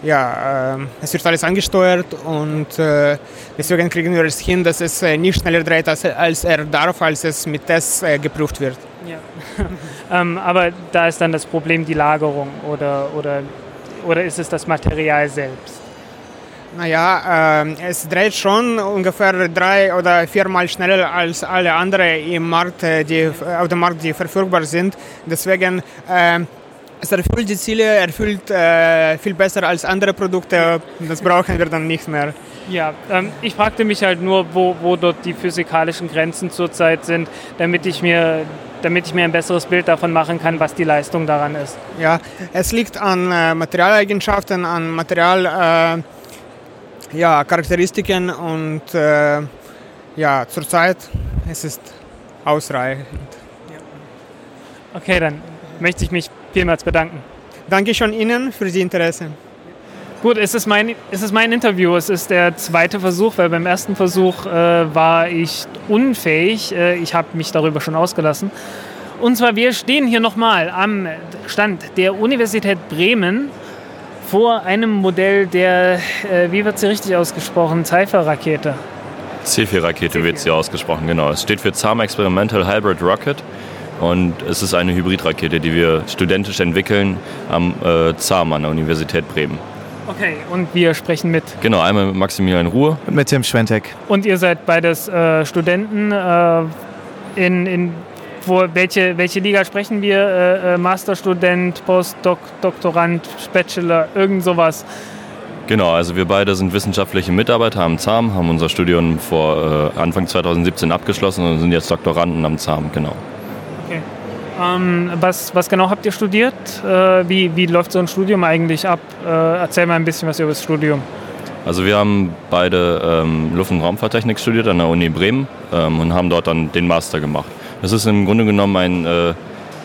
ja, es wird alles angesteuert und deswegen kriegen wir es hin, dass es nicht schneller dreht, als, als er darf, als es mit Tests geprüft wird. Ja. ähm, aber da ist dann das Problem die Lagerung oder, oder, oder ist es das Material selbst? Naja, äh, es dreht schon ungefähr drei oder viermal schneller als alle anderen im Markt, äh, die, auf dem Markt, die verfügbar sind. Deswegen äh, es erfüllt die Ziele, erfüllt äh, viel besser als andere Produkte. Das brauchen wir dann nicht mehr. Ja, ähm, ich fragte mich halt nur, wo, wo dort die physikalischen Grenzen zurzeit sind, damit ich mir damit ich mir ein besseres Bild davon machen kann, was die Leistung daran ist. Ja, es liegt an äh, Materialeigenschaften, an Material, äh, ja, Charakteristiken und äh, ja, zurzeit es ist ausreichend. Okay, dann möchte ich mich vielmals bedanken. Danke schon Ihnen für die Interesse. Gut, es ist, mein, es ist mein Interview. Es ist der zweite Versuch, weil beim ersten Versuch äh, war ich unfähig. Äh, ich habe mich darüber schon ausgelassen. Und zwar, wir stehen hier nochmal am Stand der Universität Bremen vor einem Modell der, äh, wie wird sie richtig ausgesprochen, Cypher-Rakete. C4-Rakete wird sie ausgesprochen, genau. Es steht für ZAM Experimental Hybrid Rocket. Und es ist eine Hybridrakete, die wir studentisch entwickeln am äh, ZAM an der Universität Bremen. Okay, und wir sprechen mit? Genau, einmal mit Maximilian Ruhr. Und mit Tim Schwentek. Und ihr seid beides äh, Studenten. Äh, in, in wo, welche, welche Liga sprechen wir? Äh, äh Masterstudent, Postdoc, Doktorand, Bachelor, irgend sowas? Genau, also wir beide sind wissenschaftliche Mitarbeiter am ZAM, haben unser Studium vor äh, Anfang 2017 abgeschlossen und sind jetzt Doktoranden am ZAM, genau. Ähm, was, was genau habt ihr studiert? Äh, wie, wie läuft so ein Studium eigentlich ab? Äh, erzähl mal ein bisschen was über das Studium. Also wir haben beide ähm, Luft- und Raumfahrttechnik studiert an der Uni Bremen ähm, und haben dort dann den Master gemacht. Das ist im Grunde genommen ein, äh,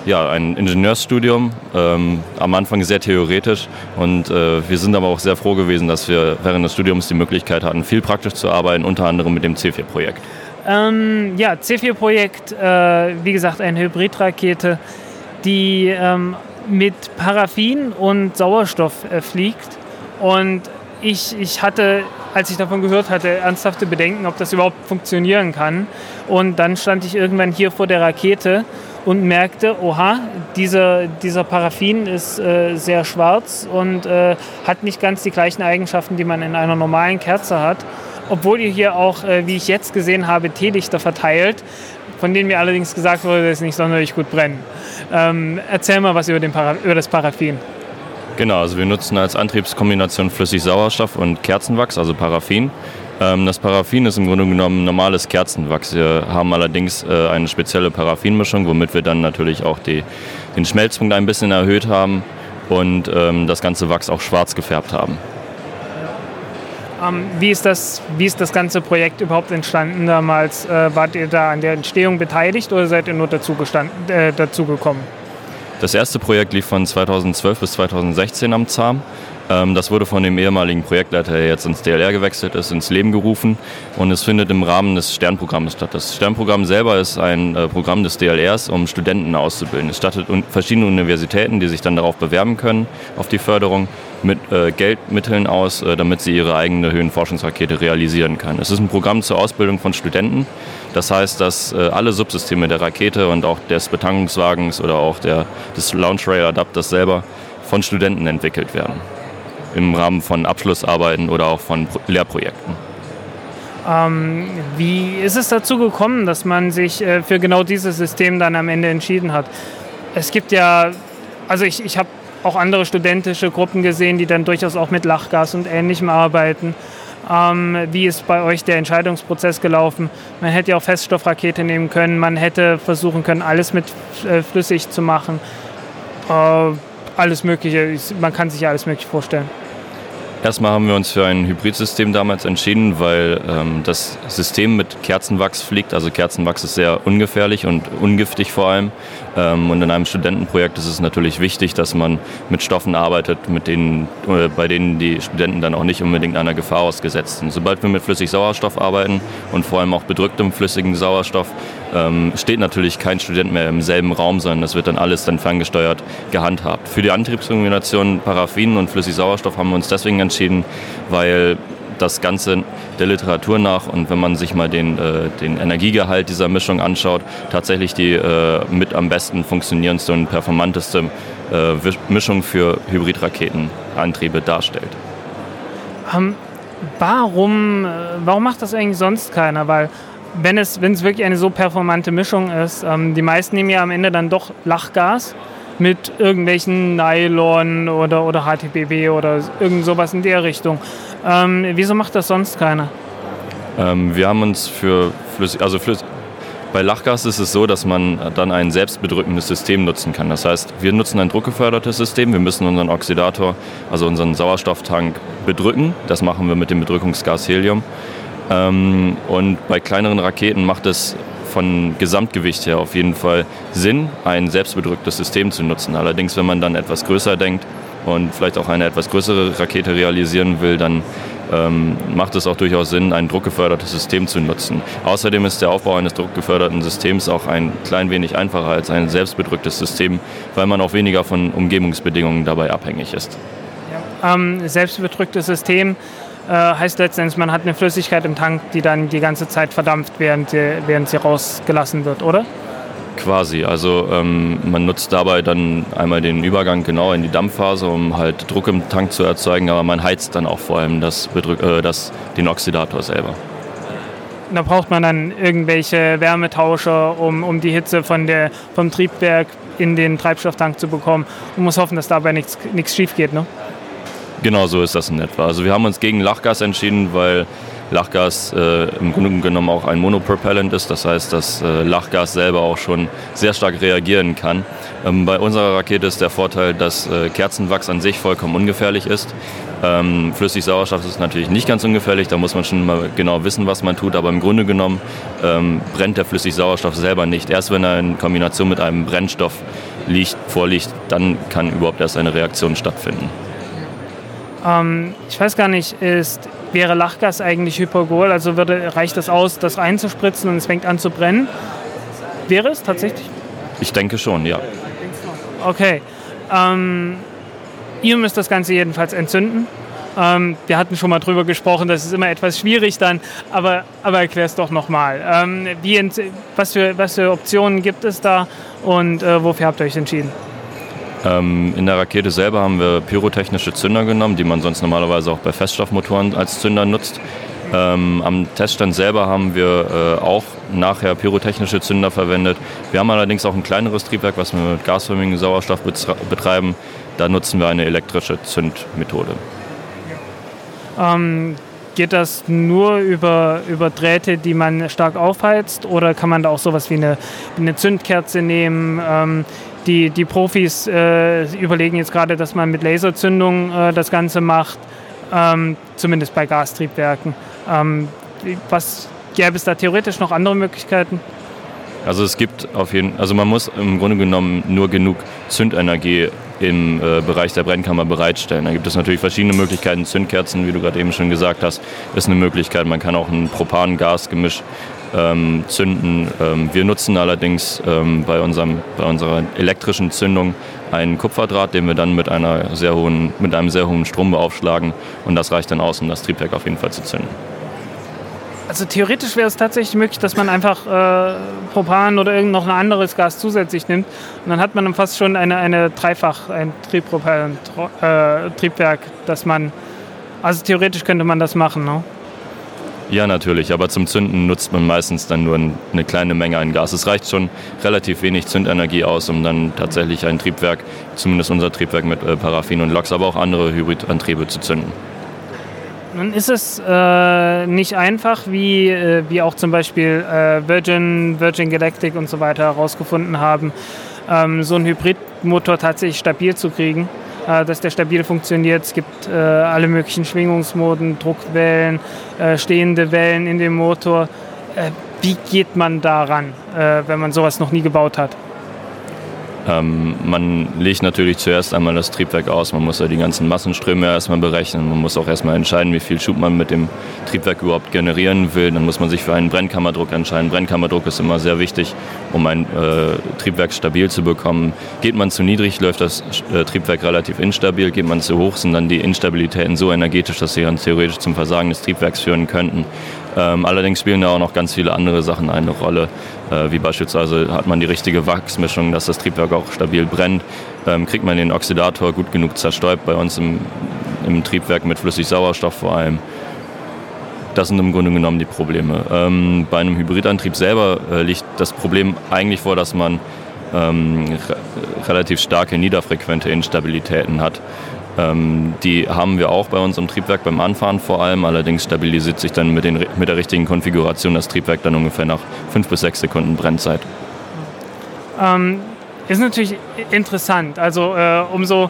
ja, ein Ingenieursstudium, ähm, am Anfang sehr theoretisch und äh, wir sind aber auch sehr froh gewesen, dass wir während des Studiums die Möglichkeit hatten, viel praktisch zu arbeiten, unter anderem mit dem C4-Projekt. Ähm, ja, C4-Projekt, äh, wie gesagt, eine Hybridrakete, die ähm, mit Paraffin und Sauerstoff äh, fliegt. Und ich, ich hatte, als ich davon gehört hatte, ernsthafte Bedenken, ob das überhaupt funktionieren kann. Und dann stand ich irgendwann hier vor der Rakete und merkte, oha, dieser, dieser Paraffin ist äh, sehr schwarz und äh, hat nicht ganz die gleichen Eigenschaften, die man in einer normalen Kerze hat obwohl ihr hier auch, äh, wie ich jetzt gesehen habe, Teelichter verteilt, von denen mir allerdings gesagt wurde, dass sie nicht sonderlich gut brennen. Ähm, erzähl mal was über, Para über das Paraffin. Genau, also wir nutzen als Antriebskombination Flüssigsauerstoff und Kerzenwachs, also Paraffin. Ähm, das Paraffin ist im Grunde genommen normales Kerzenwachs. Wir haben allerdings äh, eine spezielle Paraffinmischung, womit wir dann natürlich auch die, den Schmelzpunkt ein bisschen erhöht haben und ähm, das ganze Wachs auch schwarz gefärbt haben. Ähm, wie, ist das, wie ist das ganze Projekt überhaupt entstanden damals? Äh, wart ihr da an der Entstehung beteiligt oder seid ihr nur dazu, äh, dazu? Das erste Projekt lief von 2012 bis 2016 am ZAM. Ähm, das wurde von dem ehemaligen Projektleiter, der jetzt ins DLR gewechselt ist, ins Leben gerufen und es findet im Rahmen des Sternprogramms statt. Das Sternprogramm selber ist ein äh, Programm des DLRs, um Studenten auszubilden. Es stattet verschiedene Universitäten, die sich dann darauf bewerben können, auf die Förderung, mit äh, Geldmitteln aus, äh, damit sie ihre eigene Höhenforschungsrakete realisieren kann. Es ist ein Programm zur Ausbildung von Studenten. Das heißt, dass alle Subsysteme der Rakete und auch des Betankungswagens oder auch der, des Launch Rail Adapters selber von Studenten entwickelt werden im Rahmen von Abschlussarbeiten oder auch von Lehrprojekten. Ähm, wie ist es dazu gekommen, dass man sich äh, für genau dieses System dann am Ende entschieden hat? Es gibt ja, also ich, ich habe auch andere studentische Gruppen gesehen, die dann durchaus auch mit Lachgas und Ähnlichem arbeiten. Ähm, wie ist bei euch der Entscheidungsprozess gelaufen? Man hätte ja auch Feststoffrakete nehmen können, man hätte versuchen können, alles mit äh, flüssig zu machen. Äh, alles Mögliche, man kann sich ja alles Mögliche vorstellen. Erstmal haben wir uns für ein Hybridsystem damals entschieden, weil ähm, das System mit Kerzenwachs fliegt. Also Kerzenwachs ist sehr ungefährlich und ungiftig vor allem. Ähm, und in einem Studentenprojekt ist es natürlich wichtig, dass man mit Stoffen arbeitet, mit denen, äh, bei denen die Studenten dann auch nicht unbedingt einer Gefahr ausgesetzt sind. Sobald wir mit Flüssigsauerstoff arbeiten und vor allem auch bedrücktem flüssigen Sauerstoff, ähm, steht natürlich kein Student mehr im selben Raum, sondern das wird dann alles dann ferngesteuert gehandhabt. Für die Antriebskombination Paraffin und Flüssigsauerstoff haben wir uns deswegen entschieden, weil das Ganze der Literatur nach und wenn man sich mal den, äh, den Energiegehalt dieser Mischung anschaut, tatsächlich die äh, mit am besten funktionierendste und performanteste äh, Mischung für Hybridraketenantriebe darstellt. Ähm, warum, äh, warum macht das eigentlich sonst keiner? Weil wenn es, wenn es wirklich eine so performante Mischung ist, ähm, die meisten nehmen ja am Ende dann doch Lachgas mit irgendwelchen Nylon oder, oder HTPB oder irgend sowas in der Richtung. Ähm, wieso macht das sonst keiner? Ähm, wir haben uns für Flüssig, also Flüssig, bei Lachgas ist es so, dass man dann ein selbstbedrückendes System nutzen kann. Das heißt, wir nutzen ein druckgefördertes System. Wir müssen unseren Oxidator, also unseren Sauerstofftank, bedrücken. Das machen wir mit dem Bedrückungsgas Helium. Ähm, und bei kleineren Raketen macht es von Gesamtgewicht her auf jeden Fall Sinn, ein selbstbedrücktes System zu nutzen. Allerdings, wenn man dann etwas größer denkt und vielleicht auch eine etwas größere Rakete realisieren will, dann ähm, macht es auch durchaus Sinn, ein druckgefördertes System zu nutzen. Außerdem ist der Aufbau eines druckgeförderten Systems auch ein klein wenig einfacher als ein selbstbedrücktes System, weil man auch weniger von Umgebungsbedingungen dabei abhängig ist. Ja. Ähm, selbstbedrücktes System äh, heißt letztendlich, man hat eine Flüssigkeit im Tank, die dann die ganze Zeit verdampft, während sie, während sie rausgelassen wird, oder? Quasi. Also ähm, man nutzt dabei dann einmal den Übergang genau in die Dampfphase, um halt Druck im Tank zu erzeugen, aber man heizt dann auch vor allem das, äh, das, den Oxidator selber. Da braucht man dann irgendwelche Wärmetauscher, um, um die Hitze von der, vom Triebwerk in den Treibstofftank zu bekommen und muss hoffen, dass dabei nichts schief geht. Ne? Genau so ist das in etwa. Also wir haben uns gegen Lachgas entschieden, weil Lachgas äh, im Grunde genommen auch ein Monopropellant ist. Das heißt, dass äh, Lachgas selber auch schon sehr stark reagieren kann. Ähm, bei unserer Rakete ist der Vorteil, dass äh, Kerzenwachs an sich vollkommen ungefährlich ist. Ähm, Flüssigsauerstoff ist natürlich nicht ganz ungefährlich, da muss man schon mal genau wissen, was man tut, aber im Grunde genommen ähm, brennt der Flüssigsauerstoff selber nicht. Erst wenn er in Kombination mit einem Brennstoff liegt, vorliegt, dann kann überhaupt erst eine Reaktion stattfinden. Ähm, ich weiß gar nicht, ist, wäre Lachgas eigentlich Hypergol? Also würde, reicht es aus, das reinzuspritzen und es fängt an zu brennen? Wäre es tatsächlich? Ich denke schon, ja. Okay. Ähm, ihr müsst das Ganze jedenfalls entzünden. Ähm, wir hatten schon mal drüber gesprochen, das ist immer etwas schwierig dann, aber, aber erklär es doch nochmal. Ähm, was, für, was für Optionen gibt es da und äh, wofür habt ihr euch entschieden? Ähm, in der Rakete selber haben wir pyrotechnische Zünder genommen, die man sonst normalerweise auch bei Feststoffmotoren als Zünder nutzt. Ähm, am Teststand selber haben wir äh, auch nachher pyrotechnische Zünder verwendet. Wir haben allerdings auch ein kleineres Triebwerk, was wir mit gasförmigem Sauerstoff betreiben. Da nutzen wir eine elektrische Zündmethode. Ähm, geht das nur über, über Drähte, die man stark aufheizt oder kann man da auch sowas wie eine, eine Zündkerze nehmen? Ähm, die, die Profis äh, überlegen jetzt gerade, dass man mit Laserzündung äh, das Ganze macht, ähm, zumindest bei Gastriebwerken. Ähm, was gäbe es da theoretisch noch andere Möglichkeiten? Also es gibt auf jeden also man muss im Grunde genommen nur genug Zündenergie im äh, Bereich der Brennkammer bereitstellen. Da gibt es natürlich verschiedene Möglichkeiten. Zündkerzen, wie du gerade eben schon gesagt hast, ist eine Möglichkeit. Man kann auch ein Propan-Gas-Gemisch ähm, zünden. Ähm, wir nutzen allerdings ähm, bei, unserem, bei unserer elektrischen Zündung einen Kupferdraht, den wir dann mit, einer sehr hohen, mit einem sehr hohen Strom beaufschlagen und das reicht dann aus, um das Triebwerk auf jeden Fall zu zünden. Also theoretisch wäre es tatsächlich möglich, dass man einfach äh, Propan oder irgend noch ein anderes Gas zusätzlich nimmt. Und dann hat man dann fast schon eine, eine Dreifach, ein Triebpropellant-Triebwerk, äh, dass man, also theoretisch könnte man das machen. Ne? Ja, natürlich, aber zum Zünden nutzt man meistens dann nur eine kleine Menge an Gas. Es reicht schon relativ wenig Zündenergie aus, um dann tatsächlich ein Triebwerk, zumindest unser Triebwerk mit äh, Paraffin und LOX, aber auch andere Hybridantriebe zu zünden. Nun ist es äh, nicht einfach, wie, äh, wie auch zum Beispiel äh, Virgin, Virgin Galactic und so weiter herausgefunden haben, ähm, so einen Hybridmotor tatsächlich stabil zu kriegen. Äh, dass der stabil funktioniert. Es gibt äh, alle möglichen Schwingungsmoden, Druckwellen, äh, stehende Wellen in dem Motor. Wie geht man daran, wenn man sowas noch nie gebaut hat? Ähm, man legt natürlich zuerst einmal das Triebwerk aus. Man muss ja die ganzen Massenströme erstmal berechnen. Man muss auch erstmal entscheiden, wie viel Schub man mit dem Triebwerk überhaupt generieren will. Dann muss man sich für einen Brennkammerdruck entscheiden. Brennkammerdruck ist immer sehr wichtig, um ein äh, Triebwerk stabil zu bekommen. Geht man zu niedrig, läuft das äh, Triebwerk relativ instabil. Geht man zu hoch, sind dann die Instabilitäten so energetisch, dass sie dann theoretisch zum Versagen des Triebwerks führen könnten. Ähm, allerdings spielen da auch noch ganz viele andere Sachen eine Rolle, äh, wie beispielsweise hat man die richtige Wachsmischung, dass das Triebwerk auch stabil brennt, ähm, kriegt man den Oxidator gut genug zerstäubt, bei uns im, im Triebwerk mit Flüssigsauerstoff vor allem. Das sind im Grunde genommen die Probleme. Ähm, bei einem Hybridantrieb selber äh, liegt das Problem eigentlich vor, dass man ähm, re relativ starke niederfrequente Instabilitäten hat. Ähm, die haben wir auch bei uns im Triebwerk beim Anfahren vor allem. Allerdings stabilisiert sich dann mit, den, mit der richtigen Konfiguration das Triebwerk dann ungefähr nach fünf bis sechs Sekunden Brennzeit. Ähm, ist natürlich interessant. Also äh, umso,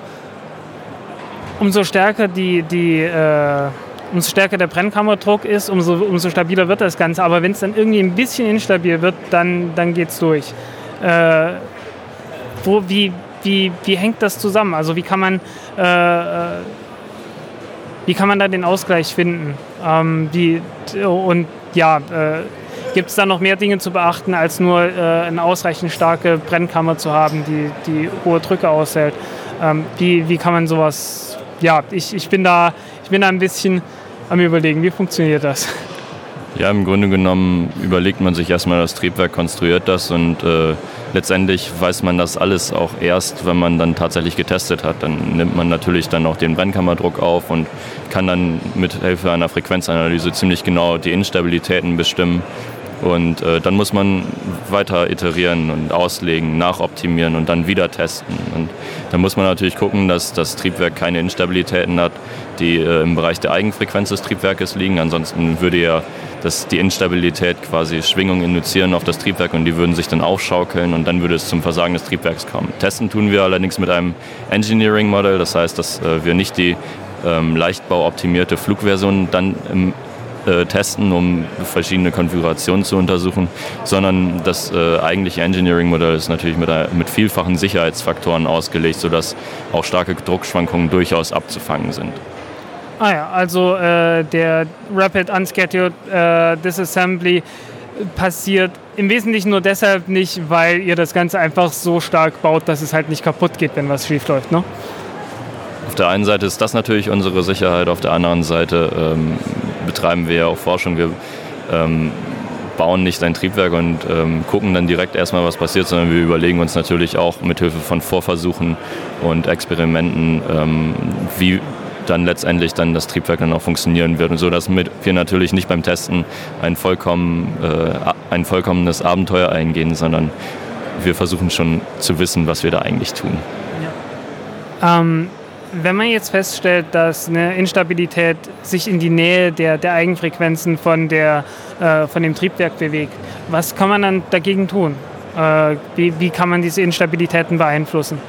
umso stärker die, die äh, umso stärker der Brennkammerdruck ist, umso, umso stabiler wird das Ganze. Aber wenn es dann irgendwie ein bisschen instabil wird, dann, dann geht es durch. Äh, wo, wie, wie, wie hängt das zusammen? Also wie kann man, äh, äh, wie kann man da den Ausgleich finden? Ähm, wie, und ja, äh, gibt es da noch mehr Dinge zu beachten, als nur äh, eine ausreichend starke Brennkammer zu haben, die, die hohe Drücke aushält? Ähm, wie, wie kann man sowas, ja, ich, ich, bin da, ich bin da ein bisschen am überlegen, wie funktioniert das? Ja, im Grunde genommen überlegt man sich erstmal das Triebwerk, konstruiert das und äh, letztendlich weiß man das alles auch erst, wenn man dann tatsächlich getestet hat. Dann nimmt man natürlich dann auch den Brennkammerdruck auf und kann dann mit Hilfe einer Frequenzanalyse ziemlich genau die Instabilitäten bestimmen. Und äh, dann muss man weiter iterieren und auslegen, nachoptimieren und dann wieder testen. Und dann muss man natürlich gucken, dass das Triebwerk keine Instabilitäten hat, die äh, im Bereich der Eigenfrequenz des Triebwerkes liegen. Ansonsten würde ja das, die Instabilität quasi Schwingungen induzieren auf das Triebwerk und die würden sich dann aufschaukeln und dann würde es zum Versagen des Triebwerks kommen. Testen tun wir allerdings mit einem Engineering Model, das heißt, dass äh, wir nicht die ähm, leichtbauoptimierte Flugversion dann im äh, testen, um verschiedene Konfigurationen zu untersuchen, sondern das äh, eigentliche Engineering-Modell ist natürlich mit, mit vielfachen Sicherheitsfaktoren ausgelegt, sodass auch starke Druckschwankungen durchaus abzufangen sind. Ah ja, also äh, der Rapid Unscheduled äh, Disassembly passiert im Wesentlichen nur deshalb nicht, weil ihr das Ganze einfach so stark baut, dass es halt nicht kaputt geht, wenn was schief läuft, ne? Auf der einen Seite ist das natürlich unsere Sicherheit, auf der anderen Seite ähm, betreiben wir ja auch Forschung. Wir ähm, bauen nicht ein Triebwerk und ähm, gucken dann direkt erstmal, was passiert, sondern wir überlegen uns natürlich auch mit Hilfe von Vorversuchen und Experimenten, ähm, wie dann letztendlich dann das Triebwerk dann auch funktionieren wird. Und so, dass wir natürlich nicht beim Testen ein, vollkommen, äh, ein vollkommenes Abenteuer eingehen, sondern wir versuchen schon zu wissen, was wir da eigentlich tun. Ja. Ähm, wenn man jetzt feststellt, dass eine Instabilität sich in die Nähe der, der Eigenfrequenzen von, der, äh, von dem Triebwerk bewegt, was kann man dann dagegen tun? Äh, wie, wie kann man diese Instabilitäten beeinflussen?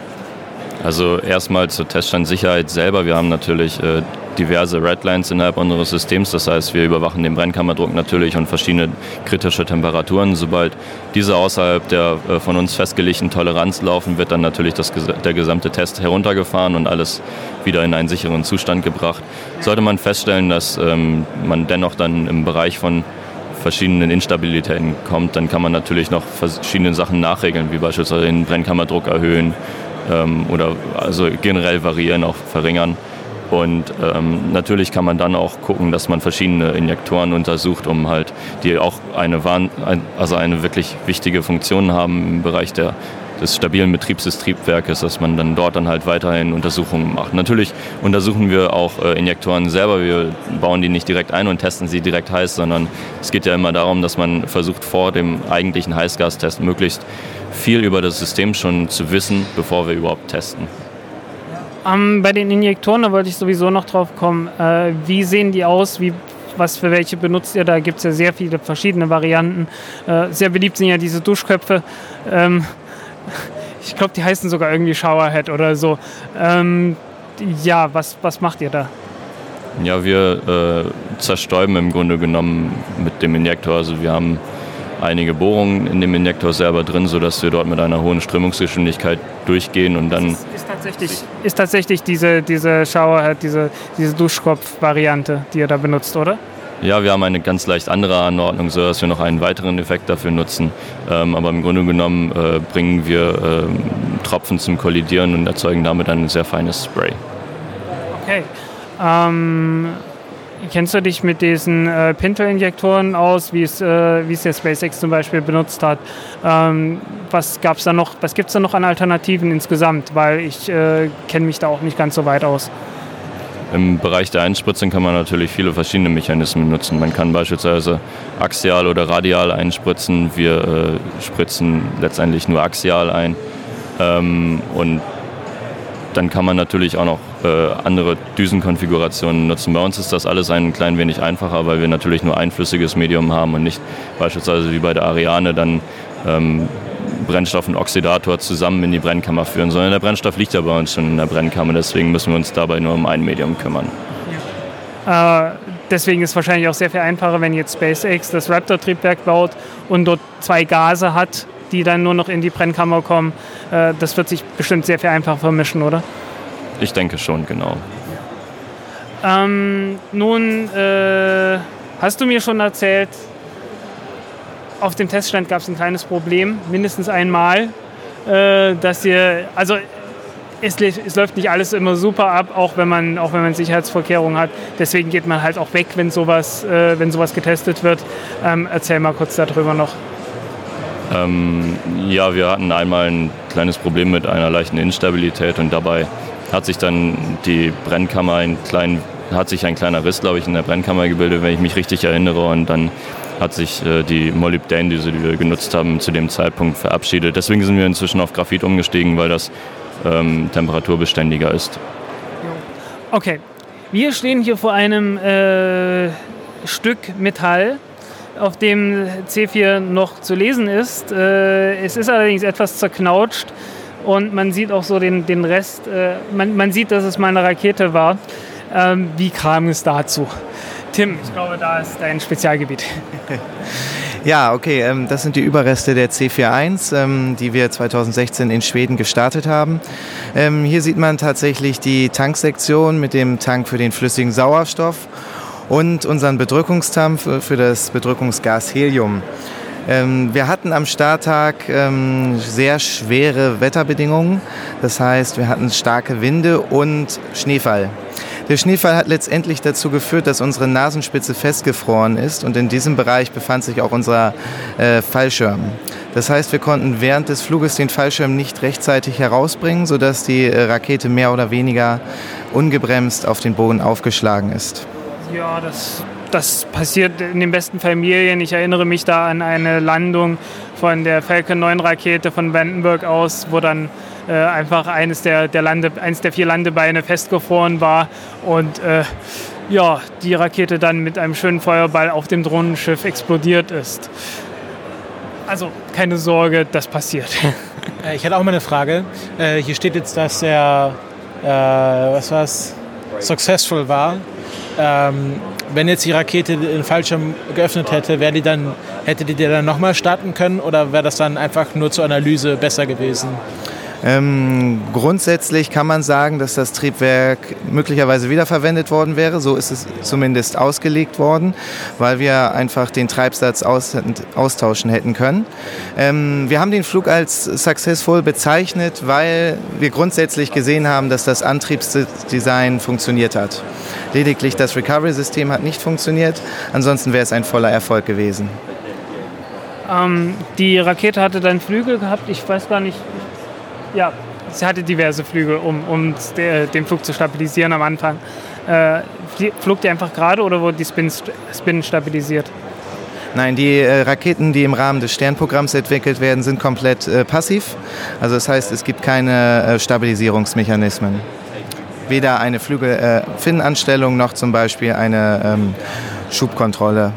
Also erstmal zur Teststandsicherheit selber. Wir haben natürlich äh, diverse Redlines innerhalb unseres Systems. Das heißt, wir überwachen den Brennkammerdruck natürlich und verschiedene kritische Temperaturen. Sobald diese außerhalb der äh, von uns festgelegten Toleranz laufen, wird dann natürlich das, der gesamte Test heruntergefahren und alles wieder in einen sicheren Zustand gebracht. Sollte man feststellen, dass ähm, man dennoch dann im Bereich von verschiedenen Instabilitäten kommt, dann kann man natürlich noch verschiedene Sachen nachregeln, wie beispielsweise den Brennkammerdruck erhöhen ähm, oder also generell variieren, auch verringern. Und ähm, natürlich kann man dann auch gucken, dass man verschiedene Injektoren untersucht, um halt, die auch eine, also eine wirklich wichtige Funktion haben im Bereich der, des stabilen Betriebs des Triebwerkes, dass man dann dort dann halt weiterhin Untersuchungen macht. Natürlich untersuchen wir auch äh, Injektoren selber. Wir bauen die nicht direkt ein und testen sie direkt heiß, sondern es geht ja immer darum, dass man versucht, vor dem eigentlichen Heißgastest möglichst viel über das System schon zu wissen, bevor wir überhaupt testen. Ähm, bei den Injektoren, da wollte ich sowieso noch drauf kommen. Äh, wie sehen die aus? Wie, was für welche benutzt ihr? Da gibt es ja sehr viele verschiedene Varianten. Äh, sehr beliebt sind ja diese Duschköpfe. Ähm, ich glaube, die heißen sogar irgendwie Showerhead oder so. Ähm, ja, was, was macht ihr da? Ja, wir äh, zerstäuben im Grunde genommen mit dem Injektor. Also wir haben einige Bohrungen in dem Injektor selber drin, sodass wir dort mit einer hohen Strömungsgeschwindigkeit durchgehen und dann. Ist, ist tatsächlich, ist tatsächlich diese, diese Showerhead, diese, diese Duschkopf-Variante, die ihr da benutzt, oder? Ja, wir haben eine ganz leicht andere Anordnung, sodass wir noch einen weiteren Effekt dafür nutzen. Ähm, aber im Grunde genommen äh, bringen wir ähm, Tropfen zum Kollidieren und erzeugen damit ein sehr feines Spray. Okay. Ähm, kennst du dich mit diesen äh, Pintel-Injektoren aus, wie es, äh, es der SpaceX zum Beispiel benutzt hat? Ähm, was was gibt es da noch an Alternativen insgesamt? Weil ich äh, kenne mich da auch nicht ganz so weit aus. Im Bereich der Einspritzung kann man natürlich viele verschiedene Mechanismen nutzen. Man kann beispielsweise axial oder radial einspritzen. Wir äh, spritzen letztendlich nur axial ein. Ähm, und dann kann man natürlich auch noch äh, andere Düsenkonfigurationen nutzen. Bei uns ist das alles ein klein wenig einfacher, weil wir natürlich nur ein flüssiges Medium haben und nicht beispielsweise wie bei der Ariane dann ähm, Brennstoff und Oxidator zusammen in die Brennkammer führen, sondern der Brennstoff liegt ja bei uns schon in der Brennkammer, deswegen müssen wir uns dabei nur um ein Medium kümmern. Äh, deswegen ist es wahrscheinlich auch sehr viel einfacher, wenn jetzt SpaceX das Raptor-Triebwerk baut und dort zwei Gase hat, die dann nur noch in die Brennkammer kommen. Äh, das wird sich bestimmt sehr viel einfacher vermischen, oder? Ich denke schon, genau. Ähm, nun, äh, hast du mir schon erzählt, auf dem Teststand gab es ein kleines Problem, mindestens einmal, äh, dass ihr, also es, es, läuft nicht alles immer super ab, auch wenn man, auch wenn man Sicherheitsvorkehrungen hat. Deswegen geht man halt auch weg, wenn sowas, äh, wenn sowas getestet wird. Ähm, erzähl mal kurz darüber noch. Ähm, ja, wir hatten einmal ein kleines Problem mit einer leichten Instabilität und dabei hat sich dann die Brennkammer ein klein, hat sich ein kleiner Riss, glaube ich, in der Brennkammer gebildet, wenn ich mich richtig erinnere. Und dann hat sich äh, die Molybdän-Düse, die wir genutzt haben, zu dem Zeitpunkt verabschiedet. Deswegen sind wir inzwischen auf Graphit umgestiegen, weil das ähm, temperaturbeständiger ist. Okay, wir stehen hier vor einem äh, Stück Metall, auf dem C4 noch zu lesen ist. Äh, es ist allerdings etwas zerknautscht und man sieht auch so den, den Rest. Äh, man, man, sieht, dass es mal eine Rakete war. Ähm, wie kam es dazu? Tim, ich glaube, da ist dein Spezialgebiet. Ja, okay, ähm, das sind die Überreste der C41, ähm, die wir 2016 in Schweden gestartet haben. Ähm, hier sieht man tatsächlich die Tanksektion mit dem Tank für den flüssigen Sauerstoff und unseren Bedrückungstank für das Bedrückungsgas Helium. Wir hatten am Starttag sehr schwere Wetterbedingungen. Das heißt, wir hatten starke Winde und Schneefall. Der Schneefall hat letztendlich dazu geführt, dass unsere Nasenspitze festgefroren ist und in diesem Bereich befand sich auch unser äh, Fallschirm. Das heißt, wir konnten während des Fluges den Fallschirm nicht rechtzeitig herausbringen, sodass die äh, Rakete mehr oder weniger ungebremst auf den Boden aufgeschlagen ist. Ja, das das passiert in den besten Familien. Ich erinnere mich da an eine Landung von der Falcon 9 Rakete von Vandenberg aus, wo dann äh, einfach eines der, der Lande, eines der vier Landebeine festgefroren war und äh, ja, die Rakete dann mit einem schönen Feuerball auf dem Drohnenschiff explodiert ist. Also keine Sorge, das passiert. Äh, ich hatte auch mal eine Frage. Äh, hier steht jetzt, dass er, äh, was war's, successful war. Ähm, wenn jetzt die Rakete den Fallschirm geöffnet hätte, wäre die dann, hätte die dann nochmal starten können oder wäre das dann einfach nur zur Analyse besser gewesen? Ähm, grundsätzlich kann man sagen, dass das Triebwerk möglicherweise wiederverwendet worden wäre. So ist es zumindest ausgelegt worden, weil wir einfach den Treibsatz aus, austauschen hätten können. Ähm, wir haben den Flug als successful bezeichnet, weil wir grundsätzlich gesehen haben, dass das Antriebsdesign funktioniert hat. Lediglich das Recovery-System hat nicht funktioniert. Ansonsten wäre es ein voller Erfolg gewesen. Ähm, die Rakete hatte dann Flügel gehabt. Ich weiß gar nicht, ja, sie hatte diverse Flüge, um, um den Flug zu stabilisieren am Anfang. Äh, flog die einfach gerade oder wurde die Spin, Spin stabilisiert? Nein, die äh, Raketen, die im Rahmen des Sternprogramms entwickelt werden, sind komplett äh, passiv. Also das heißt, es gibt keine äh, Stabilisierungsmechanismen. Weder eine Flügelfinnenanstellung noch zum Beispiel eine ähm, Schubkontrolle.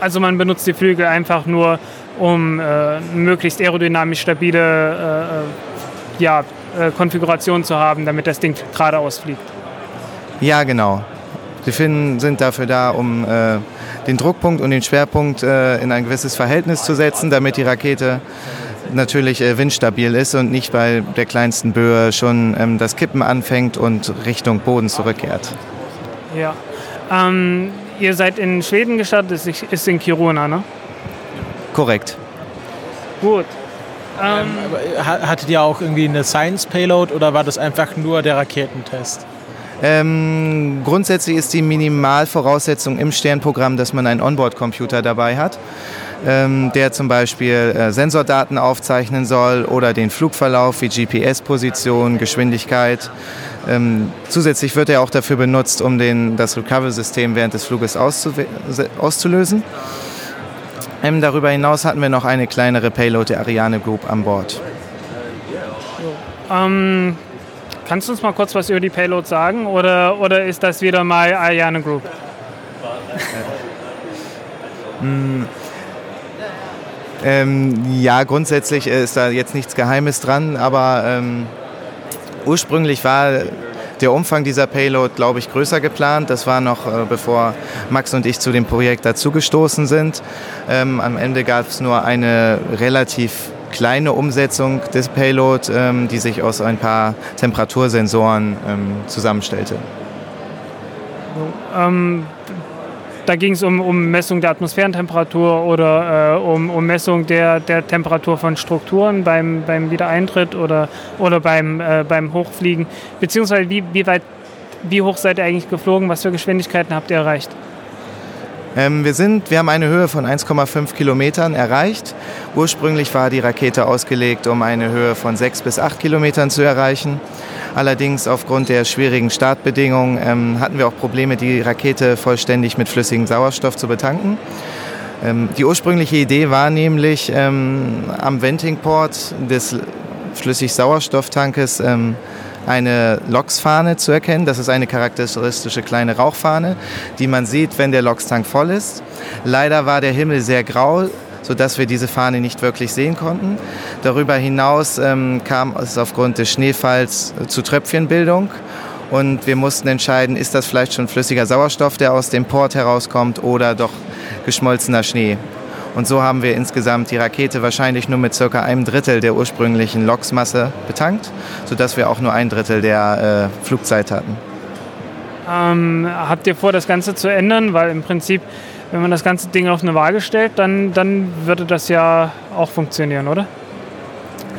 Also man benutzt die Flügel einfach nur um äh, möglichst aerodynamisch stabile äh, äh, ja, äh, Konfiguration zu haben, damit das Ding geradeaus fliegt. Ja, genau. Die Finnen sind dafür da, um äh, den Druckpunkt und den Schwerpunkt äh, in ein gewisses Verhältnis zu setzen, damit die Rakete natürlich windstabil ist und nicht bei der kleinsten Böe schon ähm, das Kippen anfängt und Richtung Boden zurückkehrt. Ja. Ähm, ihr seid in Schweden gestartet, ist in Kiruna, ne? Korrekt. Gut. Ähm, hattet ihr auch irgendwie eine Science Payload oder war das einfach nur der Raketentest? Ähm, grundsätzlich ist die Minimalvoraussetzung im Sternprogramm, dass man einen Onboard-Computer dabei hat, ähm, der zum Beispiel äh, Sensordaten aufzeichnen soll oder den Flugverlauf wie GPS-Position, Geschwindigkeit. Ähm, zusätzlich wird er auch dafür benutzt, um den, das Recovery-System während des Fluges auszulösen. Ähm, darüber hinaus hatten wir noch eine kleinere Payload der Ariane Group an Bord. Ähm, kannst du uns mal kurz was über die Payload sagen oder, oder ist das wieder mal Ariane Group? Hm. Ähm, ja, grundsätzlich ist da jetzt nichts Geheimes dran, aber ähm, ursprünglich war der Umfang dieser Payload, glaube ich, größer geplant. Das war noch äh, bevor Max und ich zu dem Projekt dazugestoßen sind. Ähm, am Ende gab es nur eine relativ kleine Umsetzung des Payload, ähm, die sich aus ein paar Temperatursensoren ähm, zusammenstellte. Da ging es um, um, Messung der Atmosphärentemperatur oder äh, um, um, Messung der, der, Temperatur von Strukturen beim, beim Wiedereintritt oder, oder beim, äh, beim Hochfliegen. Beziehungsweise wie, wie, weit, wie hoch seid ihr eigentlich geflogen? Was für Geschwindigkeiten habt ihr erreicht? Ähm, wir, sind, wir haben eine Höhe von 1,5 Kilometern erreicht. Ursprünglich war die Rakete ausgelegt, um eine Höhe von 6 bis 8 Kilometern zu erreichen. Allerdings aufgrund der schwierigen Startbedingungen ähm, hatten wir auch Probleme, die Rakete vollständig mit flüssigem Sauerstoff zu betanken. Ähm, die ursprüngliche Idee war nämlich, ähm, am Ventingport des Flüssig-Sauerstofftankes ähm, eine LOX-Fahne zu erkennen. Das ist eine charakteristische kleine Rauchfahne, die man sieht, wenn der LOX-Tank voll ist. Leider war der Himmel sehr grau, sodass wir diese Fahne nicht wirklich sehen konnten. Darüber hinaus ähm, kam es aufgrund des Schneefalls zu Tröpfchenbildung und wir mussten entscheiden, ist das vielleicht schon flüssiger Sauerstoff, der aus dem Port herauskommt oder doch geschmolzener Schnee. Und so haben wir insgesamt die Rakete wahrscheinlich nur mit circa einem Drittel der ursprünglichen Loksmasse betankt, sodass wir auch nur ein Drittel der äh, Flugzeit hatten. Ähm, habt ihr vor, das Ganze zu ändern? Weil im Prinzip, wenn man das ganze Ding auf eine Waage stellt, dann, dann würde das ja auch funktionieren, oder?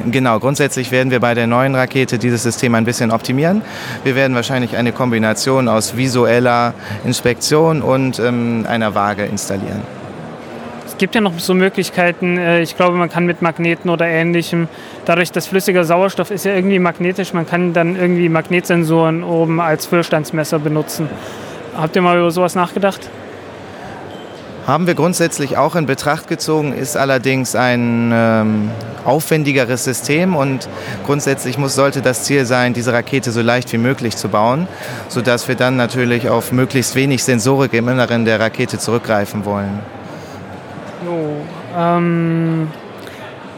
Genau, grundsätzlich werden wir bei der neuen Rakete dieses System ein bisschen optimieren. Wir werden wahrscheinlich eine Kombination aus visueller Inspektion und ähm, einer Waage installieren gibt ja noch so Möglichkeiten, äh, ich glaube, man kann mit Magneten oder ähnlichem, dadurch, dass flüssiger Sauerstoff ist ja irgendwie magnetisch, man kann dann irgendwie Magnetsensoren oben als Füllstandsmesser benutzen. Habt ihr mal über sowas nachgedacht? Haben wir grundsätzlich auch in Betracht gezogen, ist allerdings ein ähm, aufwendigeres System und grundsätzlich muss, sollte das Ziel sein, diese Rakete so leicht wie möglich zu bauen, sodass wir dann natürlich auf möglichst wenig Sensorik im Inneren der Rakete zurückgreifen wollen. So, ähm,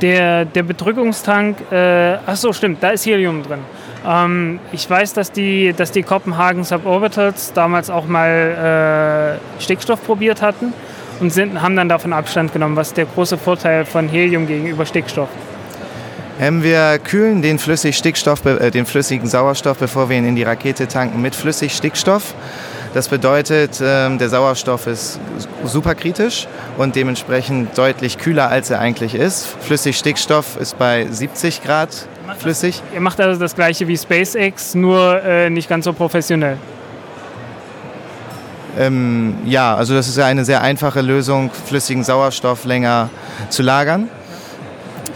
der, der Bedrückungstank, äh, ach so, stimmt, da ist Helium drin. Ähm, ich weiß, dass die, dass die Kopenhagen Suborbitals damals auch mal äh, Stickstoff probiert hatten und sind, haben dann davon Abstand genommen. Was der große Vorteil von Helium gegenüber Stickstoff? Ähm, wir kühlen den, flüssig Stickstoff, äh, den flüssigen Sauerstoff, bevor wir ihn in die Rakete tanken, mit Flüssigstickstoff. Das bedeutet, ähm, der Sauerstoff ist superkritisch und dementsprechend deutlich kühler, als er eigentlich ist. Flüssigstickstoff ist bei 70 Grad flüssig. Ihr macht also das gleiche wie SpaceX, nur äh, nicht ganz so professionell. Ähm, ja, also das ist ja eine sehr einfache Lösung, flüssigen Sauerstoff länger zu lagern.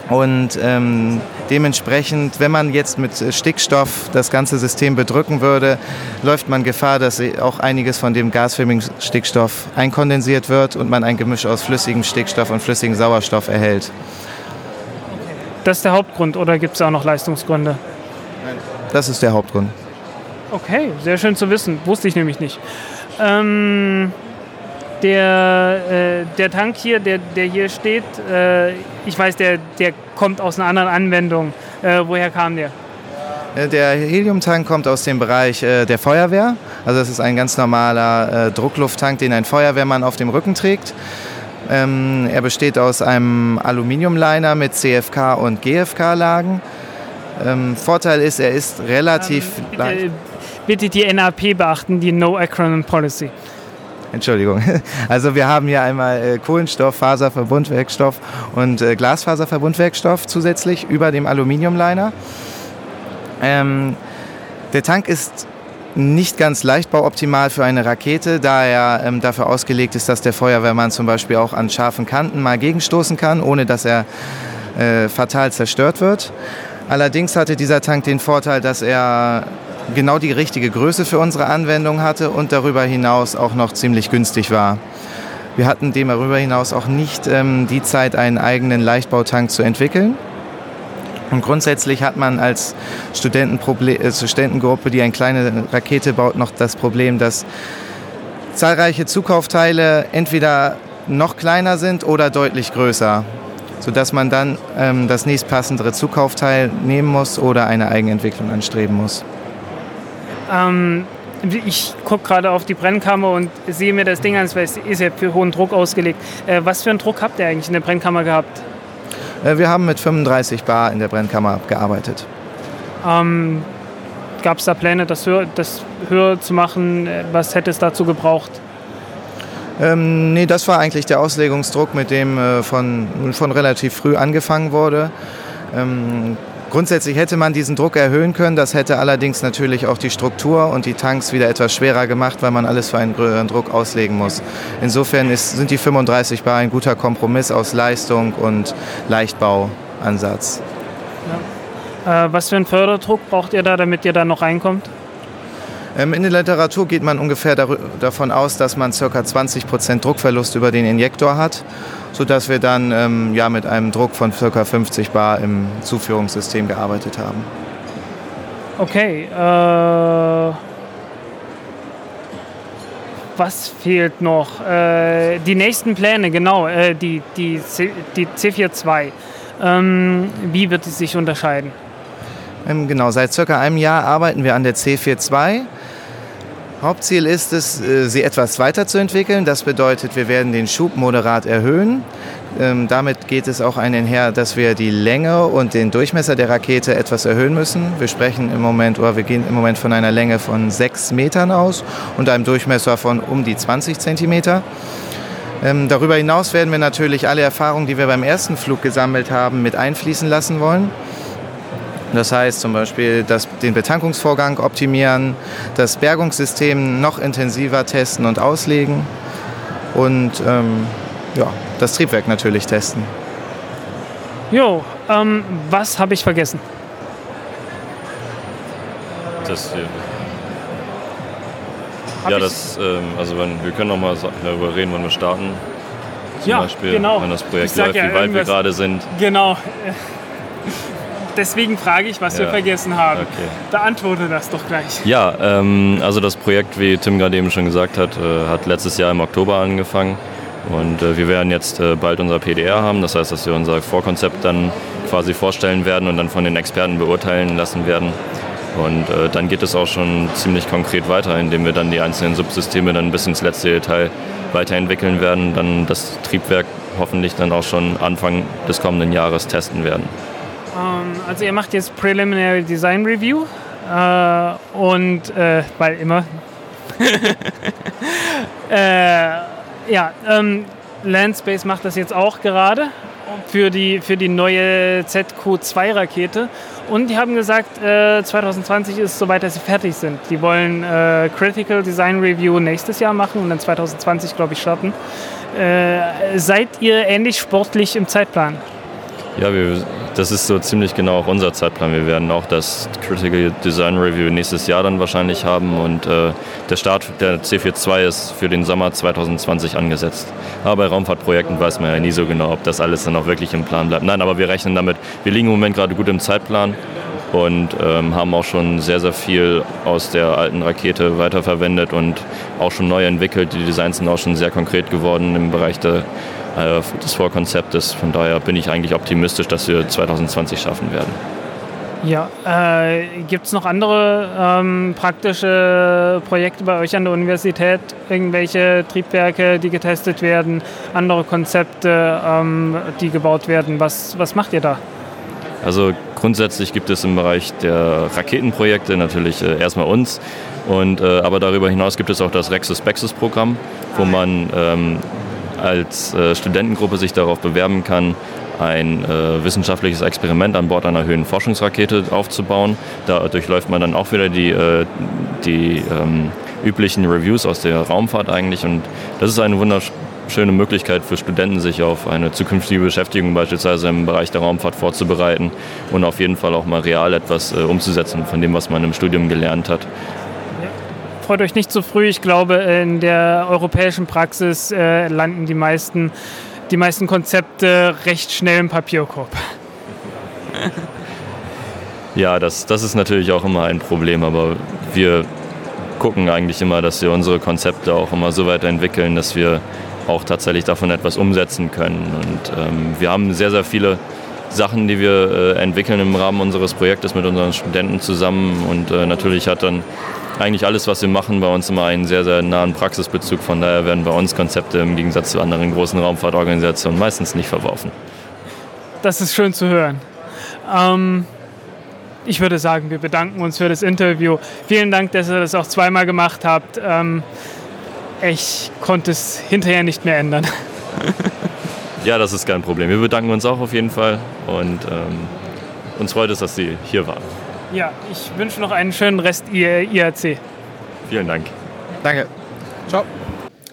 Und ähm, dementsprechend, wenn man jetzt mit Stickstoff das ganze System bedrücken würde, läuft man Gefahr, dass auch einiges von dem gasförmigen Stickstoff einkondensiert wird und man ein Gemisch aus flüssigem Stickstoff und flüssigem Sauerstoff erhält. Das ist der Hauptgrund oder gibt es auch noch Leistungsgründe? Das ist der Hauptgrund. Okay, sehr schön zu wissen. Wusste ich nämlich nicht. Ähm, der, äh, der Tank hier, der, der hier steht, äh, ich weiß, der, der kommt aus einer anderen Anwendung. Äh, woher kam der? Äh, Der Heliumtank kommt aus dem Bereich äh, der Feuerwehr. Also das ist ein ganz normaler äh, Drucklufttank, den ein Feuerwehrmann auf dem Rücken trägt. Ähm, er besteht aus einem Aluminiumliner mit CFK und GFK-Lagen. Ähm, Vorteil ist, er ist relativ leicht. Bitte, bitte die NAP beachten, die No Acronym Policy. Entschuldigung. Also wir haben hier einmal äh, Kohlenstoff, Faserverbundwerkstoff und äh, Glasfaserverbundwerkstoff zusätzlich über dem Aluminiumliner. Ähm, der Tank ist nicht ganz leichtbauoptimal für eine Rakete, da er ähm, dafür ausgelegt ist, dass der Feuerwehrmann zum Beispiel auch an scharfen Kanten mal gegenstoßen kann, ohne dass er äh, fatal zerstört wird. Allerdings hatte dieser Tank den Vorteil, dass er genau die richtige Größe für unsere Anwendung hatte und darüber hinaus auch noch ziemlich günstig war. Wir hatten dem darüber hinaus auch nicht ähm, die Zeit, einen eigenen Leichtbautank zu entwickeln. Und grundsätzlich hat man als äh, Studentengruppe, die eine kleine Rakete baut, noch das Problem, dass zahlreiche Zukaufteile entweder noch kleiner sind oder deutlich größer, sodass man dann ähm, das nächstpassendere Zukaufteil nehmen muss oder eine Eigenentwicklung anstreben muss. Ähm, ich gucke gerade auf die Brennkammer und sehe mir das Ding an, weil es ist ja für hohen Druck ausgelegt. Äh, was für einen Druck habt ihr eigentlich in der Brennkammer gehabt? Äh, wir haben mit 35 Bar in der Brennkammer gearbeitet. Ähm, Gab es da Pläne, das höher, das höher zu machen? Äh, Was hätte es dazu gebraucht? Ähm, nee, das war eigentlich der Auslegungsdruck, mit dem äh, von, von relativ früh angefangen wurde. Ähm, grundsätzlich hätte man diesen Druck erhöhen können. Das hätte allerdings natürlich auch die Struktur und die Tanks wieder etwas schwerer gemacht, weil man alles für einen größeren Druck auslegen muss. Insofern ist, sind die 35 Bar ein guter Kompromiss aus Leistung und Leichtbauansatz. Äh, was für einen Förderdruck braucht ihr da, damit ihr da noch reinkommt? Ähm, in der Literatur geht man ungefähr davon aus, dass man ca. 20% Druckverlust über den Injektor hat, sodass wir dann ähm, ja, mit einem Druck von ca. 50 Bar im Zuführungssystem gearbeitet haben. Okay. Äh, was fehlt noch? Äh, die nächsten Pläne, genau. Äh, die, die, C, die C42. Ähm, wie wird es sich unterscheiden? Ähm, genau, seit circa einem Jahr arbeiten wir an der C42. Hauptziel ist es, äh, sie etwas weiterzuentwickeln. Das bedeutet, wir werden den Schub moderat erhöhen. Ähm, damit geht es auch einher, dass wir die Länge und den Durchmesser der Rakete etwas erhöhen müssen. Wir sprechen im Moment, oder wir gehen im Moment von einer Länge von 6 Metern aus und einem Durchmesser von um die 20 Zentimeter. Ähm, darüber hinaus werden wir natürlich alle Erfahrungen, die wir beim ersten Flug gesammelt haben, mit einfließen lassen wollen. Das heißt zum Beispiel das, den Betankungsvorgang optimieren, das Bergungssystem noch intensiver testen und auslegen und ähm, ja, das Triebwerk natürlich testen. Jo, ähm, was habe ich vergessen? Das hier. Hab ja, das, ähm, also wenn, wir können noch mal sa- darüber reden, wann wir starten. Zum Ja, Beispiel, genau. wenn das Projekt läuft, ja wie weit wir gerade sind. Genau. Deswegen frage ich, was wir Ja. vergessen haben. Okay. Beantworte das doch gleich. Ja, ähm, also das Projekt, wie Tim gerade eben schon gesagt hat, äh, hat letztes Jahr im Oktober angefangen. Und äh, wir werden jetzt äh, bald unser PDR haben. Das heißt, dass wir unser Vorkonzept dann quasi vorstellen werden und dann von den Experten beurteilen lassen werden. Und äh, dann geht es auch schon ziemlich konkret weiter, indem wir dann die einzelnen Subsysteme dann bis ins letzte Detail weiterentwickeln werden, dann das Triebwerk hoffentlich dann auch schon Anfang des kommenden Jahres testen werden. Ähm, also ihr macht jetzt Preliminary Design Review äh, und äh, weil immer. äh, ja, ähm, Landspace macht das jetzt auch gerade für die, für die neue ZQ2-Rakete. Und die haben gesagt, äh, 2020 ist soweit, dass sie fertig sind. Die wollen äh, Critical Design Review nächstes Jahr machen und dann 2020, glaube ich, starten. Äh, seid ihr ähnlich sportlich im Zeitplan? Ja, wir, das ist so ziemlich genau auch unser Zeitplan. Wir werden auch das Critical Design Review nächstes Jahr dann wahrscheinlich haben und äh, der Start der C42 ist für den Sommer 2020 angesetzt. Aber bei Raumfahrtprojekten weiß man ja nie so genau, ob das alles dann auch wirklich im Plan bleibt. Nein, aber wir rechnen damit. Wir liegen im Moment gerade gut im Zeitplan und ähm, haben auch schon sehr, sehr viel aus der alten Rakete weiterverwendet und auch schon neu entwickelt. Die Designs sind auch schon sehr konkret geworden im Bereich der, äh, des Vorkonzeptes. Von daher bin ich eigentlich optimistisch, dass wir 2020 schaffen werden. Ja, äh, gibt es noch andere ähm, praktische Projekte bei euch an der Universität? Irgendwelche Triebwerke, die getestet werden, andere Konzepte, ähm, die gebaut werden? Was, was macht ihr da? Also grundsätzlich gibt es im Bereich der Raketenprojekte natürlich äh, erstmal uns, und, äh, aber darüber hinaus gibt es auch das Rexus Bexus Programm, wo man ähm, als äh, Studentengruppe sich darauf bewerben kann, ein äh, wissenschaftliches Experiment an Bord einer Höhenforschungsrakete aufzubauen. Da durchläuft man dann auch wieder die, äh, die ähm, üblichen Reviews aus der Raumfahrt eigentlich und das ist eine wunderschöne Möglichkeit für Studenten, sich auf eine zukünftige Beschäftigung beispielsweise im Bereich der Raumfahrt vorzubereiten und auf jeden Fall auch mal real etwas äh, umzusetzen von dem, was man im Studium gelernt hat. Freut euch nicht zu früh. Ich glaube, in der europäischen Praxis äh, landen die meisten die meisten Konzepte recht schnell im Papierkorb. Ja, das, das ist natürlich auch immer ein Problem, aber wir gucken eigentlich immer, dass wir unsere Konzepte auch immer so weiterentwickeln, dass wir auch tatsächlich davon etwas umsetzen können. Und ähm, wir haben sehr, sehr viele Sachen, die wir äh, entwickeln im Rahmen unseres Projektes mit unseren Studenten zusammen. Und äh, natürlich hat dann eigentlich alles, was wir machen, bei uns immer einen sehr, sehr nahen Praxisbezug. Von daher werden bei uns Konzepte im Gegensatz zu anderen großen Raumfahrtorganisationen meistens nicht verworfen. Das ist schön zu hören. Ähm, ich würde sagen, wir bedanken uns für das Interview. Vielen Dank, dass ihr das auch zweimal gemacht habt. Ähm, ich konnte es hinterher nicht mehr ändern. ja, das ist kein Problem. Wir bedanken uns auch auf jeden Fall und ähm, uns freut es, dass Sie hier waren. Ja, ich wünsche noch einen schönen Rest IRC. Vielen Dank. Danke. Ciao.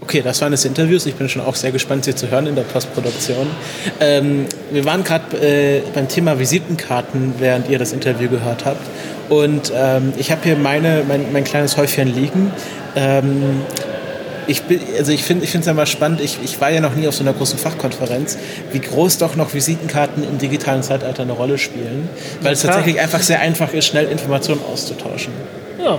Okay, das waren das Interviews. Ich bin schon auch sehr gespannt, sie zu hören in der Postproduktion. Ähm, wir waren gerade äh, beim Thema Visitenkarten, während ihr das Interview gehört habt. Und ähm, ich habe hier meine, mein, mein kleines Häufchen liegen. Ähm, ich bin, also ich finde es immer spannend, ich, ich war ja noch nie auf so einer großen Fachkonferenz, wie groß doch noch Visitenkarten im digitalen Zeitalter eine Rolle spielen, weil es tatsächlich einfach sehr einfach ist, schnell Informationen auszutauschen. Ja.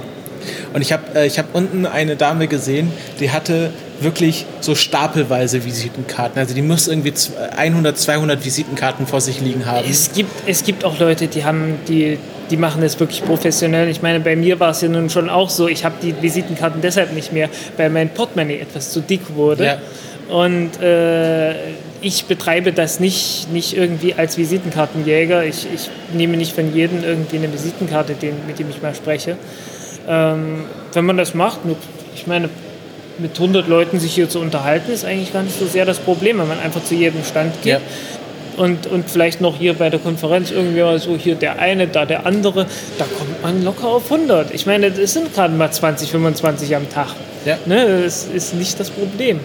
Und ich habe äh, hab unten eine Dame gesehen, die hatte wirklich so stapelweise Visitenkarten. Also die muss irgendwie 100, 200 Visitenkarten vor sich liegen haben. Es gibt, es gibt auch Leute, die haben die, die machen das wirklich professionell. Ich meine, bei mir war es ja nun schon auch so, ich habe die Visitenkarten deshalb nicht mehr, weil mein Portemonnaie etwas zu dick wurde. Ja. Und äh, ich betreibe das nicht, nicht irgendwie als Visitenkartenjäger. Ich, ich nehme nicht von jedem irgendwie eine Visitenkarte, den, mit dem ich mal spreche. Ähm, wenn man das macht, ich meine, mit 100 Leuten sich hier zu unterhalten, ist eigentlich gar nicht so sehr das Problem, wenn man einfach zu jedem Stand geht. Ja. Und, und vielleicht noch hier bei der Konferenz irgendwie mal so hier der eine, da der andere, da kommt man locker auf 100. Ich meine, es sind gerade mal 20, 25 am Tag. Ja. Ne, das ist nicht das Problem.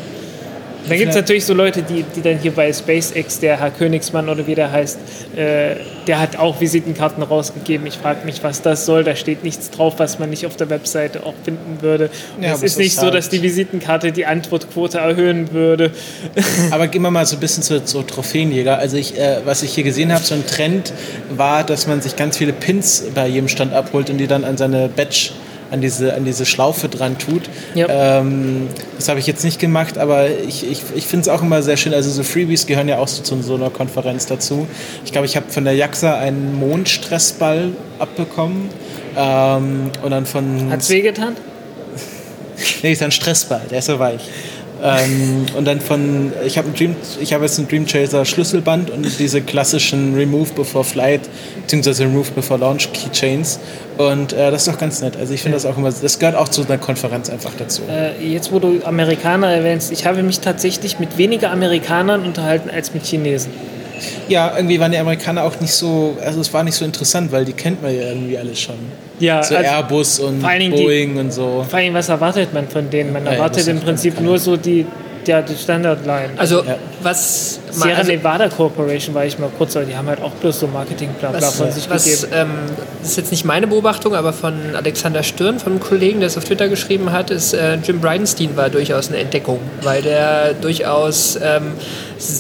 Dann gibt es natürlich so Leute, die, die dann hier bei SpaceX, der Herr Königsmann oder wie der heißt, äh, der hat auch Visitenkarten rausgegeben. Ich frage mich, was das soll. Da steht nichts drauf, was man nicht auf der Webseite auch finden würde. Ja, es ist nicht so, dass die Visitenkarte die Antwortquote erhöhen würde. Aber gehen wir mal so ein bisschen zu, zu Trophäenjäger. Also ich, äh, was ich hier gesehen habe, so ein Trend war, dass man sich ganz viele Pins bei jedem Stand abholt und die dann an seine Badge an diese, an diese Schlaufe dran tut. Ja. Ähm, das habe ich jetzt nicht gemacht, aber ich, ich, ich finde es auch immer sehr schön. Also so Freebies gehören ja auch so zu so einer Konferenz dazu. Ich glaube, ich habe von der JAXA einen Mondstressball abbekommen. Ähm, und dann von. Hat's wehgetan? nee, ist ein Stressball, der ist so weich. Ähm, und dann von, ich habe ich jetzt ein Dream Chaser Schlüsselband und diese klassischen Remove Before Flight beziehungsweise Remove Before Launch Keychains. Und äh, das ist doch ganz nett. Also ich finde das auch immer, das gehört auch zu einer Konferenz einfach dazu. Äh, jetzt, wo du Amerikaner erwähnst, ich habe mich tatsächlich mit weniger Amerikanern unterhalten als mit Chinesen. Ja, irgendwie waren die Amerikaner auch nicht so, also es war nicht so interessant, weil die kennt man ja irgendwie alles schon. Ja, so also Airbus und Boeing die, und so. Vor allem, was erwartet man von denen? Man erwartet ja, im Prinzip nur so die, ja, die Standardline. Also, ja. was. Sierra also, Nevada Corporation war ich mal kurz, aber die haben halt auch bloß so marketing was, von sich was, gegeben. Ähm, das ist jetzt nicht meine Beobachtung, aber von Alexander Stirn, von einem Kollegen, der es auf Twitter geschrieben hat, ist äh, Jim Bridenstine war durchaus eine Entdeckung, weil der durchaus, ähm,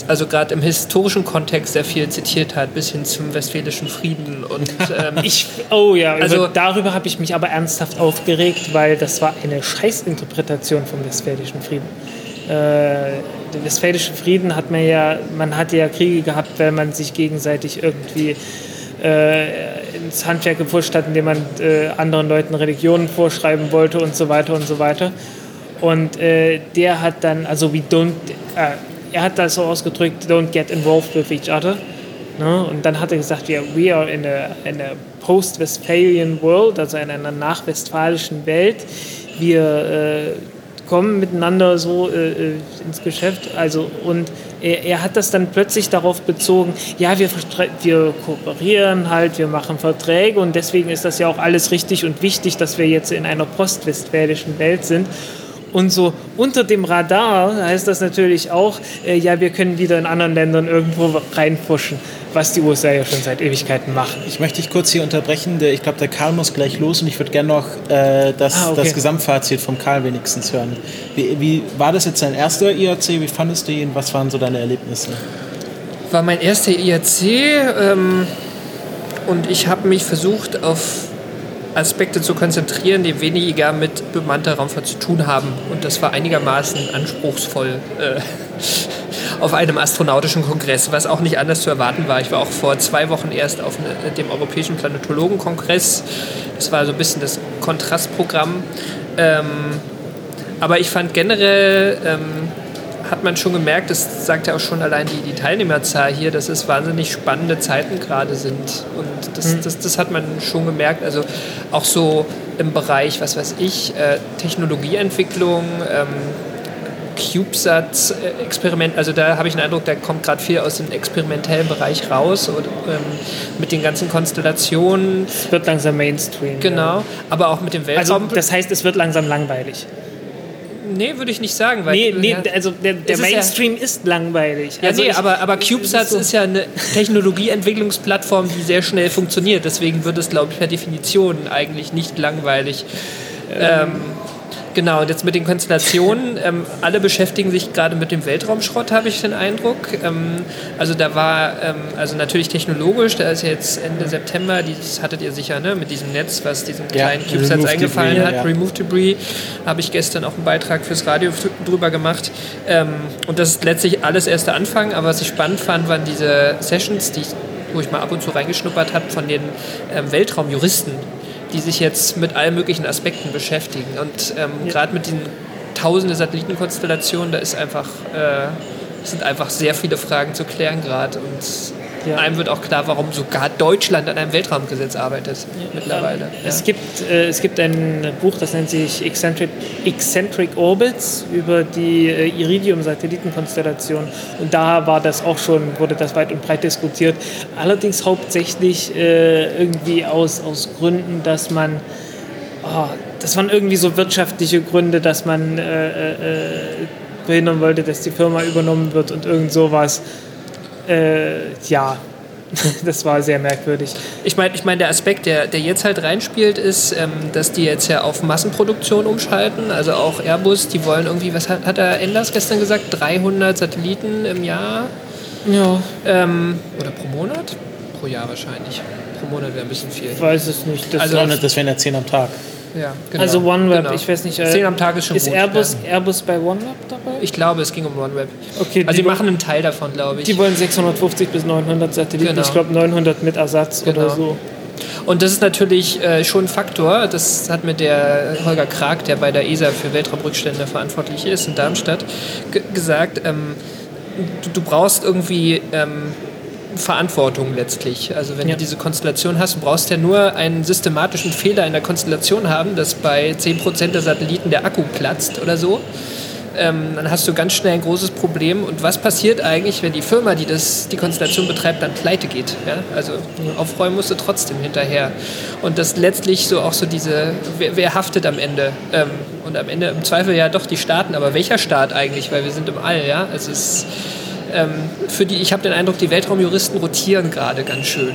also gerade im historischen Kontext sehr viel zitiert hat, bis hin zum Westfälischen Frieden. Und, ähm, ich, oh ja, also, darüber habe ich mich aber ernsthaft aufgeregt, weil das war eine Scheißinterpretation vom Westfälischen Frieden äh, den Westfälischen Frieden hat man ja, man hatte ja Kriege gehabt, weil man sich gegenseitig irgendwie äh, ins Handwerk gepusht hat, indem man äh, anderen Leuten Religionen vorschreiben wollte und so weiter und so weiter. Und äh, der hat dann, also we don't, äh, er hat das so ausgedrückt, don't get involved with each other. Ne? Und dann hat er gesagt, yeah, we are in a, in a post-Westphalian world, also in einer nachwestfalischen Welt. Wir äh, kommen miteinander so äh, äh, ins Geschäft. Also, und er, er, hat das dann plötzlich darauf bezogen, ja, wir, wir kooperieren halt, wir machen Verträge und deswegen ist das ja auch alles richtig und wichtig, dass wir jetzt in einer postwestfälischen Welt sind. Und so unter dem Radar heißt das natürlich auch, äh, ja, wir können wieder in anderen Ländern irgendwo reinfuschen, was die USA ja schon seit Ewigkeiten machen. Ich möchte dich kurz hier unterbrechen. Ich glaube, der Karl muss gleich los und ich würde gerne noch äh, das, ah, okay. das Gesamtfazit vom Karl wenigstens hören. Wie, wie war das jetzt dein erster IAC? Wie fandest du ihn? Was waren so deine Erlebnisse? War mein erster IAC ähm, und ich habe mich versucht, auf Aspekte zu konzentrieren, die weniger mit bemannter Raumfahrt zu tun haben. Und das war einigermaßen anspruchsvoll äh, auf einem astronautischen Kongress, was auch nicht anders zu erwarten war. Ich war auch vor zwei Wochen erst auf eine, dem Europäischen Planetologenkongress. Das war so ein bisschen das Kontrastprogramm. Ähm, aber ich fand generell ähm, hat man schon gemerkt, das sagt ja auch schon allein die, die Teilnehmerzahl hier, dass es wahnsinnig spannende Zeiten gerade sind. Und das, mhm. das, das hat man schon gemerkt. Also auch so im Bereich, was weiß ich, äh, Technologieentwicklung, ähm, CubeSat-Experiment, also da habe ich den Eindruck, da kommt gerade viel aus dem experimentellen Bereich raus und ähm, mit den ganzen Konstellationen. Es wird langsam Mainstream. Genau, ja. aber auch mit dem Weltraum. Also das heißt, es wird langsam langweilig. Nee, würde ich nicht sagen. Weil, nee, nee also der, der Mainstream ist, ja, ist langweilig. Ja, also nee, ich, aber, aber CubeSats ist, so. ist, ja eine Technologieentwicklungsplattform, die sehr schnell funktioniert. Deswegen wird es, glaube ich, per Definition eigentlich nicht langweilig. Ähm, ähm Genau, und jetzt mit den Konstellationen, ähm, alle beschäftigen sich gerade mit dem Weltraumschrott, habe ich den Eindruck. Ähm, also da war, ähm, also natürlich technologisch, da ist jetzt Ende September, das hattet ihr sicher, ne, mit diesem Netz, was diesen kleinen ja, CubeSats eingefallen Debris, hat, ja. Remove Debris, habe ich gestern auch einen Beitrag fürs Radio drüber gemacht. Ähm, und das ist letztlich alles erst der Anfang, aber was ich spannend fand, waren diese Sessions, die ich, wo ich mal ab und zu reingeschnuppert habe von den ähm, Weltraumjuristen die sich jetzt mit allen möglichen Aspekten beschäftigen. Und ähm, ja. gerade mit den tausenden Satellitenkonstellationen, da ist einfach, äh, sind einfach sehr viele Fragen zu klären gerade. Und ja. Einem wird auch klar, warum sogar Deutschland an einem Weltraumgesetz arbeitet ja. mittlerweile. Ja. Es, gibt, äh, es gibt ein Buch, das nennt sich Eccentric, Eccentric Orbits über die äh, Iridium-Satellitenkonstellation. Und da war das auch schon, wurde das weit und breit diskutiert. Allerdings hauptsächlich äh, irgendwie aus, aus Gründen, dass man oh, das waren irgendwie so wirtschaftliche Gründe, dass man äh, äh, äh verhindern wollte, dass die Firma übernommen wird und irgend sowas äh, ja, das war sehr merkwürdig. Ich meine, ich mein, der Aspekt, der, der jetzt halt reinspielt, ist, ähm, dass die jetzt ja auf Massenproduktion umschalten. Also auch Airbus, die wollen irgendwie, was hat, hat der Enders gestern gesagt? 300 Satelliten im Jahr? Ja. Ähm, oder pro Monat? Pro Jahr wahrscheinlich. Pro Monat wäre ein bisschen viel. Ich weiß es nicht. Das, also, das wären ja 10 am Tag. Ja, genau. Also OneWeb, genau. ich weiß nicht. Äh, Zehn am Tag ist schon Ist gut, Airbus, ja. Airbus bei OneWeb dabei? Ich glaube, es ging um OneWeb. Okay, also die, die machen einen Teil davon, glaube ich. Die wollen 650 bis 900 Satelliten. Genau. Ich glaube 900 mit Ersatz genau. oder so. Und das ist natürlich äh, schon ein Faktor. Das hat mir der Holger Krag, der bei der ESA für Weltraumrückstände verantwortlich ist in Darmstadt, gesagt. Ähm, du, du, brauchst irgendwie ähm, Verantwortung letztlich. Also wenn ja. du diese Konstellation hast, du brauchst ja nur einen systematischen Fehler in der Konstellation haben, dass bei 10% der Satelliten der Akku platzt oder so. Ähm, dann hast du ganz schnell ein großes Problem. Und was passiert eigentlich, wenn die Firma, die das, die Konstellation betreibt, dann pleite geht? Ja? Also aufräumen musst du trotzdem hinterher. Und das letztlich so auch so diese, wer, wer haftet am Ende? Ähm, und am Ende im Zweifel ja doch die Staaten, aber welcher Staat eigentlich? Weil wir sind im All, ja. Also es ist für die, ich habe den Eindruck, die Weltraumjuristen rotieren gerade ganz schön.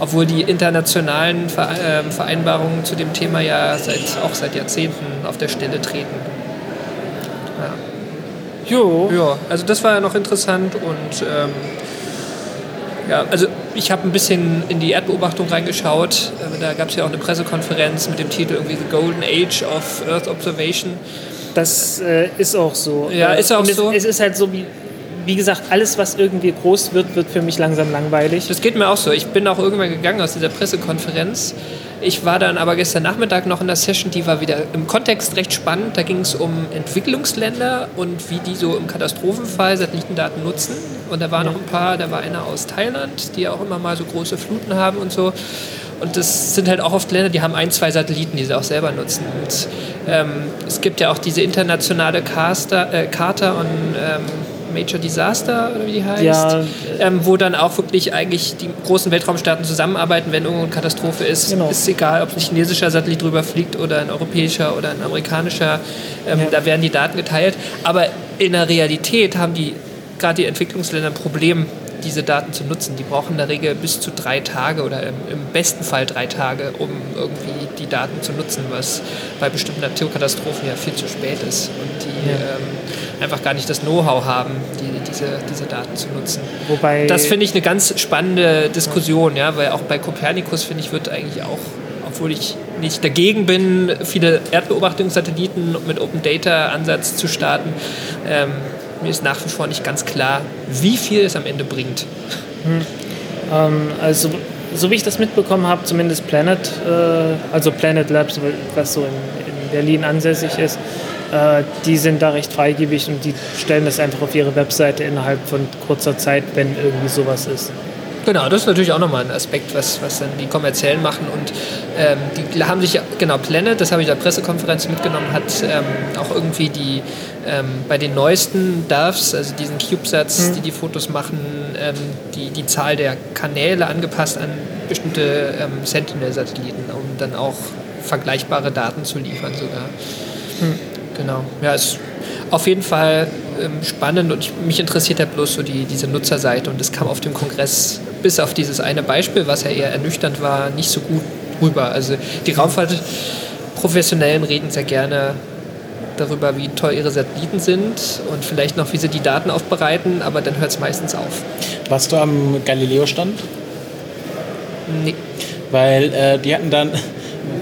Obwohl die internationalen ähm, Vereinbarungen zu dem Thema ja seit, auch seit Jahrzehnten auf der Stelle treten. Ja. Jo. Ja, also das war ja noch interessant und ähm, ja, also ich habe ein bisschen in die Erdbeobachtung reingeschaut. Äh, da gab es ja auch eine Pressekonferenz mit dem Titel irgendwie The Golden Age of Earth Observation. Das äh, ist auch so. Ja, ist auch und so. Es, es ist halt so wie wie gesagt, alles, was irgendwie groß wird, wird für mich langsam langweilig. Das geht mir auch so. Ich bin auch irgendwann gegangen aus dieser Pressekonferenz. Ich war dann aber gestern Nachmittag noch in der Session, die war wieder im Kontext recht spannend. Da ging es um Entwicklungsländer und wie die so im Katastrophenfall Satellitendaten nutzen. Und da waren noch ein paar, da war einer aus Thailand, die auch immer mal so große Fluten haben und so. Und das sind halt auch oft Länder, die haben ein, zwei Satelliten, die sie auch selber nutzen. Und ähm, es gibt ja auch diese internationale Caster, äh, Charta und ähm, Major Disaster oder wie die heißt, Ja. ähm, wo dann auch wirklich eigentlich die großen Weltraumstaaten zusammenarbeiten, wenn irgendwo eine Katastrophe ist. Genau. Ist egal, ob ein chinesischer Satellit drüber fliegt oder ein europäischer oder ein amerikanischer. Ähm, Da werden die Daten geteilt. Aber in der Realität haben die gerade die Entwicklungsländer ein Problem, diese Daten zu nutzen. Die brauchen in der Regel bis zu drei Tage oder im, im besten Fall drei Tage, um irgendwie die Daten zu nutzen, was bei bestimmten Naturkatastrophen ja viel zu spät ist und die Ja. ähm, einfach gar nicht das Know-how haben, die, diese, diese Daten zu nutzen. Wobei- das finde ich eine ganz spannende Diskussion, ja, weil auch bei Copernicus finde ich wird eigentlich auch, obwohl ich nicht dagegen bin, viele Erdbeobachtungssatelliten mit Open Data Ansatz zu starten. Ähm, mir ist nach wie vor nicht ganz klar, wie viel es am Ende bringt. Hm. Ähm, also, so wie ich das mitbekommen habe, zumindest Planet, äh, also Planet Labs, was so in, in Berlin ansässig ist, die sind da recht freigebig und die stellen das einfach auf ihre Webseite innerhalb von kurzer Zeit, wenn irgendwie sowas ist. Genau, das ist natürlich auch nochmal ein Aspekt, was, was dann die kommerziellen machen. Und ähm, die haben sich, ja- genau, Planet, das habe ich in der Pressekonferenz mitgenommen, hat ähm, auch irgendwie die ähm, bei den neuesten DAVs, also diesen CubeSats, die die Fotos machen, ähm, die, die Zahl der Kanäle angepasst an bestimmte ähm, Sentinel-Satelliten, um dann auch vergleichbare Daten zu liefern sogar. Genau. Ja, ist auf jeden Fall ähm, spannend und ich, mich interessiert ja bloß so die, diese Nutzerseite und es kam auf dem Kongress bis auf dieses eine Beispiel, was ja eher ernüchternd war, nicht so gut rüber. Also die Raumfahrtprofessionellen reden sehr gerne darüber, wie toll ihre Satelliten sind und vielleicht noch, wie sie die Daten aufbereiten, aber dann hört es meistens auf. Warst du am Galileo-Stand? Nee. Weil äh, die hatten dann,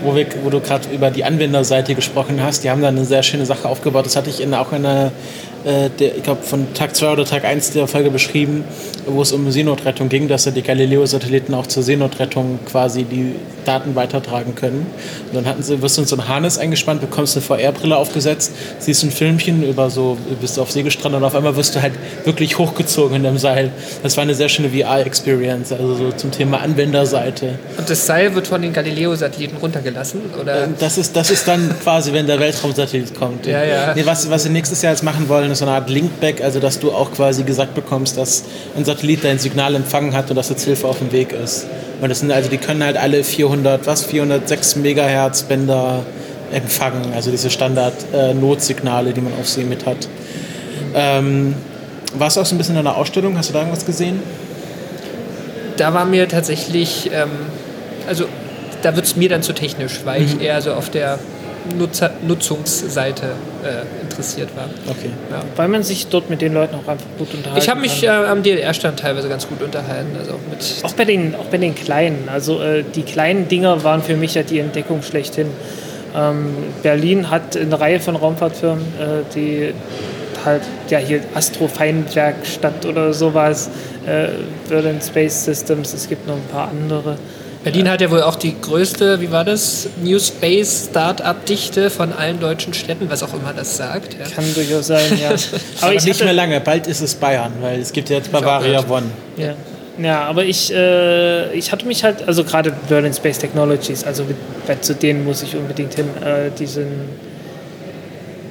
wo, wir, wo du gerade über die Anwenderseite gesprochen hast, die haben da eine sehr schöne Sache aufgebaut. Das hatte ich in auch in einer, äh, der, ich glaube, von Tag 2 oder Tag 1 der Folge beschrieben, wo es um Seenotrettung ging, dass ja die Galileo-Satelliten auch zur Seenotrettung quasi die Daten weitertragen können. Und dann hatten sie, wirst du in so ein Harness eingespannt, bekommst eine VR-Brille aufgesetzt, siehst ein Filmchen über so, bist du auf See gestrandet und auf einmal wirst du halt wirklich hochgezogen in dem Seil. Das war eine sehr schöne VR-Experience, also so zum Thema Anwenderseite. Und das Seil wird von den Galileo-Satelliten runtergelassen? Oder? Das ist, das ist dann quasi, wenn der Weltraumsatellit kommt. Ja, ja. Nee, was, was sie nächstes Jahr jetzt machen wollen, ist so eine Art Linkback, also dass du auch quasi gesagt bekommst, dass ein Satellit dein Signal empfangen hat und dass jetzt Hilfe auf dem Weg ist. Und das sind also, die können halt alle 400, was, 406 Megahertz Bänder empfangen, also diese Standard-Notsignale, die man auf See mit hat. Ähm, warst du auch so ein bisschen in einer Ausstellung? Hast du da irgendwas gesehen? da war mir tatsächlich, ähm, also da wird es mir dann zu technisch, weil Mhm. ich eher so auf der Nutzer Nutzungsseite äh, interessiert war. Okay. Ja. Weil man sich dort mit den Leuten auch einfach gut unterhalten Ich habe mich äh, am DLR-Stand teilweise ganz gut unterhalten. Also auch mit Auch bei den, auch bei den kleinen. Also äh, die kleinen Dinger waren für mich ja die Entdeckung schlechthin. Ähm, Berlin hat eine Reihe von Raumfahrtfirmen, äh, die halt, ja hier Astrofeinwerkstatt oder sowas, äh, Berlin Space Systems, es gibt noch ein paar andere. Berlin hat ja wohl auch die größte, wie war das, New Space Startup-Dichte von allen deutschen Städten, was auch immer das sagt. Ja. Kann durchaus sein, ja. Aber, ich nicht mehr lange, bald ist es Bayern, weil es gibt ja jetzt Bavaria. One. Ja. Ja, aber ich, äh, ich hatte mich halt, also gerade Berlin Space Technologies, also mit, zu denen muss ich unbedingt hin. Äh, die sind,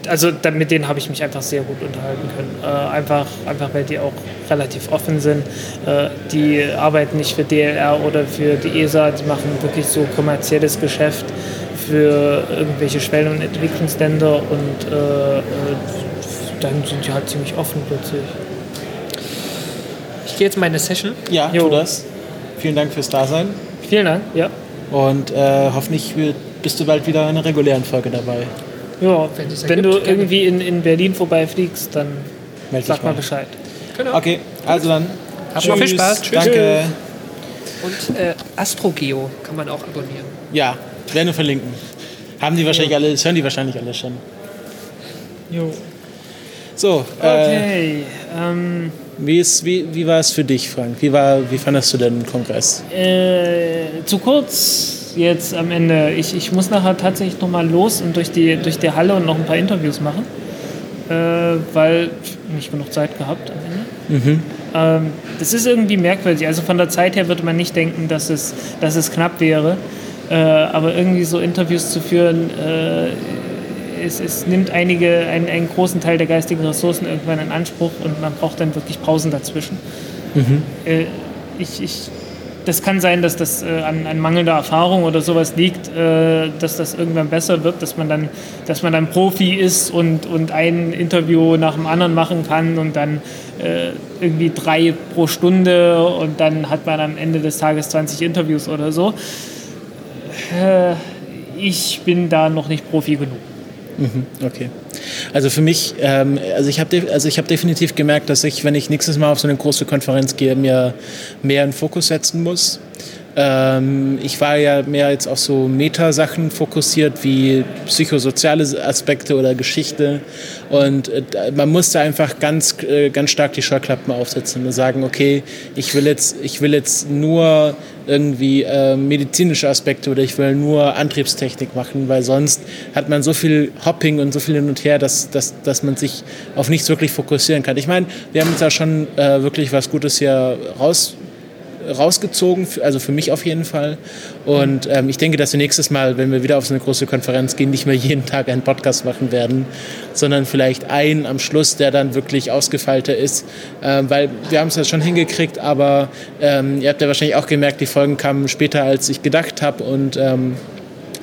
also da, mit denen habe ich mich einfach sehr gut unterhalten können. Äh, einfach, einfach, weil die auch relativ offen sind. Äh, die arbeiten nicht für DLR oder für die ESA, die machen wirklich so kommerzielles Geschäft für irgendwelche Schwellen- und Entwicklungsländer und äh, äh, dann sind die halt ziemlich offen plötzlich. Ich gehe jetzt meine Session. Ja, tu das. Vielen Dank fürs Dasein. Vielen Dank, ja. Und äh, hoffentlich wird- bist du bald wieder in einer regulären Folge dabei. Ja, Wenn es wenn ergibt, du irgendwie in, in Berlin vorbeifliegst, dann Meld sag mal mal. Bescheid. Genau. Okay, also dann. Habt noch viel Spaß. Tschüss. Danke. Und äh, Astrogeo kann man auch abonnieren. Ja, werden wir verlinken. Haben die wahrscheinlich alle, das hören die wahrscheinlich alle schon. Jo. So, Okay. ähm, wie, ist, wie, wie war es für dich, Frank? Wie, war, wie fandest du den Kongress? Äh, zu kurz jetzt am Ende. Ich, ich muss nachher tatsächlich noch mal los und durch die, durch die Halle und noch ein paar Interviews machen, äh, weil nicht genug Zeit gehabt am Ende. Mhm. Ähm, das ist irgendwie merkwürdig. Also von der Zeit her würde man nicht denken, dass es, dass es knapp wäre. Äh, aber irgendwie so Interviews zu führen, äh, es, es nimmt einige, einen, einen großen Teil der geistigen Ressourcen irgendwann in Anspruch und man braucht dann wirklich Pausen dazwischen. Mhm. Äh, ich, ich, das kann sein, dass das äh, an, an mangelnder Erfahrung oder sowas liegt, äh, dass das irgendwann besser wird, dass man dann, dass man dann Profi ist und, und ein Interview nach dem anderen machen kann und dann äh, irgendwie drei pro Stunde und dann hat man am Ende des Tages 20 Interviews oder so. Äh, ich bin da noch nicht Profi genug. Mhm, okay. Also für mich, ähm, also ich habe also ich hab definitiv gemerkt, dass ich, wenn ich nächstes Mal auf so eine große Konferenz gehe, mir mehr in Fokus setzen muss. Ähm, ich war ja mehr jetzt auf so Metasachen fokussiert, wie psychosoziale Aspekte oder Geschichte. Und äh, man musste einfach ganz, äh, ganz stark die Scheuklappen aufsetzen und sagen, okay, ich will jetzt, ich will jetzt nur irgendwie äh, medizinische Aspekte oder ich will nur Antriebstechnik machen, weil sonst hat man so viel Hopping und so viel hin und her, dass, dass, dass man sich auf nichts wirklich fokussieren kann. Ich meine, wir haben jetzt ja schon äh, wirklich was Gutes hier raus rausgezogen, also für mich auf jeden Fall. Und ähm, ich denke, dass wir nächstes Mal, wenn wir wieder auf so eine große Konferenz gehen, nicht mehr jeden Tag einen Podcast machen werden, sondern vielleicht einen am Schluss, der dann wirklich ausgefeilter ist. Ähm, weil wir haben es ja schon hingekriegt, aber ähm, ihr habt ja wahrscheinlich auch gemerkt, die Folgen kamen später, als ich gedacht habe. Und ähm,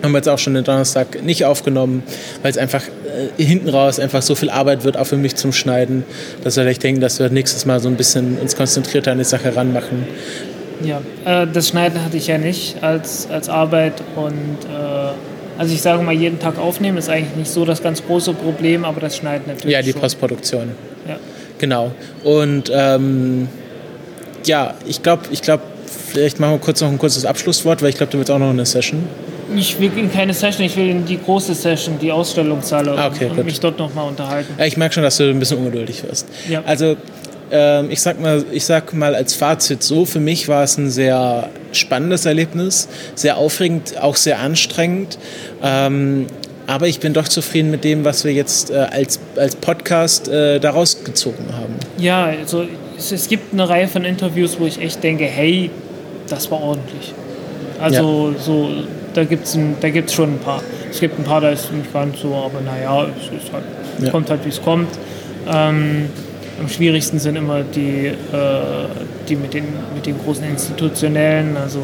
haben wir jetzt auch schon den Donnerstag nicht aufgenommen, weil es einfach äh, hinten raus einfach so viel Arbeit wird, auch für mich zum Schneiden, dass wir vielleicht denken, dass wir nächstes Mal so ein bisschen uns konzentrierter an die Sache ranmachen. Ja, äh, das Schneiden hatte ich ja nicht als, als Arbeit und äh, also ich sage mal, jeden Tag aufnehmen ist eigentlich nicht so das ganz große Problem, aber das Schneiden natürlich Ja, die schon. Postproduktion. Ja. Genau. Und ähm, ja, ich glaube, ich glaube, vielleicht machen wir kurz noch ein kurzes Abschlusswort, weil ich glaube, du willst auch noch eine Session. Ich will in keine Session, ich will in die große Session, die Ausstellungshalle Ah, okay, und gut. mich dort nochmal unterhalten. Ich merke schon, dass du ein bisschen ungeduldig wirst. Ja. Also ich sag mal, ich sag mal als Fazit so: Für mich war es ein sehr spannendes Erlebnis, sehr aufregend, auch sehr anstrengend. Ähm, aber ich bin doch zufrieden mit dem, was wir jetzt äh, als, als Podcast äh, daraus gezogen haben. Ja, also es, gibt eine Reihe von Interviews, wo ich echt denke, hey, das war ordentlich. Also so, da gibt es da gibt's schon ein paar. Es gibt ein paar, da ist nicht ganz so, aber naja, es ist halt, Ja. kommt halt, wie es kommt. Ähm, am schwierigsten sind immer die, äh, die mit, den, mit den großen Institutionellen, also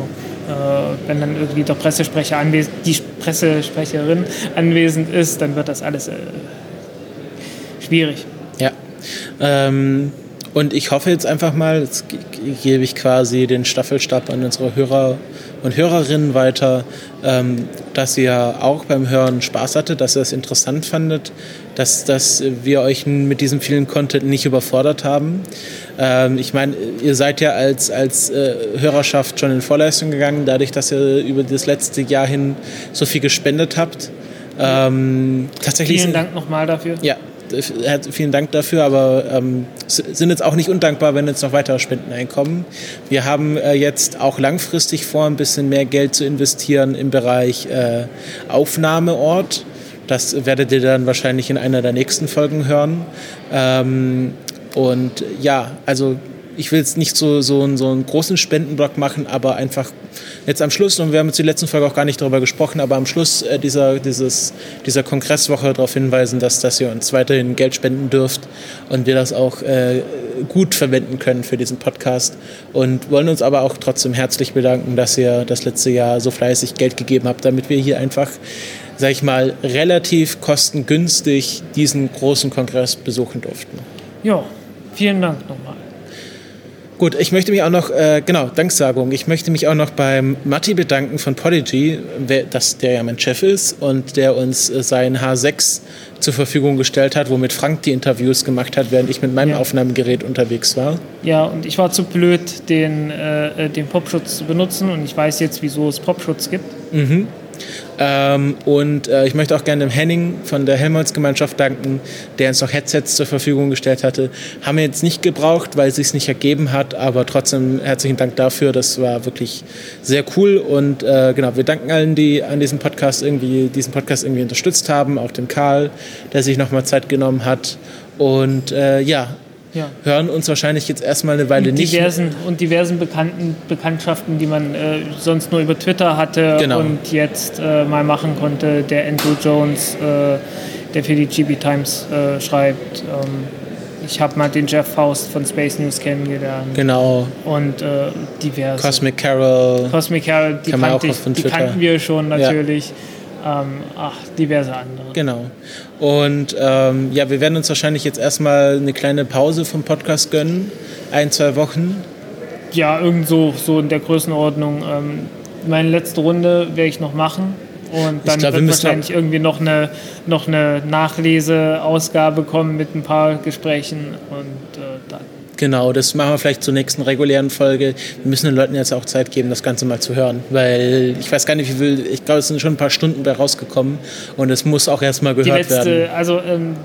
äh, wenn dann irgendwie der Pressesprecher anwesend, die Pressesprecherin anwesend ist, dann wird das alles äh, schwierig. Ja. Ähm, und ich hoffe jetzt einfach mal, jetzt ge- ge- gebe ich quasi den Staffelstab an unsere Hörer und Hörerinnen weiter, ähm, dass ihr auch beim Hören Spaß hattet, dass ihr es interessant fandet, dass, dass wir euch mit diesem vielen Content nicht überfordert haben. Ähm, ich meine, ihr seid ja als, als äh, Hörerschaft schon in Vorleistung gegangen, dadurch, dass ihr über das letzte Jahr hin so viel gespendet habt. Ähm, tatsächlich Vielen Dank nochmal dafür. ja, vielen Dank dafür, aber ähm, sind jetzt auch nicht undankbar, wenn jetzt noch weitere Spenden einkommen. Wir haben äh, jetzt auch langfristig vor, ein bisschen mehr Geld zu investieren im Bereich äh, Aufnahmeort. Das werdet ihr dann wahrscheinlich in einer der nächsten Folgen hören. Ähm, und ja, also ich will jetzt nicht so, so, einen- so einen großen Spendenblock machen, aber einfach jetzt am Schluss, und wir haben jetzt die letzten Folge auch gar nicht darüber gesprochen, aber am Schluss äh, dieser, dieses, dieser Kongresswoche darauf hinweisen, dass, dass ihr uns weiterhin Geld spenden dürft und wir das auch äh, gut verwenden können für diesen Podcast. Und wollen uns aber auch trotzdem herzlich bedanken, dass ihr das letzte Jahr so fleißig Geld gegeben habt, damit wir hier einfach, sag ich mal, relativ kostengünstig diesen großen Kongress besuchen durften. Ja, vielen Dank nochmal. Gut, ich möchte mich auch noch, äh, genau, Danksagung. Ich möchte mich auch noch beim Matti bedanken von Podigy, wer, dass der ja mein Chef ist und der uns äh, sein H6 zur Verfügung gestellt hat, womit Frank die Interviews gemacht hat, während ich mit meinem Aufnahmegerät unterwegs war. Ja, und ich war zu blöd, den, äh, äh, den Popschutz zu benutzen und ich weiß jetzt, wieso es Popschutz gibt. Mhm. Ähm, und äh, ich möchte auch gerne dem Henning von der Helmholtz-Gemeinschaft danken, der uns noch Headsets zur Verfügung gestellt hatte. Haben wir jetzt nicht gebraucht, weil es sich nicht ergeben hat, aber trotzdem herzlichen Dank dafür. Das war wirklich sehr cool. Und äh, genau, wir danken allen, die an diesem Podcast irgendwie, diesen Podcast irgendwie unterstützt haben, auch dem Karl, der sich nochmal Zeit genommen hat. Und äh, ja, Ja. hören uns wahrscheinlich jetzt erstmal eine Weile und nicht. diversen, und diversen bekannten Bekanntschaften, die man äh, sonst nur über Twitter hatte Genau. und jetzt äh, mal machen konnte. Der Andrew Jones, äh, der für die GB Times äh, schreibt. Ähm, ich habe mal den Jeff Faust von Space News kennengelernt. Genau. Und äh, diverse. Cosmic Carol. Cosmic Carol, die, Kann kannte auch ich, von die kannten wir schon Ja. Ähm, ach, diverse andere. Genau. Und ähm, ja, wir werden uns wahrscheinlich jetzt erstmal eine kleine Pause vom Podcast gönnen. Ein, zwei Wochen. Ja, irgend so, so in der Größenordnung. Ähm, meine letzte Runde werde ich noch machen. Und dann glaub, wir wird wahrscheinlich irgendwie noch eine, noch eine Nachleseausgabe kommen mit ein paar Gesprächen. Und äh, dann. Genau, das machen wir vielleicht zur nächsten regulären Folge. Wir müssen den Leuten jetzt auch Zeit geben, das Ganze mal zu hören. Weil ich weiß gar nicht, wie viel, ich glaube, es sind schon ein paar Stunden bei rausgekommen. Und es muss auch erstmal Die gehört letzte, werden. also ähm,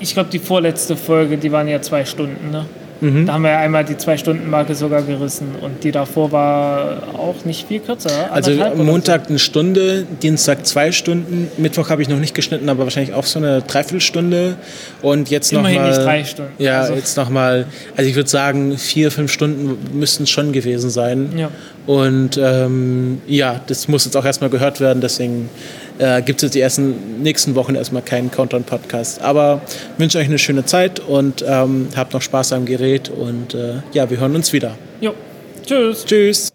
ich glaube, die vorletzte Folge, die waren ja zwei Stunden. Ne? Mhm. Da haben wir ja einmal die Zwei-Stunden-Marke sogar gerissen. Und die davor war auch nicht viel kürzer. Also Montag eine Stunde, Dienstag zwei Stunden, Mittwoch habe ich noch nicht geschnitten, aber wahrscheinlich auch so eine Dreiviertelstunde. Und jetzt Immerhin nicht drei Stunden. Ja, Also- jetzt nochmal, also ich würde sagen, vier, fünf Stunden müssten es schon gewesen sein. Ja. Und ähm, ja, das muss jetzt auch erstmal gehört werden, deswegen äh, gibt es jetzt die ersten nächsten Wochen erstmal keinen Countdown-Podcast. Aber wünsche euch eine schöne Zeit und ähm, habt noch Spaß am Gerät und äh, ja, wir hören uns wieder. Jo. Tschüss. Tschüss.